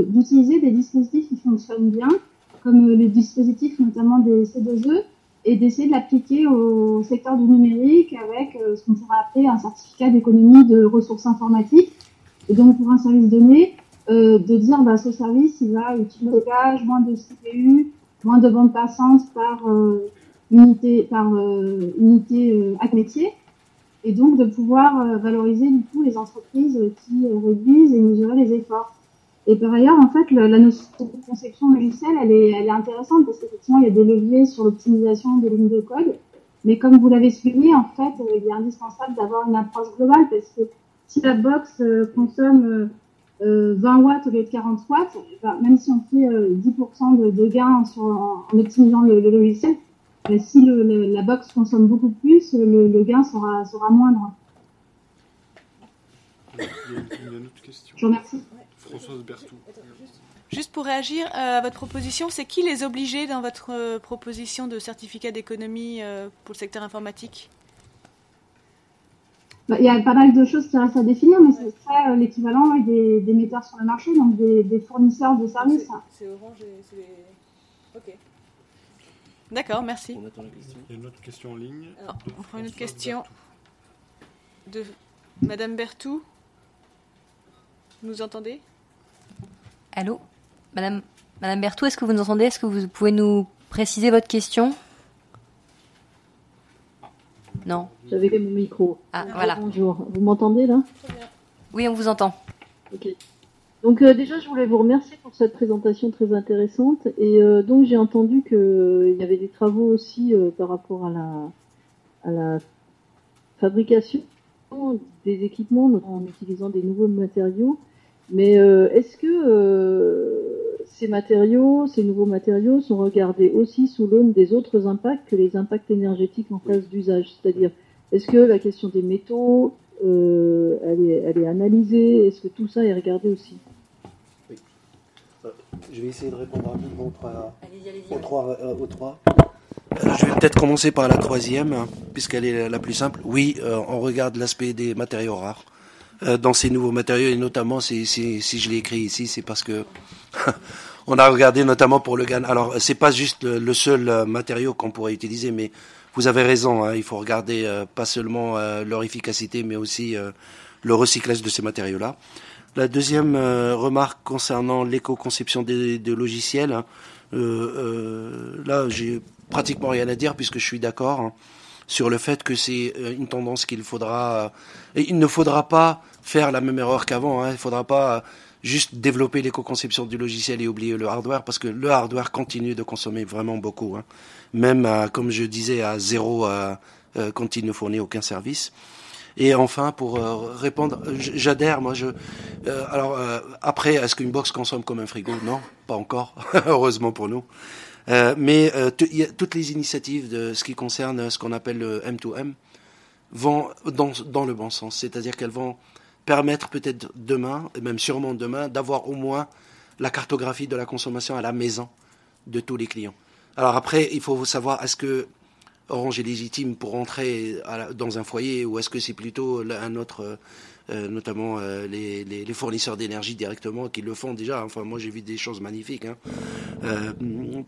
[SPEAKER 13] d'utiliser des dispositifs qui fonctionnent bien, comme les dispositifs notamment des C2E, et d'essayer de l'appliquer au secteur du numérique avec ce qu'on pourrait appeler un certificat d'économie de ressources informatiques. Et donc, pour un service donné, euh, de dire bah, ce service, il va utiliser gage, moins de CPU, moins de bande passante par euh, unité, par euh, unité euh, à métier, et donc de pouvoir valoriser du coup les entreprises qui réduisent et mesurer les efforts. Et par ailleurs, en fait, la notion de conception logicielle, elle est, elle est intéressante parce qu'effectivement, il y a des leviers sur l'optimisation des lignes de code. Mais comme vous l'avez souligné, en fait, il est indispensable d'avoir une approche globale parce que si la box consomme euh, 20 watts au lieu de 40 watts, ben, même si on fait euh, 10% de, de gains sur, en, en optimisant le, le logiciel, ben, si le, le, la box consomme beaucoup plus, le, le gain sera, sera moindre.
[SPEAKER 10] Il y a une autre question.
[SPEAKER 13] Je vous remercie.
[SPEAKER 10] Françoise Bertou.
[SPEAKER 7] Juste pour réagir euh, à votre proposition, c'est qui les obligés dans votre euh, proposition de certificat d'économie euh, pour le secteur informatique?
[SPEAKER 13] Il y a pas mal de choses qui restent à définir, mais ce serait l'équivalent des, des, metteurs sur le marché, donc des, des fournisseurs de services.
[SPEAKER 7] C'est Orange et c'est Ok. D'accord, merci.
[SPEAKER 10] Il y a une autre question en ligne.
[SPEAKER 7] on prend une autre question de Madame Bertou. Vous nous entendez?
[SPEAKER 4] Allô? Madame, Madame Bertou, est-ce que vous nous entendez? Est-ce que vous pouvez nous préciser votre question? Non.
[SPEAKER 19] J'avais fait mon micro.
[SPEAKER 4] Ah, voilà.
[SPEAKER 19] Bonjour. Vous m'entendez là?
[SPEAKER 4] Oui, on vous entend.
[SPEAKER 19] Ok. Donc euh, déjà, je voulais vous remercier pour cette présentation très intéressante. Et euh, donc j'ai entendu qu'il euh, y avait des travaux aussi par rapport à la, à la fabrication des équipements en utilisant des nouveaux matériaux. Mais est-ce que ces matériaux, ces nouveaux matériaux sont regardés aussi sous l'aune des autres impacts que les impacts énergétiques en phase d'usage C'est-à-dire, est-ce que la question des métaux, elle, est, elle est analysée? Est-ce que tout ça est regardé aussi?
[SPEAKER 17] Je vais essayer de répondre rapidement aux trois. Euh, euh, je vais peut-être commencer par la troisième, hein, puisqu'elle est la plus simple. Oui, euh, on regarde l'aspect des matériaux rares. Dans ces nouveaux matériaux, et notamment, si, si, je l'ai écrit ici, c'est parce que on a regardé notamment pour le GAN. Alors, c'est pas juste le, seul matériau qu'on pourrait utiliser, mais vous avez raison, hein, il faut regarder pas seulement leur efficacité, mais aussi le recyclage de ces matériaux-là. La deuxième euh, remarque concernant l'éco-conception des, logiciels, hein, euh, euh, là j'ai pratiquement rien à dire puisque je suis d'accord hein, sur le fait que c'est une tendance qu'il faudra. et il ne faudra pas faire la même erreur qu'avant. Hein, il ne faudra pas juste développer l'éco-conception du logiciel et oublier le hardware parce que le hardware continue de consommer vraiment beaucoup. Même, comme je disais, à zéro quand il ne fournit aucun service. Et enfin, pour euh, répondre, j'adhère, moi, je. Euh, alors, euh, après, est-ce qu'une box consomme comme un frigo? Non, pas encore, heureusement pour nous. Mais toutes les initiatives de ce qui concerne ce qu'on appelle le M2M vont dans, dans le bon sens, c'est-à-dire qu'elles vont permettre peut-être demain, et même sûrement demain, d'avoir au moins la cartographie de la consommation à la maison de tous les clients. Alors après, il faut savoir, est-ce que Orange est légitime pour entrer dans un foyer ou est-ce que c'est plutôt un autre, euh, notamment euh, les, les, fournisseurs d'énergie directement qui le font déjà Enfin, moi j'ai vu des choses magnifiques hein, euh,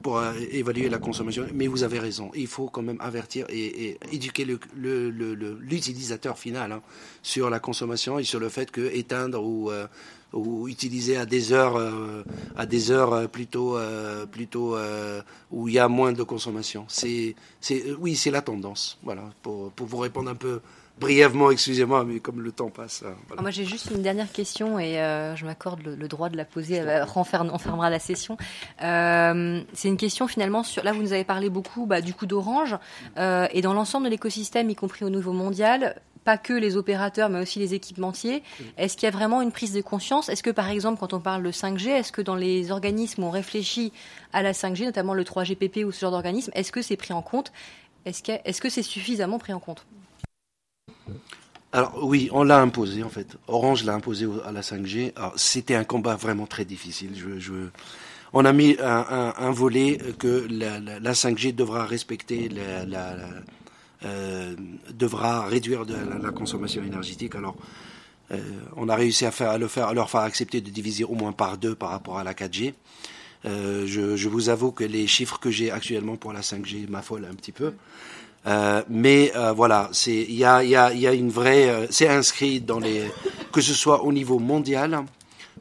[SPEAKER 17] pour évaluer la consommation. Mais vous avez raison, il faut quand même avertir et, éduquer l'utilisateur le, le, final hein, sur la consommation et sur le fait que éteindre ou ou utilisé à des heures, à des heures plutôt, plutôt où il y a moins de consommation. C'est, oui, c'est la tendance. Voilà, pour, pour vous répondre un peu brièvement, excusez-moi, mais comme le temps passe.
[SPEAKER 4] Ah, moi, j'ai juste une dernière question et je m'accorde le, droit de la poser. on fermera la session. c'est une question finalement sur. Là, vous nous avez parlé beaucoup bah, du coup d'Orange et dans l'ensemble de l'écosystème, y compris au niveau mondial pas que les opérateurs, mais aussi les équipementiers. Est-ce qu'il y a vraiment une prise de conscience? Est-ce que, par exemple, quand on parle de 5G, est-ce que dans les organismes où on réfléchit à la 5G, notamment le 3GPP ou ce genre d'organisme, est-ce que c'est pris en compte? Est-ce que c'est suffisamment pris en compte?
[SPEAKER 17] Alors oui, on l'a imposé en fait. Orange l'a imposé à la 5G. C'était un combat vraiment très difficile. On a mis un, volet que la, 5G devra respecter euh, devra réduire la, consommation énergétique. Alors, euh, on a réussi à, faire, le faire, à leur faire accepter de diviser au moins par deux par rapport à la 4G. Euh, je, je, vous avoue que les chiffres que j'ai actuellement pour la 5G m'affolent un petit peu. Euh, mais euh, voilà, c'est il y a, y, a, y a une vraie, c'est inscrit dans les, que ce soit au niveau mondial,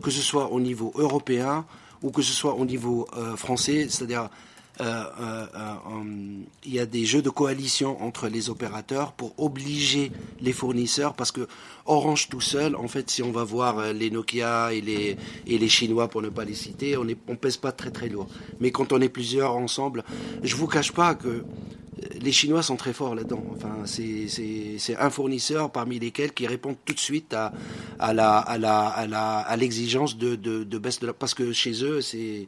[SPEAKER 17] que ce soit au niveau européen ou que ce soit au niveau français, c'est-à-dire euh, euh, euh, il y a des jeux de coalition entre les opérateurs pour obliger les fournisseurs, parce que Orange tout seul, en fait, si on va voir les Nokia et les, et les Chinois, pour ne pas les citer, on ne pèse pas très très lourd. Mais quand on est plusieurs ensemble, je vous cache pas que les Chinois sont très forts là-dedans. Enfin, c'est un fournisseur parmi lesquels qui répond tout de suite à, à la à la à l'exigence de, de, de baisse de la parce que chez eux c'est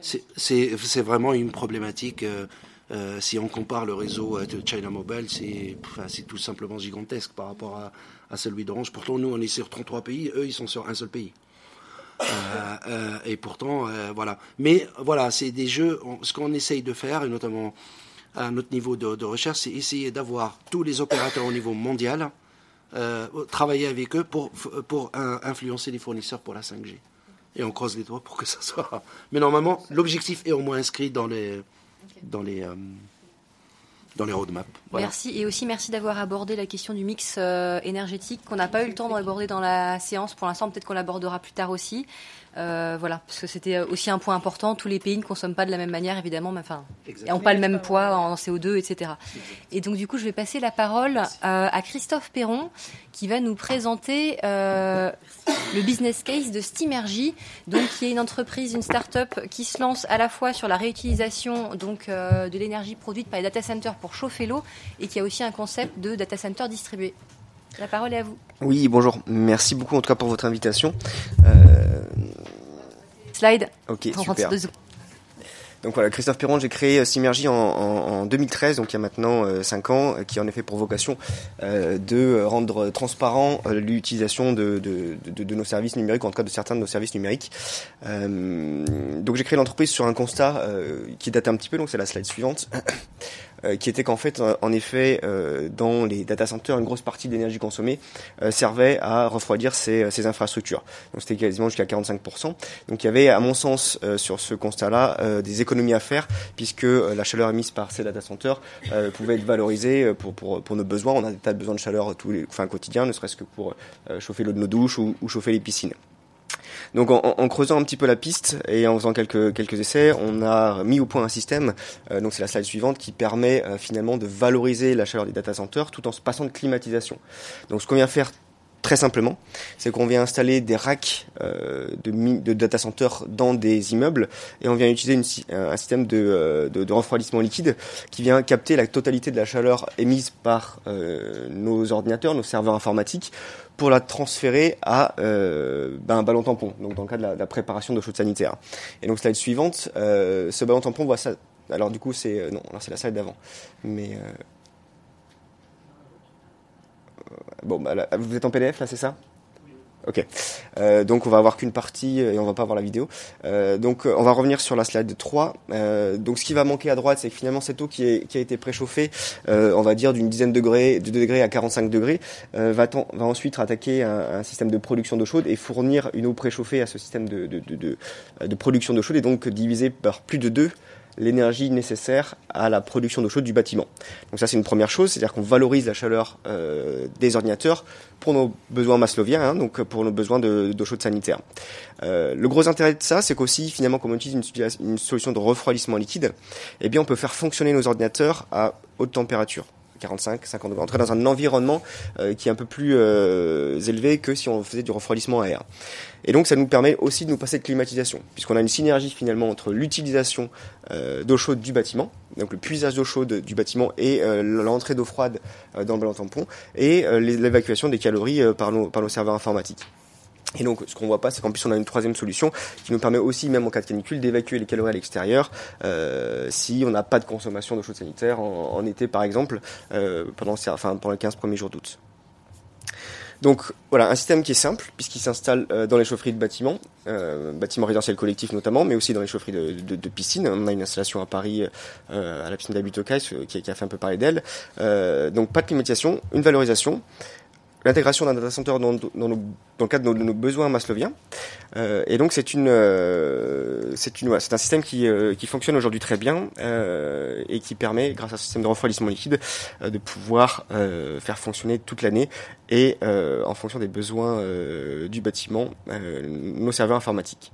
[SPEAKER 17] c'est vraiment une problématique. Euh, euh, si on compare le réseau de China Mobile, c'est tout simplement gigantesque par rapport à, celui d'Orange. Pourtant, nous, on est sur 33 pays, eux, ils sont sur un seul pays. Euh, et pourtant, voilà. Mais voilà, c'est des jeux. ce qu'on essaye de faire, et notamment à notre niveau de, recherche, c'est essayer d'avoir tous les opérateurs au niveau mondial travailler avec eux pour, pour influencer les fournisseurs pour la 5G. Et on croise les doigts pour que ça soit. Mais normalement, l'objectif est au moins inscrit dans les, dans les, dans les roadmaps.
[SPEAKER 4] Merci et aussi merci d'avoir abordé la question du mix euh, énergétique qu'on n'a pas eu le temps d'aborder dans la séance pour l'instant. Peut-être qu'on l'abordera plus tard aussi. Euh, voilà, parce que c'était aussi un point important. Tous les pays ne consomment pas de la même manière, évidemment, mais enfin, n'ont pas le même poids en CO2, etc. Et donc, du coup, je vais passer la parole euh, à Christophe Perron, qui va nous présenter euh, le business case de Steamergy, donc qui est une entreprise, une start-up qui se lance à la fois sur la réutilisation donc de l'énergie produite par les data centers pour chauffer l'eau, et qui a aussi un concept de data center distribué. La parole est à vous.
[SPEAKER 20] Oui, bonjour. Merci beaucoup en tout cas pour votre invitation.
[SPEAKER 4] Euh... Slide.
[SPEAKER 20] Ok, super. Donc voilà, Christophe Perron, j'ai créé Symergy en, en, 2013, donc il y a maintenant 5 ans, qui a en effet pour vocation euh, de rendre transparent euh, l'utilisation de, de, de, de, nos services numériques, en tout cas de certains de nos services numériques. Euh, donc j'ai créé l'entreprise sur un constat qui date un petit peu, donc c'est la slide suivante. Euh, qui était qu'en fait, euh, en effet, euh, dans les data centers, une grosse partie de l'énergie consommée servait à refroidir ces, infrastructures. Donc c'était quasiment jusqu'à 45%. Donc il y avait, à mon sens, sur ce constat-là, des économies à faire, puisque la chaleur émise par ces data centers pouvait être valorisée pour, nos besoins. On a des tas de besoins de chaleur tous les, enfin, quotidien, ne serait-ce que pour chauffer l'eau de nos douches ou, ou chauffer les piscines. Donc en, en, creusant un petit peu la piste et en faisant quelques, quelques essais, on a mis au point un système, euh, donc c'est la slide suivante, qui permet euh, finalement de valoriser la chaleur des data centers tout en se passant de climatisation. Donc ce qu'on vient faire très simplement, c'est qu'on vient installer des racks euh, de, de, data centers dans des immeubles et on vient utiliser une, un système de, de, de, refroidissement liquide qui vient capter la totalité de la chaleur émise par nos ordinateurs, nos serveurs informatiques pour la transférer à euh, ben, un ballon tampon, donc dans le cas de la, préparation de chaude sanitaire. Et donc slide suivante, euh, ce ballon tampon voit ça. Alors du coup c'est euh, non, alors c'est la slide d'avant, mais bon, bah, là, vous êtes en PDF là, c'est ça? Ok. Euh, donc on va avoir qu'une partie et on va pas voir la vidéo. Euh, donc on va revenir sur la slide 3. Euh, donc ce qui va manquer à droite, c'est que finalement cette eau qui, a été préchauffée, euh, on va dire d'une dizaine de degrés, de degrés à 45 degrés, euh, va, va ensuite attaquer un, système de production d'eau chaude et fournir une eau préchauffée à ce système de, de, de, production d'eau chaude et donc diviser par plus de 2 l'énergie nécessaire à la production d'eau chaude du bâtiment. Donc ça c'est une première chose, c'est-à-dire qu'on valorise la chaleur euh, des ordinateurs pour nos besoins masloviens, hein, donc pour nos besoins d'eau chaude sanitaire. Euh, le gros intérêt de ça, c'est qu'aussi finalement, comme on utilise une, une, solution de refroidissement liquide, eh bien on peut faire fonctionner nos ordinateurs à haute température. 45, 50 degrés. Entrer dans un environnement euh, qui est un peu plus euh, élevé que si on faisait du refroidissement à air. Et donc ça nous permet aussi de nous passer de climatisation, puisqu'on a une synergie finalement entre l'utilisation euh, d'eau chaude du bâtiment, donc le puisage d'eau chaude du bâtiment et l'entrée d'eau froide dans le ballon tampon, et l'évacuation des calories par, nos, par nos serveurs informatiques. Et donc, ce qu'on voit pas, c'est qu'en plus, on a une troisième solution qui nous permet aussi, même en cas de canicule, d'évacuer les calories à l'extérieur euh, si on n'a pas de consommation d'eau chaude sanitaire en, en, été, par exemple, euh, pendant, enfin, pendant les 15 premiers jours d'août. Donc voilà, un système qui est simple, puisqu'il s'installe euh, dans les chaufferies de bâtiments, euh, bâtiments résidentiels collectifs notamment, mais aussi dans les chaufferies de, de, de piscines. On a une installation à Paris, euh, à la piscine d'Abutocais, qui, qui, a fait un peu parler d'elle. Euh, donc pas de climatisation, une valorisation, l'intégration d'un data center dans, dans, nos, dans, le cadre de nos, besoins masloviens. Euh, et donc c'est une, euh, c'est une, c'est un système qui, euh, qui fonctionne aujourd'hui très bien euh, et qui permet, grâce à ce système de refroidissement liquide, euh, de pouvoir euh, faire fonctionner toute l'année et en fonction des besoins du bâtiment nos serveurs informatiques.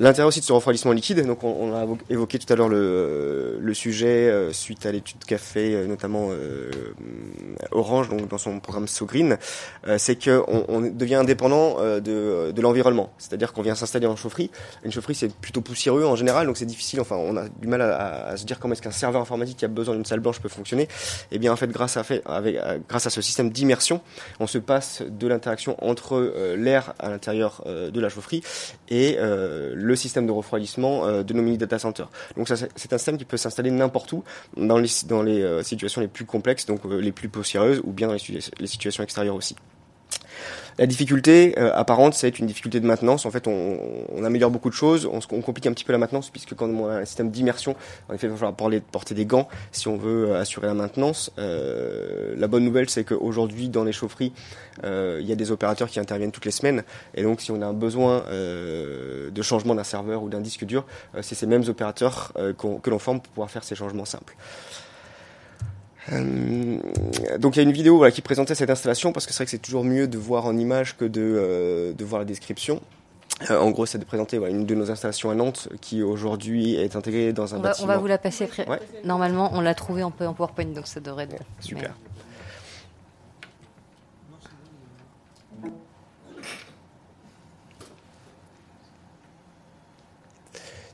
[SPEAKER 20] L'intérêt aussi de ce refroidissement liquide, donc on, a évoqué tout à l'heure le, sujet euh, suite à l'étude qu'a fait euh, notamment euh, Orange donc dans son programme So Green, euh, c'est qu'on on devient indépendant de, l'environnement. C'est-à-dire qu'on vient s'installer en chaufferie. Une chaufferie c'est plutôt poussiéreux en général, donc c'est difficile. Enfin, on a du mal à, se dire comment est-ce qu'un serveur informatique qui a besoin d'une salle blanche peut fonctionner. Et eh bien en fait, grâce à, grâce à ce système d'immersion, on se passe de l'interaction entre l'air à l'intérieur de la chaufferie et le le système de refroidissement euh, de nos mini data centers. Donc c'est un système qui peut s'installer n'importe où dans les, euh, situations les plus complexes, donc euh, les plus poussiéreuses ou bien dans les situations extérieures aussi. La difficulté euh, apparente, c'est une difficulté de maintenance. En fait, on, améliore beaucoup de choses, on, complique un petit peu la maintenance, puisque quand on a un système d'immersion, en effet, il va porter des gants si on veut assurer la maintenance. Euh, la bonne nouvelle, c'est qu'aujourd'hui, dans les chaufferies, euh, il y a des opérateurs qui interviennent toutes les semaines, et donc si on a un besoin euh, de changement d'un serveur ou d'un disque dur, euh, c'est ces mêmes opérateurs que l'on forme pour pouvoir faire ces changements simples. Euh, donc il y a une vidéo voilà, qui présentait cette installation parce que c'est vrai que c'est toujours mieux de voir en image que de, euh, de voir la description. Euh, en gros, c'est de présenter voilà, une de nos installations à Nantes qui aujourd'hui est intégrée dans un
[SPEAKER 4] on
[SPEAKER 20] bâtiment.
[SPEAKER 4] Va, on va vous la passer après. Ouais. Normalement, on l'a trouvé en PowerPoint, donc ça devrait être.
[SPEAKER 20] Super.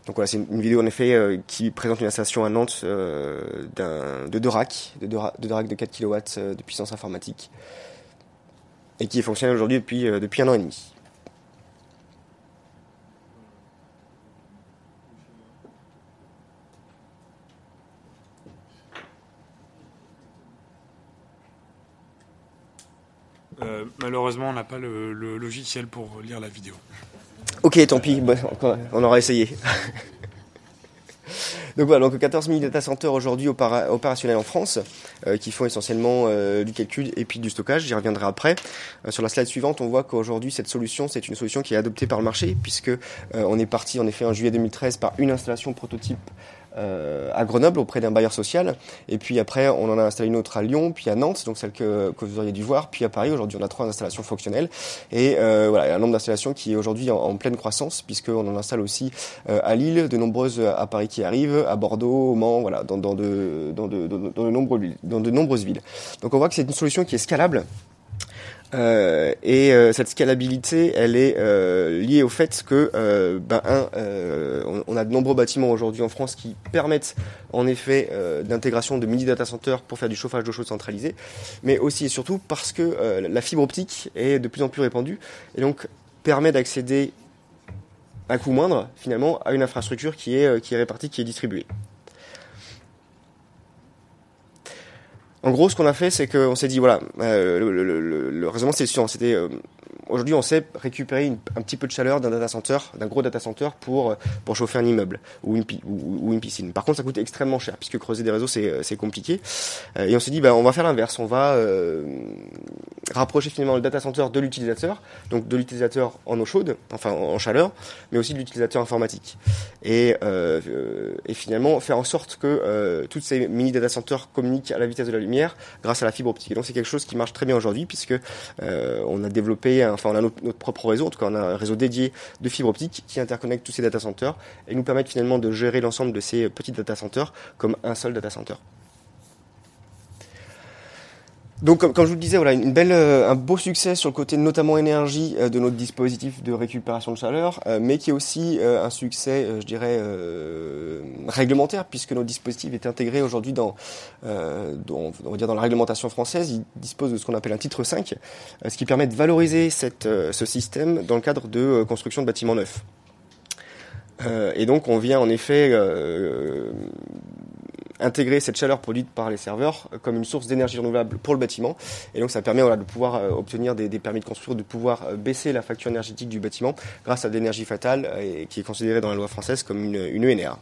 [SPEAKER 20] Donc voilà, c'est une vidéo en effet euh, qui présente une installation à Nantes euh, de deux racks, de deux, de racks de 4 kW euh, de puissance informatique, et qui est fonctionnelle aujourd'hui depuis, euh, depuis un an et demi.
[SPEAKER 10] Malheureusement, on n'a pas le, logiciel pour lire la vidéo.
[SPEAKER 20] Ok, tant pis, on aura essayé. donc voilà, donc 14 000 data centers aujourd'hui opérationnels en France, euh, qui font essentiellement euh, du calcul et puis du stockage. J'y reviendrai après. Euh, sur la slide suivante, on voit qu'aujourd'hui cette solution, c'est une solution qui est adoptée par le marché, puisque on est parti en effet en juillet 2013 par une installation prototype euh, à Grenoble auprès d'un bailleur social. Et puis après, on en a installé une autre à Lyon, puis à Nantes, donc celle que, que vous auriez dû voir. Puis à Paris, aujourd'hui, on a trois installations fonctionnelles. Et euh, voilà, un nombre d'installations qui est aujourd'hui en, pleine croissance, puisqu'on en installe aussi euh, à Lille, de nombreuses à Paris qui arrivent, à Bordeaux, au Mans, voilà, dans, dans, de, dans, de, dans, de, dans de nombreuses villes. Donc on voit que c'est une solution qui est scalable euh, et euh, cette scalabilité, elle est euh, liée au fait que, ben, un, on, on, a de nombreux bâtiments aujourd'hui en France qui permettent en effet d'intégration de mini data centers pour faire du chauffage d'eau chaude centralisé, mais aussi et surtout parce que la fibre optique est de plus en plus répandue et donc permet d'accéder à coût moindre finalement à une infrastructure qui est, qui est répartie, qui est distribuée. En gros, ce qu'on a fait, c'est qu'on s'est dit, voilà, euh, le, le, le, le, raisonnement, sûr, c'était euh, aujourd'hui, on sait récupérer un petit peu de chaleur d'un data d'un gros data center pour, pour chauffer un immeuble ou une, piscine. Par contre, ça coûte extrêmement cher puisque creuser des réseaux, c'est compliqué. Euh, et on s'est dit, bah, on va faire l'inverse. On va euh, rapprocher finalement le data center de l'utilisateur, donc de l'utilisateur en eau chaude, enfin en, chaleur, mais aussi de l'utilisateur informatique. Et, euh, finalement, faire en sorte que euh, toutes ces mini data centers communiquent à la vitesse de la lumière grâce à la fibre optique. Et donc, c'est quelque chose qui marche très bien aujourd'hui puisque euh, on a développé enfin on a notre, notre, propre réseau, en tout cas on a un réseau dédié de fibre optique qui interconnecte tous ces data centers et nous permettent finalement de gérer l'ensemble de ces petits data centers comme un seul data center. Donc, comme, comme, je vous le disais, voilà, une belle, euh, un beau succès sur le côté notamment énergie euh, de notre dispositif de récupération de chaleur, euh, mais qui est aussi euh, un succès, euh, je dirais, euh, réglementaire, puisque notre dispositif est intégré aujourd'hui dans, dans, on va dire dans la réglementation française. Il dispose de ce qu'on appelle un titre 5, ce qui permet de valoriser cette, ce système dans le cadre de construction de bâtiments neufs. et donc, on vient en effet intégrer cette chaleur produite par les serveurs comme une source d'énergie renouvelable pour le bâtiment. Et donc ça permet de pouvoir euh, obtenir des, permis de construire, de pouvoir euh, baisser la facture énergétique du bâtiment grâce à l'énergie fatale euh, qui est considérée dans la loi française comme une, une ENR.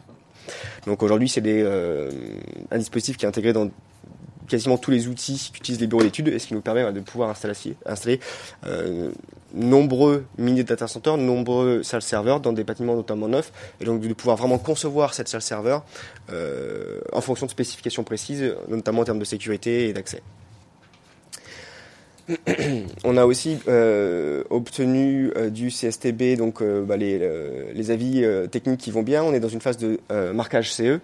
[SPEAKER 20] Donc aujourd'hui c'est euh, un dispositif qui est intégré dans quasiment tous les outils qu'utilisent les bureaux d'études et ce qui nous permet de pouvoir installer, euh, nombreux mini data centers, nombreux salles serveurs dans des bâtiments notamment neufs et donc de pouvoir vraiment concevoir cette salle serveur euh, en fonction de spécifications précises, notamment en termes de sécurité et d'accès. On a aussi euh, obtenu euh, du CSTB donc bah, les, avis techniques qui vont bien. On est dans une phase de marquage CE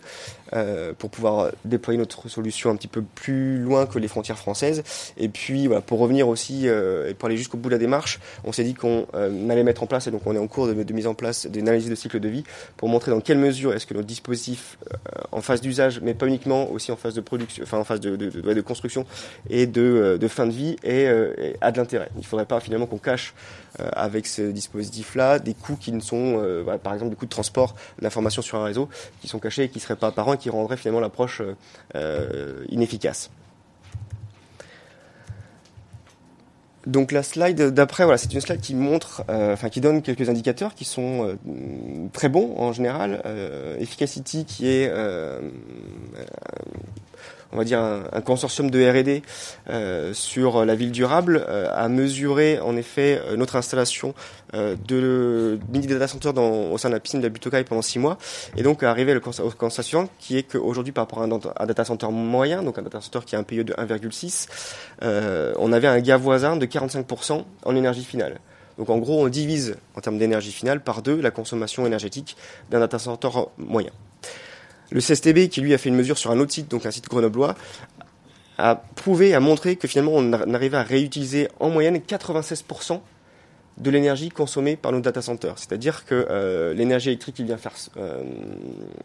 [SPEAKER 20] pour pouvoir déployer notre solution un petit peu plus loin que les frontières françaises. Et puis voilà, pour revenir aussi et pour aller jusqu'au bout de la démarche, on s'est dit qu'on allait mettre en place et donc on est en cours de, mise en place d'une analyse de cycle de vie pour montrer dans quelle mesure est-ce que notre dispositif en phase d'usage, mais pas uniquement aussi en phase de production, enfin en phase de, de, de, de construction et de, de fin de vie est a de l'intérêt. Il ne faudrait pas finalement qu'on cache euh, avec ce dispositif-là des coûts qui ne sont, euh, voilà, par exemple, des coûts de transport d'informations sur un réseau qui sont cachés et qui ne seraient pas apparents et qui rendraient finalement l'approche euh, inefficace. Donc la slide d'après, voilà, c'est une slide qui montre, euh, enfin qui donne quelques indicateurs qui sont euh, très bons en général. Euh, Efficacity qui est on va dire un, consortium de R&D euh, sur la ville durable euh, a mesuré en effet euh, notre installation de mini data center au sein de la piscine de la Butokai pendant six mois. Et donc arrivé au constat suivant qui est qu'aujourd'hui par rapport à un, data center moyen donc un data center qui a un PIE de 1,6 on avait un gap voisin de 45% en énergie finale. Donc en gros on divise en termes d'énergie finale par deux la consommation énergétique d'un data center moyen le CSTB, qui lui a fait une mesure sur un autre site, donc un site grenoblois, a prouvé, a montré que finalement on arrivait à réutiliser en moyenne 96% de l'énergie consommée par nos data centers. C'est-à-dire que euh, l'énergie électrique qui vient faire euh,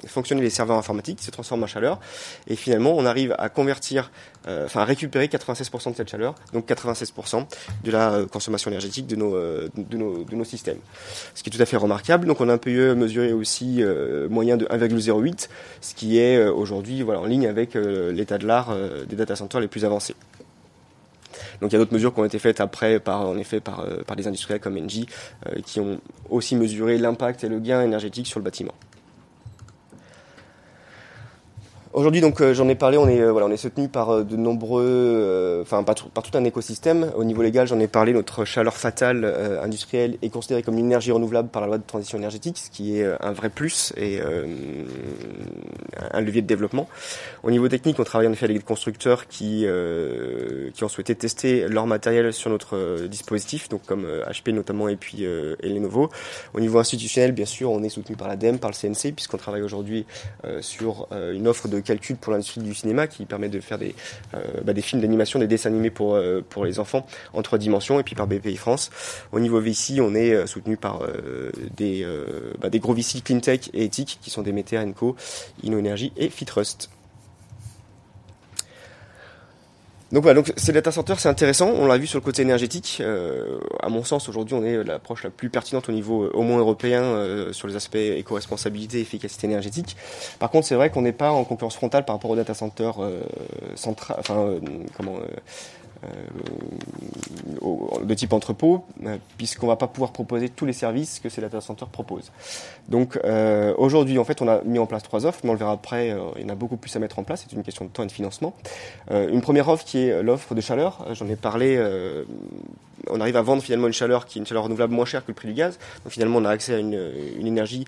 [SPEAKER 20] fonctionner les serveurs informatiques se transforme en chaleur. Et finalement, on arrive à convertir, euh, enfin à récupérer 96% de cette chaleur, donc 96% de la consommation énergétique de nos, de, nos, de nos systèmes. Ce qui est tout à fait remarquable. Donc on a un peu mesuré aussi moyen de 1,08, ce qui est aujourd'hui voilà, en ligne avec l'état de l'art des data centers les plus avancés. Donc il y a d'autres mesures qui ont été faites après par en effet par, euh, par des industriels comme Engie euh, qui ont aussi mesuré l'impact et le gain énergétique sur le bâtiment. Aujourd'hui, donc, euh, j'en ai parlé, on est, euh, voilà, on est soutenu par euh, de nombreux, enfin, par, par, tout un écosystème. Au niveau légal, j'en ai parlé, notre chaleur fatale industrielle est considérée comme une énergie renouvelable par la loi de transition énergétique, ce qui est un vrai plus et un levier de développement. Au niveau technique, on travaille en effet avec des constructeurs qui, qui ont souhaité tester leur matériel sur notre dispositif, donc comme HP notamment et puis et Lenovo. Au niveau institutionnel, bien sûr, on est soutenu par l'ADEME, par le CNC, puisqu'on travaille aujourd'hui sur une offre de calcul pour l'industrie du cinéma qui permet de faire des, euh, bah, films d'animation, des dessins animés pour, euh, pour les enfants en trois dimensions et puis par BPI France. Au niveau VC, on est euh, soutenu par des, bah, des gros VC CleanTech et éthique qui sont des Metea Co, et Fitrust. Donc voilà, donc ces data centers, c'est intéressant. On l'a vu sur le côté énergétique. Euh, à mon sens, aujourd'hui, on est l'approche la plus pertinente au niveau euh, au moins européen euh, sur les aspects éco-responsabilité, efficacité énergétique. Par contre, c'est vrai qu'on n'est pas en concurrence frontale par rapport aux data centers central, enfin comment euh, de type entrepôt, euh, puisqu'on va pas pouvoir proposer tous les services que ces data centers proposent. Donc euh, aujourd'hui, en fait, on a mis en place trois offres, mais on le verra après, il y en a beaucoup plus à mettre en place, c'est une question de temps et de financement. une première offre qui est l'offre de chaleur, j'en ai parlé, on arrive à vendre finalement une chaleur qui est une chaleur renouvelable moins chère que le prix du gaz, donc finalement on a accès à une, énergie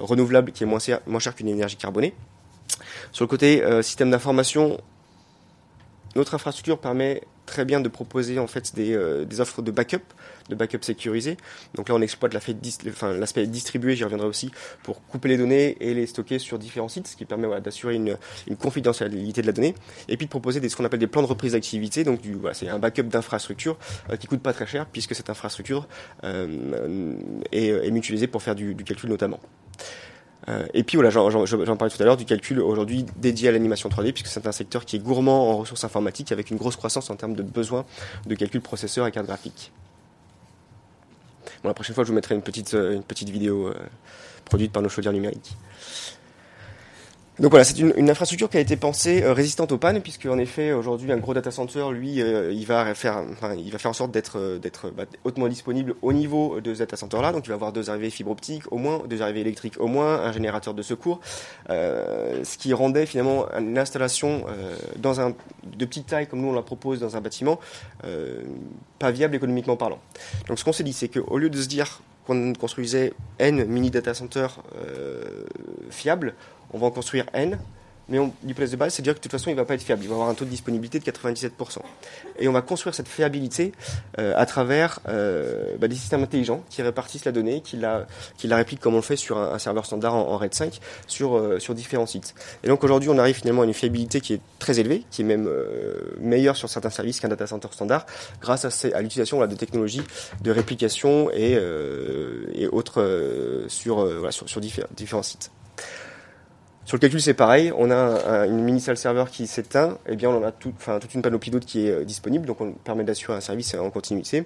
[SPEAKER 20] renouvelable qui est moins, moins chère qu'une énergie carbonée. Sur le côté système d'information, notre infrastructure permet très bien de proposer en fait des, euh, des offres de backup, de backup sécurisé. Donc là, on exploite l'aspect distribué, j'y reviendrai aussi, pour couper les données et les stocker sur différents sites, ce qui permet d'assurer une, confidentialité de la donnée, et puis de proposer des, ce qu'on appelle des plans de reprise d'activité. Donc voilà, c'est un backup d'infrastructure euh, qui coûte pas très cher, puisque cette infrastructure euh, est, mutualisée pour faire du calcul notamment. Euh, et puis voilà, j'en parlais tout à l'heure du calcul aujourd'hui dédié à l'animation 3D, puisque c'est un secteur qui est gourmand en ressources informatiques avec une grosse croissance en termes de besoins de calcul processeur et carte graphique. Bon, la prochaine fois, je vous mettrai une petite, euh, une petite vidéo euh, produite par nos chaudières numériques. Donc voilà, c'est une, infrastructure qui a été pensée euh, résistante aux pannes, puisque en effet aujourd'hui un gros data center, lui, euh, il va faire, il va faire en sorte d'être euh, bah, hautement disponible au niveau de ce data center là. Donc il va avoir deux arrivées fibre optique au moins, deux arrivées électriques au moins, un générateur de secours, ce qui rendait finalement une installation de petite taille comme nous on la propose dans un bâtiment pas viable économiquement parlant. Donc ce qu'on s'est dit, c'est qu'au lieu de se dire qu'on construisait n mini data center fiables, on va en construire N, mais l'hypothèse de base, c'est de dire que de toute façon, il ne va pas être fiable. Il va avoir un taux de disponibilité de 97%. Et on va construire cette fiabilité euh, à travers euh, bah, des systèmes intelligents qui répartissent la donnée, qui la, répliquent comme on le fait sur un, serveur standard en, RAID 5 sur, euh, sur différents sites. Et donc aujourd'hui, on arrive finalement à une fiabilité qui est très élevée, qui est même meilleure sur certains services qu'un data center standard, grâce à, l'utilisation de technologies de réplication et, autres sur différents sites. Sur le calcul, c'est pareil. On a un, une mini salle serveur qui s'éteint. Eh bien, on a tout, toute une panoplie d'autres qui est euh, disponible. Donc, on permet d'assurer un service en continuité.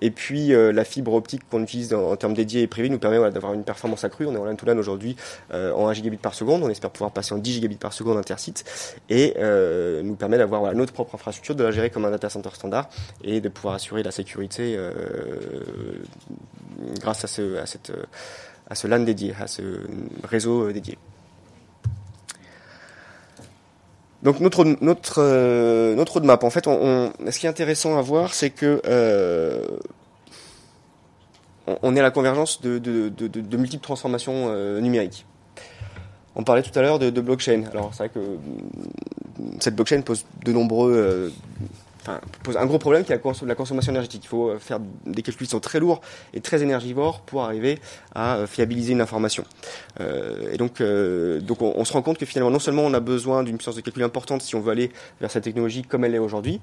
[SPEAKER 20] Et puis, euh, la fibre optique qu'on utilise en, termes dédiés et privés nous permet d'avoir une performance accrue. On est en LAN to LAN aujourd'hui euh, en 1 gigabit par seconde. On espère pouvoir passer en 10 gigabits par seconde intersite. Et nous permet d'avoir voilà, notre propre infrastructure, de la gérer comme un data center standard et de pouvoir assurer la sécurité grâce à ce, à ce LAN dédié, à ce réseau dédié. Donc notre notre euh, notre roadmap, en fait, on, ce qui est intéressant à voir, c'est que euh, on est à la convergence de, de, de, multiples transformations euh, numériques. On parlait tout à l'heure de, blockchain. Alors c'est vrai que cette blockchain pose de nombreux pose un gros problème qui est la consommation énergétique. Il faut euh, faire des calculs qui sont très lourds et très énergivores pour arriver à euh, fiabiliser une information. Euh, et donc, donc on, se rend compte que finalement, non seulement on a besoin d'une puissance de calcul importante si on veut aller vers cette technologie comme elle est aujourd'hui,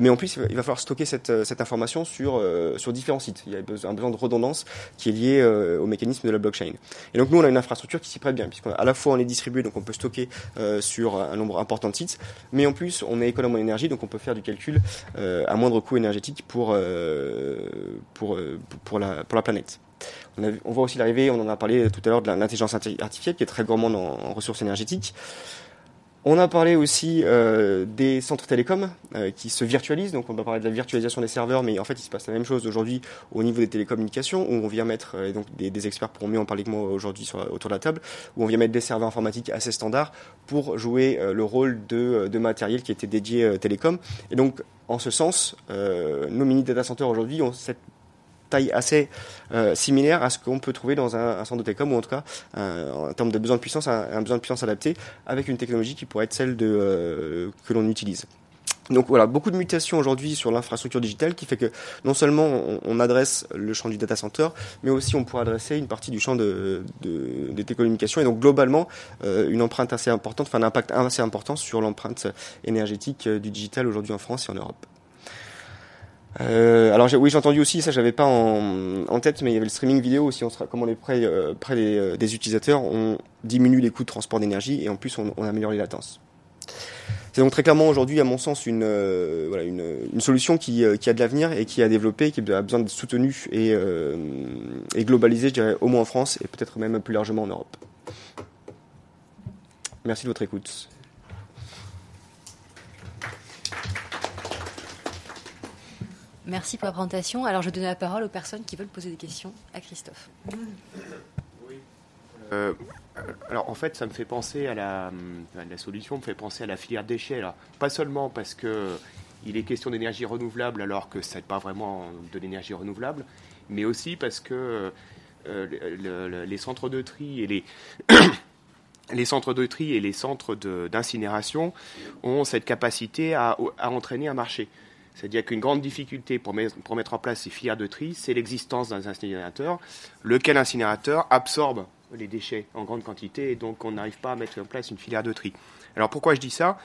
[SPEAKER 20] mais en plus, il va falloir stocker cette, cette information sur, sur différents sites. Il y a un besoin de redondance qui est lié au mécanisme de la blockchain. Et donc, nous, on a une infrastructure qui s'y prête bien, puisqu'à la fois on est distribué, donc on peut stocker sur un nombre important de sites, mais en plus, on est économe en énergie, donc on peut faire du calcul à moindre coût énergétique pour, euh, pour, euh, pour, la, pour la planète. On, on voit aussi l'arrivée, on en a parlé tout à l'heure, de l'intelligence artificielle qui est très gourmande en ressources énergétiques. On a parlé aussi euh, des centres télécoms euh, qui se virtualisent. Donc on va parler de la virtualisation des serveurs, mais en fait il se passe la même chose aujourd'hui au niveau des télécommunications, où on vient mettre, euh, donc des, des, experts pourront mieux en parler que moi aujourd'hui autour de la table, où on vient mettre des serveurs informatiques assez standards pour jouer le rôle de, de, matériel qui était dédié télécom. Et donc en ce sens, nos mini data centers aujourd'hui ont cette taille assez euh, similaire à ce qu'on peut trouver dans un, centre de télécom, ou en tout cas, en termes de besoin de puissance, un, besoin de puissance adapté, avec une technologie qui pourrait être celle de, euh, que l'on utilise. Donc voilà, beaucoup de mutations aujourd'hui sur l'infrastructure digitale qui fait que non seulement on, adresse le champ du data center, mais aussi on pourrait adresser une partie du champ de, de, des télécommunications et donc globalement euh, une empreinte assez importante, enfin un impact assez important sur l'empreinte énergétique euh, du digital aujourd'hui en France et en Europe. Euh, alors oui, j'ai entendu aussi, ça j'avais pas en, en, tête, mais il y avait le streaming vidéo aussi. On sera, comme on est près, euh, des, euh, des, utilisateurs, on diminue les coûts de transport d'énergie et en plus on, on améliore les latences. C'est donc très clairement aujourd'hui, à mon sens, une, euh, voilà, une, une, solution qui, euh, qui a de l'avenir et qui a développé, qui a besoin d'être soutenue et, et globalisée, je dirais, au moins en France et peut-être même plus largement en Europe. Merci de votre écoute.
[SPEAKER 4] Merci pour la présentation. Alors, je donne la parole aux personnes qui veulent poser des questions à Christophe.
[SPEAKER 15] Oui. Euh, alors, en fait, ça me fait penser à la, la solution, me fait penser à la filière déchets. Pas seulement parce que il est question d'énergie renouvelable alors que ce n'est pas vraiment de l'énergie renouvelable, mais aussi parce que euh, le, le, les centres de tri et les centres de tri et les centres d'incinération ont cette capacité à entraîner un marché. C'est-à-dire qu'une grande difficulté pour, mettre en place ces filières de tri, c'est l'existence d'un incinérateur, lequel incinérateur absorbe les déchets en grande quantité et donc on n'arrive pas à mettre en place une filière de tri. Alors pourquoi je dis ça?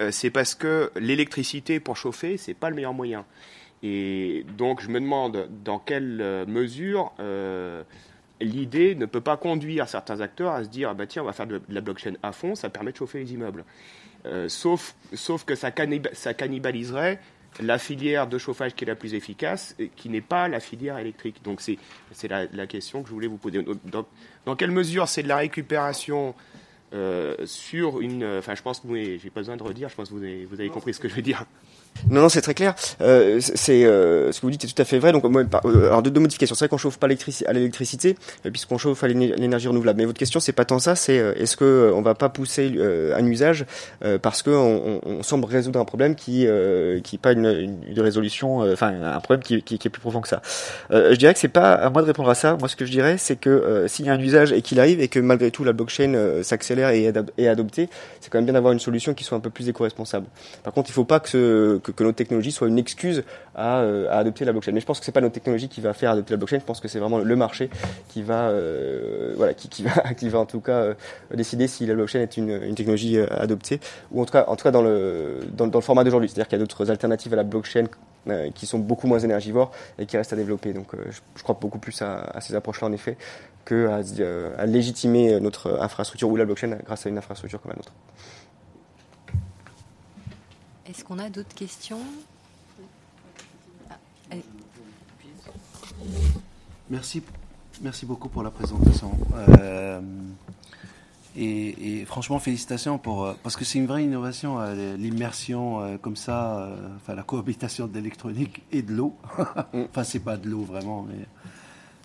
[SPEAKER 15] Euh, C'est parce que l'électricité pour chauffer, c'est pas le meilleur moyen. Et donc je me demande dans quelle euh, mesure euh, l'idée ne peut pas conduire certains acteurs à se dire ah bah tiens on va faire de, la blockchain à fond, ça permet de chauffer les immeubles. Sauf, que ça cannibaliserait la filière de chauffage qui est la plus efficace, et qui n'est pas la filière électrique. Donc c'est la, la, question que je voulais vous poser. Dans, dans quelle mesure c'est de la récupération euh, sur une... Enfin, je pense que vous j'ai pas besoin de redire, je pense que vous avez, vous avez compris ce que je veux dire.
[SPEAKER 20] Non, non, c'est très clair. Euh, c'est euh, ce que vous dites est tout à fait vrai. Donc, moi, euh, alors deux, modifications. C'est vrai qu'on chauffe pas à l'électricité, euh, puisqu'on chauffe à l'énergie renouvelable. Mais votre question, c'est pas tant ça. C'est est-ce que on va pas pousser un usage parce que on, on, semble résoudre un problème qui qui pas une, une, résolution, enfin un problème qui, qui, qui, est plus profond que ça. je dirais que c'est pas à moi de répondre à ça. Moi, ce que je dirais, c'est que s'il y a un usage et qu'il arrive et que malgré tout la blockchain s'accélère et est adoptée, c'est quand même bien d'avoir une solution qui soit un peu plus éco-responsable. Par contre, il faut pas que ce que, que notre technologie soit une excuse à, euh, à, adopter la blockchain. Mais je pense que c'est pas notre technologie qui va faire adopter la blockchain. Je pense que c'est vraiment le marché qui va, euh, voilà, qui, qui, va, qui va en tout cas euh, décider si la blockchain est une, une technologie adoptée ou en tout cas, en tout cas dans le dans, le format d'aujourd'hui. C'est-à-dire qu'il y a d'autres alternatives à la blockchain qui sont beaucoup moins énergivores et qui restent à développer. Donc je, crois beaucoup plus à, ces approches-là en effet que à, à, légitimer notre infrastructure ou la blockchain grâce à une infrastructure comme la nôtre.
[SPEAKER 4] Est-ce qu'on a d'autres questions
[SPEAKER 16] ah, Merci, merci beaucoup pour la présentation. Euh, et, franchement, félicitations pour euh, parce que c'est une vraie innovation, euh, l'immersion comme ça, enfin la cohabitation de l'électronique et de l'eau. enfin, c'est pas de l'eau vraiment,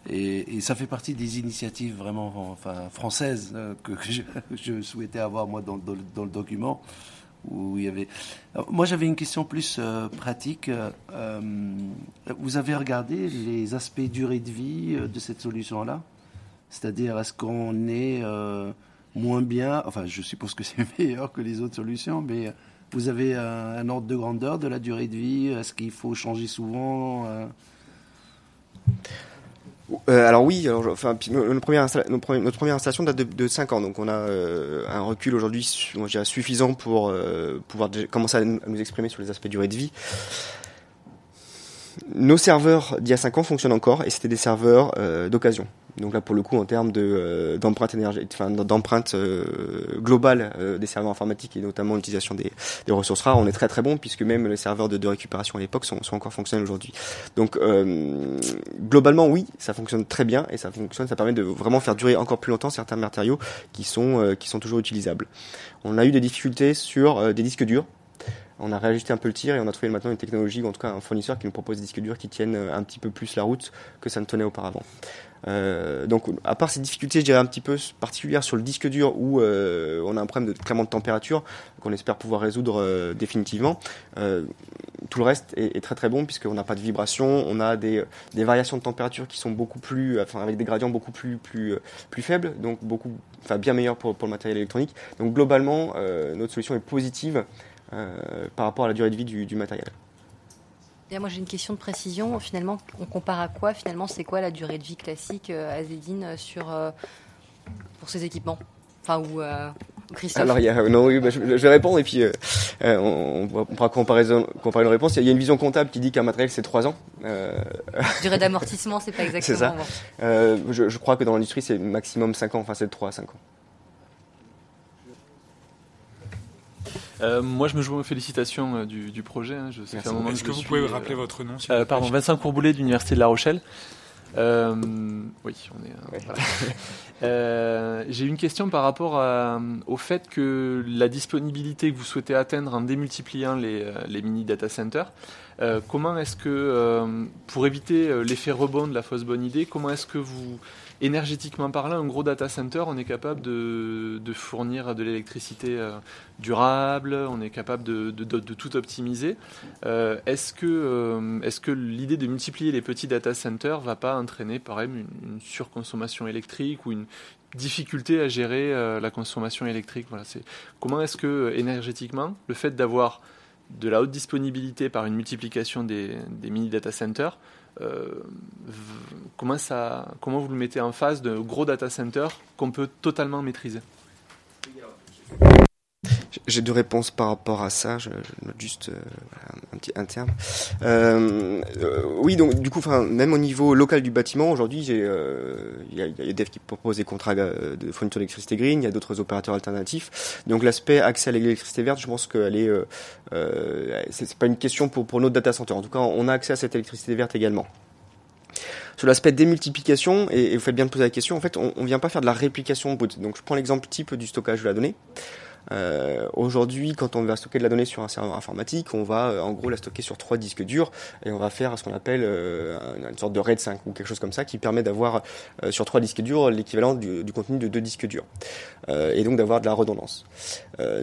[SPEAKER 16] et, ça fait partie des initiatives vraiment françaises que, je, souhaitais avoir moi dans le document où il y avait. moi, j'avais une question plus euh, pratique. Euh, vous avez regardé les aspects durée de vie euh, de cette solution-là? C'est-à-dire, est-ce qu'on est moins bien? Enfin, je suppose que c'est meilleur que les autres solutions, mais vous avez un, ordre de grandeur de la durée de vie? Est-ce qu'il faut changer souvent
[SPEAKER 20] euh, alors oui, notre, première installation date de, de 5 ans, donc on a euh, un recul aujourd'hui suffisant pour euh, pouvoir commencer à nous exprimer sur les aspects durée de vie. Nos serveurs d'il y a 5 ans fonctionnent encore et c'était des serveurs d'occasion. Donc là, pour le coup, en termes euh, d'empreinte enfin d'empreinte euh, globale euh, des serveurs informatiques et notamment l'utilisation des, des, ressources rares, on est très très bon puisque même les serveurs de, de récupération à l'époque sont, sont, encore fonctionnels aujourd'hui. Donc globalement, oui, ça fonctionne très bien et ça fonctionne, ça permet de vraiment faire durer encore plus longtemps certains matériaux qui sont qui sont toujours utilisables. On a eu des difficultés sur des disques durs on a réajusté un peu le tir et on a trouvé maintenant une technologie, en tout cas un fournisseur qui nous propose des disques durs qui tiennent un petit peu plus la route que ça ne tenait auparavant. Euh, donc, à part ces difficultés, je dirais un petit peu particulières sur le disque dur où euh, on a un problème de clairement de température qu'on espère pouvoir résoudre euh, définitivement. tout le reste est, très très bon puisqu'on n'a pas de vibration, on a des, des, variations de température qui sont beaucoup plus, enfin avec des gradients beaucoup plus plus plus faibles, donc beaucoup, enfin bien meilleurs pour le matériel électronique. Donc globalement, notre solution est positive par rapport à la durée de vie du, du matériel
[SPEAKER 4] moi j'ai une question de précision. Finalement, on compare à quoi Finalement, c'est quoi la durée de vie classique euh, Azedine euh, sur euh, pour ces équipements? Enfin ou Christophe?
[SPEAKER 20] Alors il y a non oui, bah, je, vais répondre et puis on, pourra comparer, comparer une réponse. Il y a une vision comptable qui dit qu'un matériel c'est 3 ans.
[SPEAKER 4] Durée d'amortissement, c'est pas exactement.
[SPEAKER 20] c'est ça. Je, je, crois que dans l'industrie c'est maximum 5 ans. Enfin c'est de 3 à 5 ans.
[SPEAKER 14] Euh, moi, je me joue aux félicitations euh, du, projet. Hein.
[SPEAKER 10] Est-ce que, vous pouvez rappeler votre nom
[SPEAKER 14] euh, Pardon, Vincent Courboulet de l'Université de La Rochelle. oui, on est. J'ai une question par rapport au fait que la disponibilité que vous souhaitez atteindre en démultipliant les, les mini data centers, comment est-ce que, pour éviter l'effet rebond de la fausse bonne idée, comment est-ce que vous énergétiquement parlant, un gros data center, on est capable de, fournir de l'électricité euh, durable, on est capable de, tout optimiser. Euh, est-ce que, euh, est que l'idée de multiplier les petits data centers va pas entraîner par exemple une, surconsommation électrique ou une difficulté à gérer la consommation électrique? Comment est-ce que énergétiquement, le fait d'avoir de la haute disponibilité par une multiplication des, des mini data centers comment, ça, comment vous le mettez en face de gros data centers qu'on peut totalement maîtriser?
[SPEAKER 20] J'ai deux réponses par rapport à ça. Je, note juste euh, un petit un terme. Euh, euh, oui, donc du coup, enfin, même au niveau local du bâtiment, aujourd'hui, il y, a, y a qui proposent des contrats de fourniture d'électricité green. Il y a d'autres opérateurs alternatifs. Donc l'aspect accès à l'électricité verte, je pense qu'elle est, c'est pas une question pour pour notre data center. En tout cas, on a accès à cette électricité verte également. Sur l'aspect démultiplication, et, et, vous faites bien de poser la question, en fait, on, ne vient pas faire de la réplication brute. Donc, je prends l'exemple type du stockage de la donnée. Euh, Aujourd'hui, quand on va stocker de la donnée sur un serveur informatique, on va euh, en gros la stocker sur trois disques durs et on va faire ce qu'on appelle euh, une sorte de RAID 5 ou quelque chose comme ça qui permet d'avoir euh, sur trois disques durs l'équivalent du, contenu de deux disques durs et donc d'avoir de la redondance.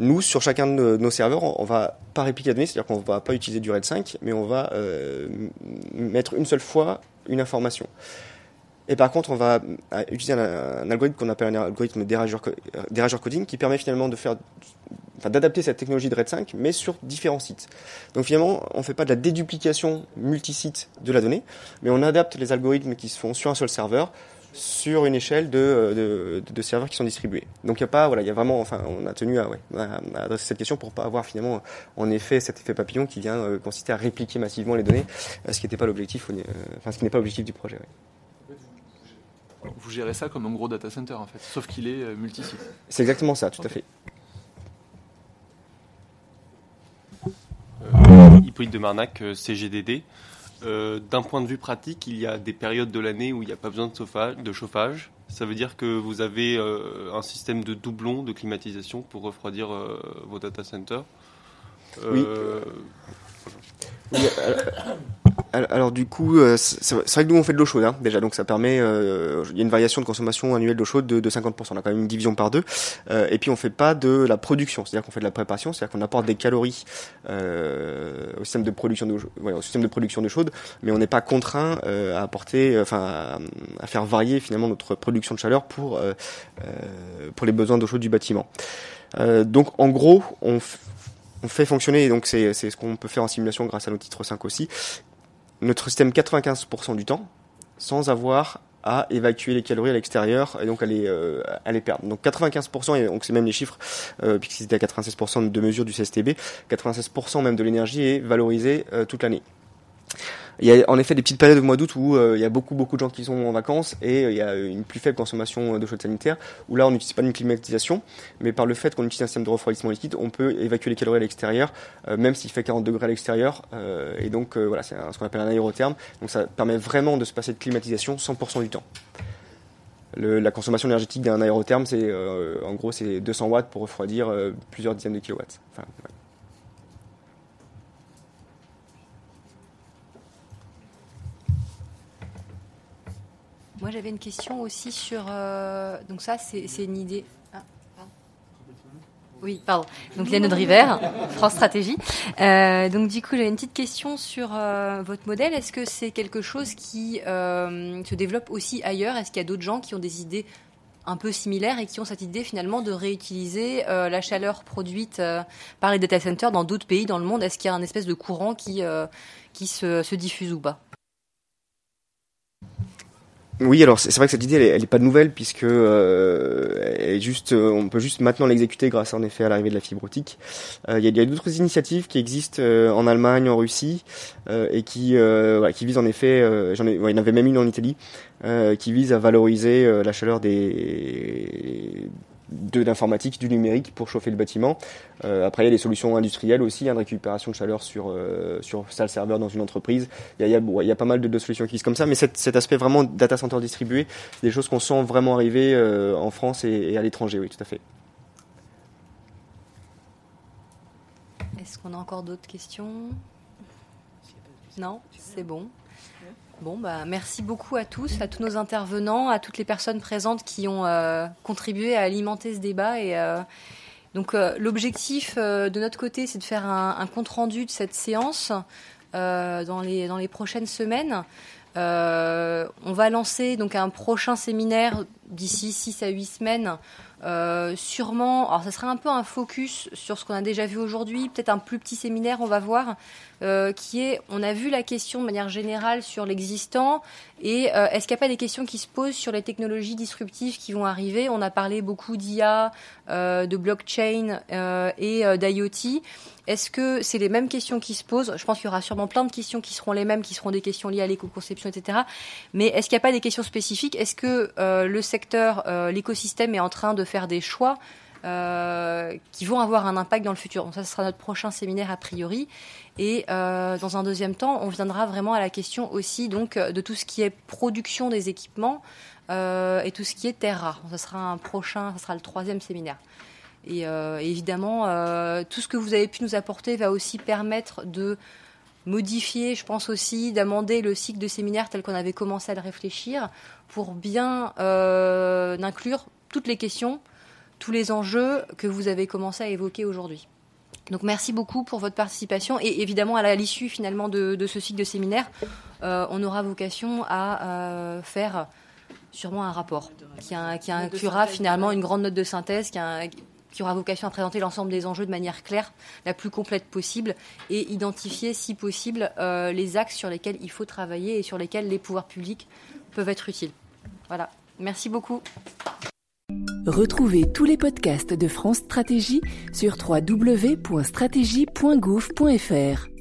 [SPEAKER 20] nous, sur chacun de nos serveurs, on, va pas répliquer la donnée, c'est-à-dire qu'on va pas utiliser du RAID 5, mais on va mettre une seule fois une information. Et par contre, on va euh, utiliser un, algorithme qu'on appelle un algorithme dérageur, coding qui permet finalement de faire, enfin, d'adapter cette technologie de RAID 5, mais sur différents sites. Donc finalement, on ne fait pas de la déduplication multisite de la donnée, mais on adapte les algorithmes qui se font sur un seul serveur sur une échelle de, de, serveurs qui sont distribués. Donc il y a pas, voilà, il y a vraiment, enfin, on a tenu à, ouais, à, adresser cette question pour pas avoir finalement, en effet, cet effet papillon qui vient euh, consister à répliquer massivement les données, euh, ce qui n'était pas l'objectif, euh, enfin, ce qui n'est pas l'objectif du projet.
[SPEAKER 14] Vous gérez ça comme un gros data center en fait, sauf qu'il est multi-site.
[SPEAKER 20] C'est exactement ça, tout à fait.
[SPEAKER 21] Hippolyte de Marnac, CGDD. Euh, d'un point de vue pratique, il y a des périodes de l'année où il n'y a pas besoin de chauffage, Ça veut dire que vous avez euh, un système de doublon de climatisation pour refroidir euh, vos data centers.
[SPEAKER 20] Oui. Alors du coup, euh, c'est vrai que nous on fait de l'eau chaude hein, déjà, donc ça permet, euh, il y a une variation de consommation annuelle d'eau chaude de, 50%. On a quand même une division par deux. Euh, et puis on fait pas de la production, c'est-à-dire qu'on fait de la préparation, c'est-à-dire qu'on apporte des calories au système de production de, au système de production de chaude, mais on n'est pas contraint à apporter, enfin à, faire varier finalement notre production de chaleur pour pour les besoins d'eau chaude du bâtiment. donc en gros, on on fait fonctionner, et donc c'est ce qu'on peut faire en simulation grâce à nos titres 5 aussi, notre système 95% du temps sans avoir à évacuer les calories à l'extérieur et donc à les, euh, à les perdre. Donc 95%, et donc c'est même les chiffres, euh, puisque c'était à 96% de mesure du CSTB, 96% même de l'énergie est valorisée euh, toute l'année. Il y a en effet des petites périodes de mois d'août où euh, il y a beaucoup beaucoup de gens qui sont en vacances et euh, il y a une plus faible consommation de chaude sanitaire où là on n'utilise pas une climatisation mais par le fait qu'on utilise un système de refroidissement liquide on peut évacuer les calories à l'extérieur euh, même s'il fait 40 degrés à l'extérieur et donc voilà c'est ce qu'on appelle un aérotherme donc ça permet vraiment de se passer de climatisation 100% du temps. Le, la consommation énergétique d'un aérotherme c'est en gros c'est 200 watts pour refroidir plusieurs dizaines de kilowatts. Enfin,
[SPEAKER 4] Moi, j'avais une question aussi sur. Euh, donc, ça, c'est une idée. Ah, oui, pardon. Donc, Yann River, France Stratégie. Euh, donc, du coup, j'avais une petite question sur euh, votre modèle. Est-ce que c'est quelque chose qui se développe aussi ailleurs? Est-ce qu'il y a d'autres gens qui ont des idées un peu similaires et qui ont cette idée finalement de réutiliser la chaleur produite par les data centers dans d'autres pays dans le monde? Est-ce qu'il y a un espèce de courant qui, qui se diffuse ou pas?
[SPEAKER 20] Oui, alors c'est vrai que cette idée, elle, est, pas nouvelle puisque euh, elle est juste, euh, on peut juste maintenant l'exécuter grâce en effet à l'arrivée de la fibre optique. Euh, il y a, d'autres initiatives qui existent en Allemagne, en Russie et qui, qui visent en effet, j'en ai, il y en avait même une en Italie, qui vise à valoriser la chaleur des de l'informatique, du numérique pour chauffer le bâtiment. Euh, après, il y a des solutions industrielles aussi, hein, de récupération de chaleur sur, euh, sur salle serveur dans une entreprise. Il y a, il y a, pas mal de, solutions qui sont comme ça, mais cet, aspect vraiment data center distribué, c'est des choses qu'on sent vraiment arriver euh, en France et à l'étranger, oui, tout à fait.
[SPEAKER 4] Est-ce qu'on a encore d'autres questions? Non, c'est bon? Bon, bah, merci beaucoup à tous, à tous nos intervenants, à toutes les personnes présentes qui ont euh, contribué à alimenter ce débat. Et euh, donc, euh, l'objectif de notre côté, c'est de faire un, compte rendu de cette séance dans les dans les prochaines semaines. on va lancer donc un prochain séminaire d'ici 6 à 8 semaines. Sûrement, alors ça sera un peu un focus sur ce qu'on a déjà vu aujourd'hui, peut-être un plus petit séminaire, on va voir, euh, qui est, on a vu la question de manière générale sur l'existant, et euh, est-ce qu'il n'y a pas des questions qui se posent sur les technologies disruptives qui vont arriver? On a parlé beaucoup d'IA, euh, de blockchain et d'IoT. Est-ce que c'est les mêmes questions qui se posent? Je pense qu'il y aura sûrement plein de questions qui seront les mêmes, qui seront des questions liées à l'éco-conception, etc. Mais est-ce qu'il n'y a pas des questions spécifiques? Est-ce que le secteur, l'écosystème est en train de faire des choix qui vont avoir un impact dans le futur? Donc ça, ce sera notre prochain séminaire a priori. Et euh, dans un deuxième temps, on viendra vraiment à la question aussi donc euh, de tout ce qui est production des équipements euh, et tout ce qui est terre rare. Sera un prochain, ce sera le troisième séminaire. Et évidemment, tout ce que vous avez pu nous apporter va aussi permettre de modifier, je pense aussi, d'amender le cycle de séminaire tel qu'on avait commencé à le réfléchir pour bien inclure toutes les questions, tous les enjeux que vous avez commencé à évoquer aujourd'hui. Donc merci beaucoup pour votre participation et évidemment à l'issue finalement de, ce cycle de séminaire, euh, on aura vocation à euh, faire sûrement un rapport qui, inclura finalement une grande note de synthèse, qui, aura vocation à présenter l'ensemble des enjeux de manière claire, la plus complète possible, et identifier si possible euh, les axes sur lesquels il faut travailler et sur lesquels les pouvoirs publics peuvent être utiles. Voilà. Merci beaucoup.
[SPEAKER 22] Retrouvez tous les podcasts de France Stratégie sur www.stratégie.gouv.fr.